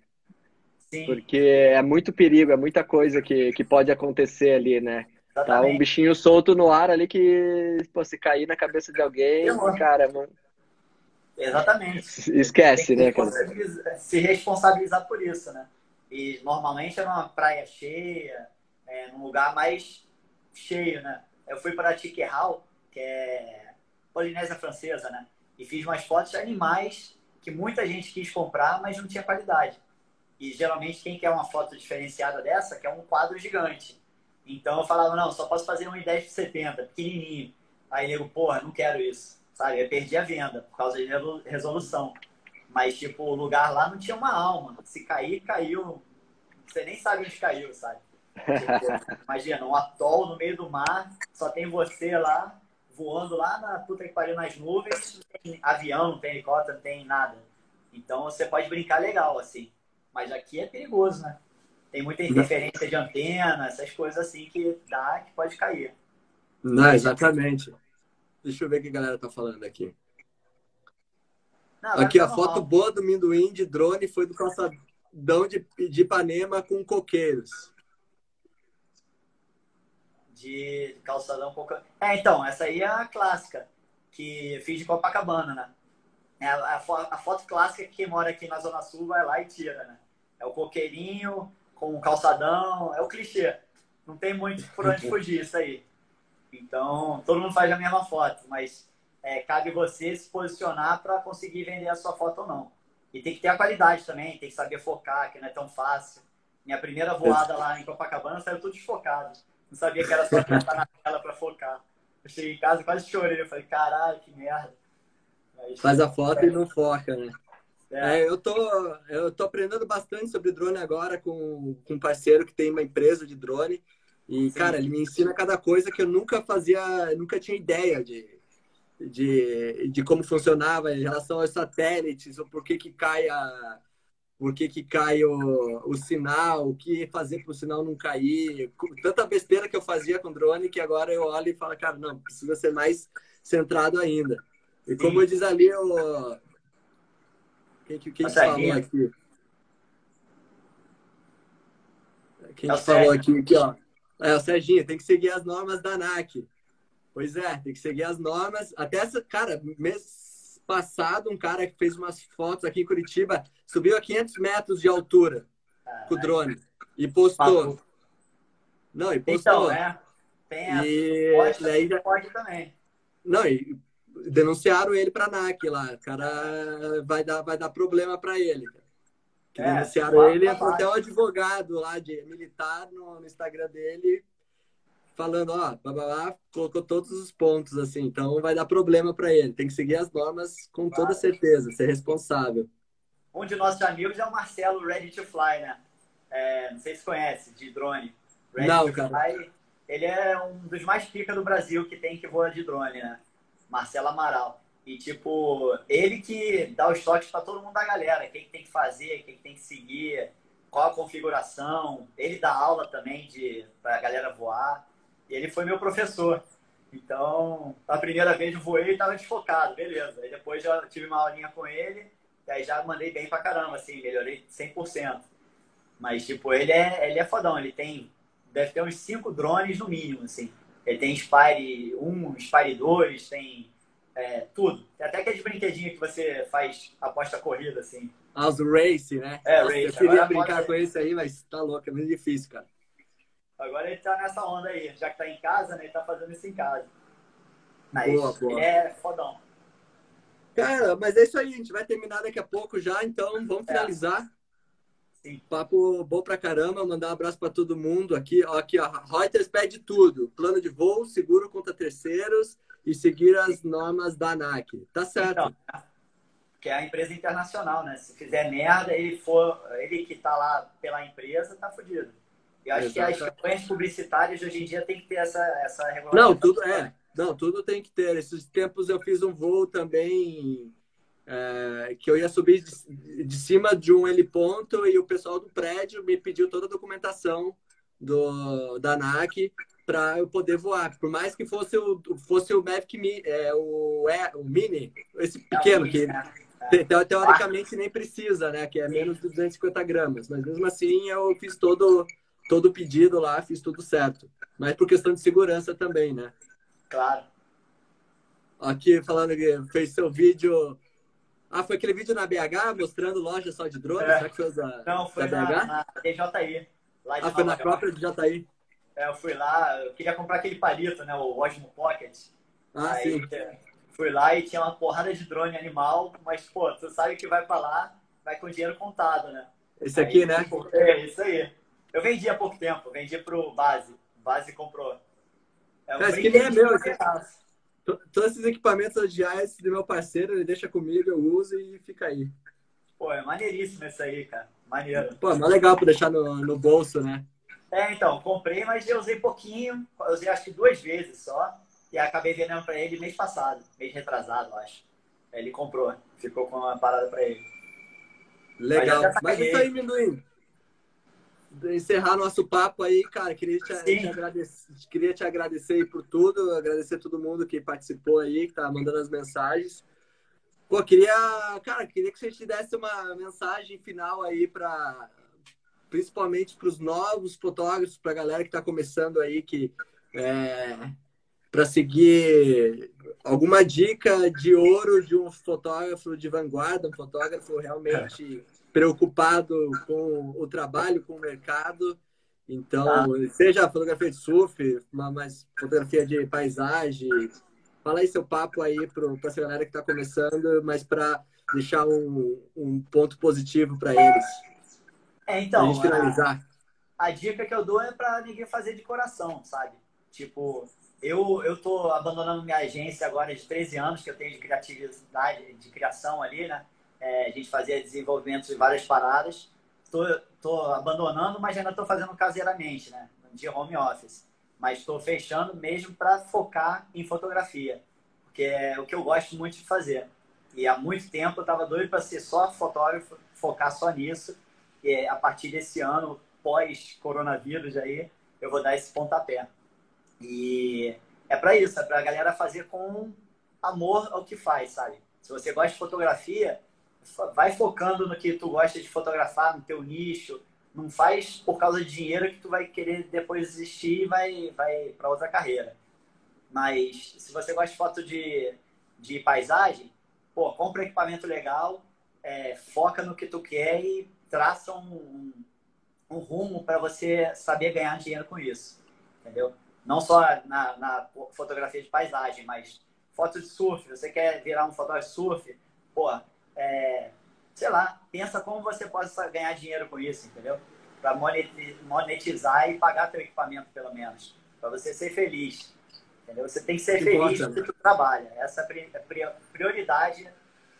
Sim, Porque é muito perigo, é muita coisa que, que pode acontecer ali, né? Tá um exatamente. bichinho solto no ar ali que, pô, se cair na cabeça de alguém, Ferrou. cara, não- Exatamente. esquece, né, cara? se responsabilizar por isso, né? E normalmente é numa praia cheia, é, num lugar mais cheio, né? Eu fui para Tiquerral, que é Polinésia Francesa, né? E fiz umas fotos de animais que muita gente quis comprar, mas não tinha qualidade. E geralmente quem quer uma foto diferenciada dessa quer um quadro gigante. Então eu falava, não, só posso fazer um em 10 por 70, pequenininho. Aí nego, porra, não quero isso. Sabe? Eu perdi a venda por causa de resolu- resolução. Mas, tipo, o lugar lá não tinha uma alma. Se cair, caiu. Você nem sabe onde caiu, sabe? Imagina, um atol no meio do mar, só tem você lá, voando lá na puta que pariu nas nuvens, não tem avião, não tem helicóptero, não tem nada. Então você pode brincar legal, assim. Mas aqui é perigoso, né? Tem muita interferência de antena, essas coisas assim que dá, que pode cair. Não, exatamente. Deixa eu ver o que a galera tá falando aqui. Não, aqui, a foto boa do Minduim de drone foi do calçadão de, de Ipanema com coqueiros. De calçadão com É, então, essa aí é a clássica, que fiz de Copacabana, né? É a, a, a, foto clássica que quem mora aqui na Zona Sul vai lá e tira, né? É o coqueirinho com o calçadão, é o clichê. Não tem muito por onde fugir isso aí. Então, todo mundo faz a mesma foto, mas é, cabe você se posicionar para conseguir vender a sua foto ou não. E tem que ter a qualidade também, tem que saber focar, que não é tão fácil. Minha primeira voada lá em Copacabana saiu tudo desfocado. Não sabia que era só apertar na tela para focar. Eu cheguei em casa e quase chorei. Eu falei, caralho, que merda. Mas, Faz a foto é. e não foca, né? É. É, eu, tô, eu tô aprendendo bastante sobre drone agora com, com um parceiro que tem uma empresa de drone. E, Sim. cara, ele me ensina cada coisa que eu nunca fazia, nunca tinha ideia de, de, de como funcionava em relação aos satélites, ou por que que cai a, por que, que cai o, o sinal, o que fazer para o sinal não cair. Tanta besteira que eu fazia com drone que agora eu olho e falo, cara, não, precisa ser mais centrado ainda. E como diz ali o, quem, quem que falou aqui? Quem é falou aqui, aqui, ó. É, o Serginho, tem que seguir as normas da ANAC. Pois é, tem que seguir as normas. Até essa, cara, mês passado, um cara que fez umas fotos aqui em Curitiba subiu a 500 metros de altura com o drone e postou. Não, e postou. Então, é. E pode, aí já... pode também. Não, e denunciaram ele para a ANAC lá. O cara vai dar, vai dar problema para ele. É, denunciaram ele, até o advogado lá de militar no, no Instagram dele falando, ó, babá, colocou todos os pontos assim, então vai dar problema para ele. Tem que seguir as normas com toda certeza, ser responsável. Um de nossos amigos é o Marcelo Ready to Fly, né? É, não sei se conhece, de drone. Ready não, cara. Fly, ele é um dos mais pica do Brasil que tem que voa de drone, né? Marcelo Amaral. E, tipo, ele que dá os toques para todo mundo da galera. Quem tem que fazer, quem tem que seguir, qual a configuração. Ele dá aula também de pra galera voar. E ele foi meu professor. Então, a primeira vez eu voei e estava desfocado, beleza. Aí depois já tive uma aulinha com ele, e aí já mandei bem pra caramba, assim, melhorei 100%. Mas, tipo, ele é, ele é fodão, ele tem, deve ter uns 5 drones no mínimo, assim. Ele tem Spire 1, Spire 2, tem é, tudo. Tem até aqueles brinquedinhos que você faz aposta corrida, assim. Ah, os Race, né? É, Nossa, Race. Eu queria Agora brincar pode... com esse aí, mas tá louco, é muito difícil, cara. Agora ele tá nessa onda aí. Já que tá em casa, né? Ele tá fazendo isso em casa. Mas boa, boa. é fodão. Cara, mas é isso aí. A gente vai terminar daqui a pouco já, então vamos é. finalizar. É. Sim. Papo bom pra caramba. Mandar um abraço pra todo mundo aqui. Ó, aqui, ó. Reuters pede tudo: plano de voo, seguro contra terceiros e seguir as normas da ANAC. Tá certo. Então, que é a empresa internacional, né? Se fizer merda, ele for, ele que tá lá pela empresa, tá fudido. Eu acho Exato. que as campanhas publicitárias hoje em dia tem que ter essa, essa regulamentação. Não, tudo é. Não, tudo tem que ter. Esses tempos eu fiz um voo também é, que eu ia subir de, de, cima de um heliponto e o pessoal do prédio me pediu toda a documentação do, da ANAC para eu poder voar. Por mais que fosse o, fosse o Mavic é, o, é, o Mini, esse pequeno, que te, teoricamente nem precisa, né? Que é menos de 250 gramas. Mas mesmo assim eu fiz todo, todo o pedido lá, fiz tudo certo. Mas por questão de segurança também, né? Claro. Aqui falando que fez seu vídeo ah, foi aquele vídeo na BH mostrando loja só de drones? É. Será que foi da, Não, foi da BH? na DJI. Lá de ah, foi na própria DJI. É, eu fui lá, eu queria comprar aquele palito, né? O Osmo Pocket. Ah, Aí, sim. Fui lá e tinha uma porrada de drone animal, mas, pô, tu sabe que vai pra lá, vai com dinheiro contado, né? Esse aqui, aí, né? Tipo, é, isso aí. Eu vendi há pouco tempo, vendi pro Base. Base comprou. É um Cara, que nem é meu. Todos esses equipamentos OGIs do meu parceiro, ele deixa comigo, eu uso e fica aí. Pô, é maneiríssimo isso aí, cara. Maneiro. Pô, é legal pra deixar no, no bolso, né? É, então, comprei, mas eu usei pouquinho. Eu usei acho que duas vezes só. E acabei vendendo pra ele mês passado, mês retrasado, acho. Ele comprou, ficou com uma parada pra ele. Legal. Mas, mas isso aí, Minduim. Encerrar nosso papo aí, cara, queria te, te agradecer, queria te agradecer por tudo, agradecer todo mundo que participou aí, que tá mandando as mensagens. Pô, queria, cara, queria que você te desse uma mensagem final aí para principalmente para os novos fotógrafos, para a galera que está começando aí, que é, para seguir alguma dica de ouro de um fotógrafo de vanguarda, um fotógrafo realmente preocupado com o trabalho, com o mercado. Então, ah. seja fotografia de surf, mas fotografia de paisagem. Fala aí seu papo aí para essa galera que está começando, mas para deixar um, um ponto positivo para eles. É, então, gente finalizar. A, a dica que eu dou é para ninguém fazer de coração, sabe? Tipo, eu, eu tô abandonando minha agência agora de 13 anos, que eu tenho de criatividade, de criação ali, né? É, a gente fazia desenvolvimento de várias paradas. Tô, tô abandonando, mas ainda tô fazendo caseiramente, né? De home office. Mas estou fechando mesmo para focar em fotografia, porque é o que eu gosto muito de fazer. E há muito tempo eu estava doido para ser só fotógrafo, focar só nisso que a partir desse ano, pós-coronavírus aí, eu vou dar esse pontapé. E é para isso, é para a galera fazer com amor ao que faz, sabe? Se você gosta de fotografia, vai focando no que tu gosta de fotografar, no teu nicho. Não faz por causa de dinheiro que tu vai querer depois desistir e vai, vai para outra carreira. Mas se você gosta de foto de, de paisagem, pô, compra equipamento legal, é, foca no que tu quer e traça um, um rumo para você saber ganhar dinheiro com isso, entendeu? Não só na, na, fotografia de paisagem, mas foto de surf. Você quer virar um fotógrafo de surf? Pô, é, sei lá, pensa como você pode ganhar dinheiro com isso, entendeu? Para monetizar e pagar teu equipamento, pelo menos. Para você ser feliz. Entendeu? Você tem que ser que feliz no que tu trabalha. Essa é a prioridade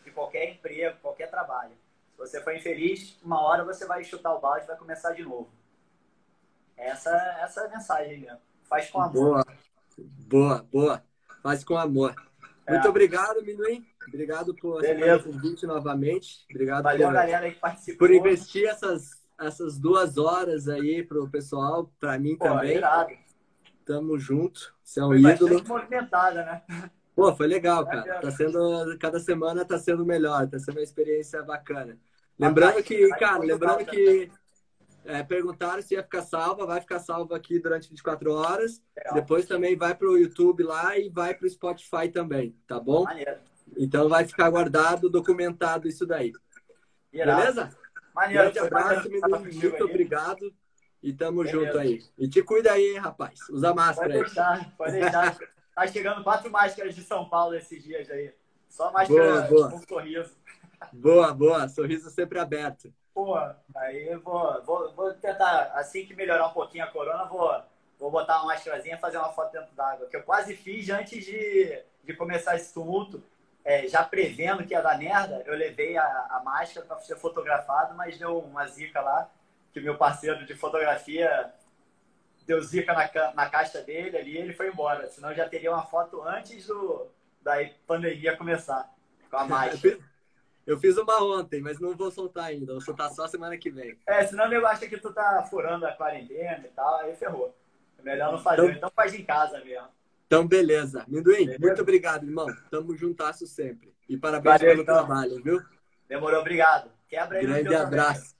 de qualquer emprego, qualquer trabalho. Se você for infeliz, uma hora você vai chutar o balde e vai começar de novo. Essa, essa é a mensagem mesmo. Faz com amor. Boa, boa, boa. Faz com amor. É. Muito obrigado, Minuim. Obrigado por o convite novamente. Obrigado Valeu, por, galera que participou. por investir essas, essas duas horas aí pro pessoal, para mim Pô, também. Irado. Tamo junto. Você é um Foi ídolo. movimentada, né? Pô, foi legal, cara. Tá sendo, cada semana tá sendo melhor, tá sendo uma experiência bacana. Lembrando que, cara, lembrando que é, perguntaram se ia ficar salva, vai ficar salva aqui durante 24 horas. Legal. Depois também vai pro YouTube lá e vai pro Spotify também, tá bom? Maneiro. Então vai ficar guardado, documentado isso daí. Irado. Beleza? Maneiro. Grande abraço, menino. Muito aí. obrigado. E tamo Beleza. junto aí. E te cuida aí, hein, rapaz. Usa máscara pode deixar, aí. Pode deixar. Tá chegando quatro máscaras de São Paulo esses dias aí. Só máscara boa, boa. com sorriso. Boa, boa. Sorriso sempre aberto. Pô, aí vou, vou, vou tentar, assim que melhorar um pouquinho a corona, vou, vou botar uma máscarazinha e fazer uma foto dentro d'água. Que eu quase fiz antes de, de começar esse tumulto. É, já prevendo que ia dar merda, eu levei a, a máscara para ser fotografado, mas deu uma zica lá, que meu parceiro de fotografia deu zica na, na caixa dele ali e ele foi embora. Senão já teria uma foto antes do, da pandemia começar com a máscara. Eu fiz uma ontem, mas não vou soltar ainda. Vou soltar só semana que vem. É, senão eu acho que tu tá furando a quarentena e tal, aí ferrou. É melhor não fazer. Então, então faz em casa mesmo. Então, beleza. Minduim, beleza? muito obrigado, irmão. Tamo juntasso sempre. E parabéns Valeu, pelo então. trabalho, viu? Demorou, obrigado. Quebra aí Grande abraço.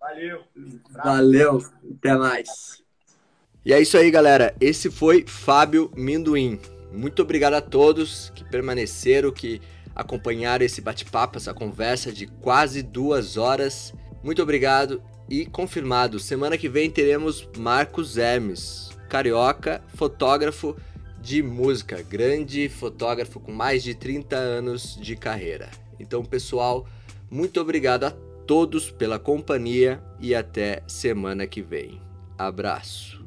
Valeu. Valeu. Até mais. E é isso aí, galera. Esse foi Fábio Minduim. Muito obrigado a todos que permaneceram, que acompanharam esse bate-papo, essa conversa de quase duas horas. Muito obrigado e confirmado, semana que vem teremos Marcos Hermes, carioca, fotógrafo de música, grande fotógrafo com mais de 30 anos de carreira. Então, pessoal, muito obrigado a todos pela companhia e até semana que vem. Abraço.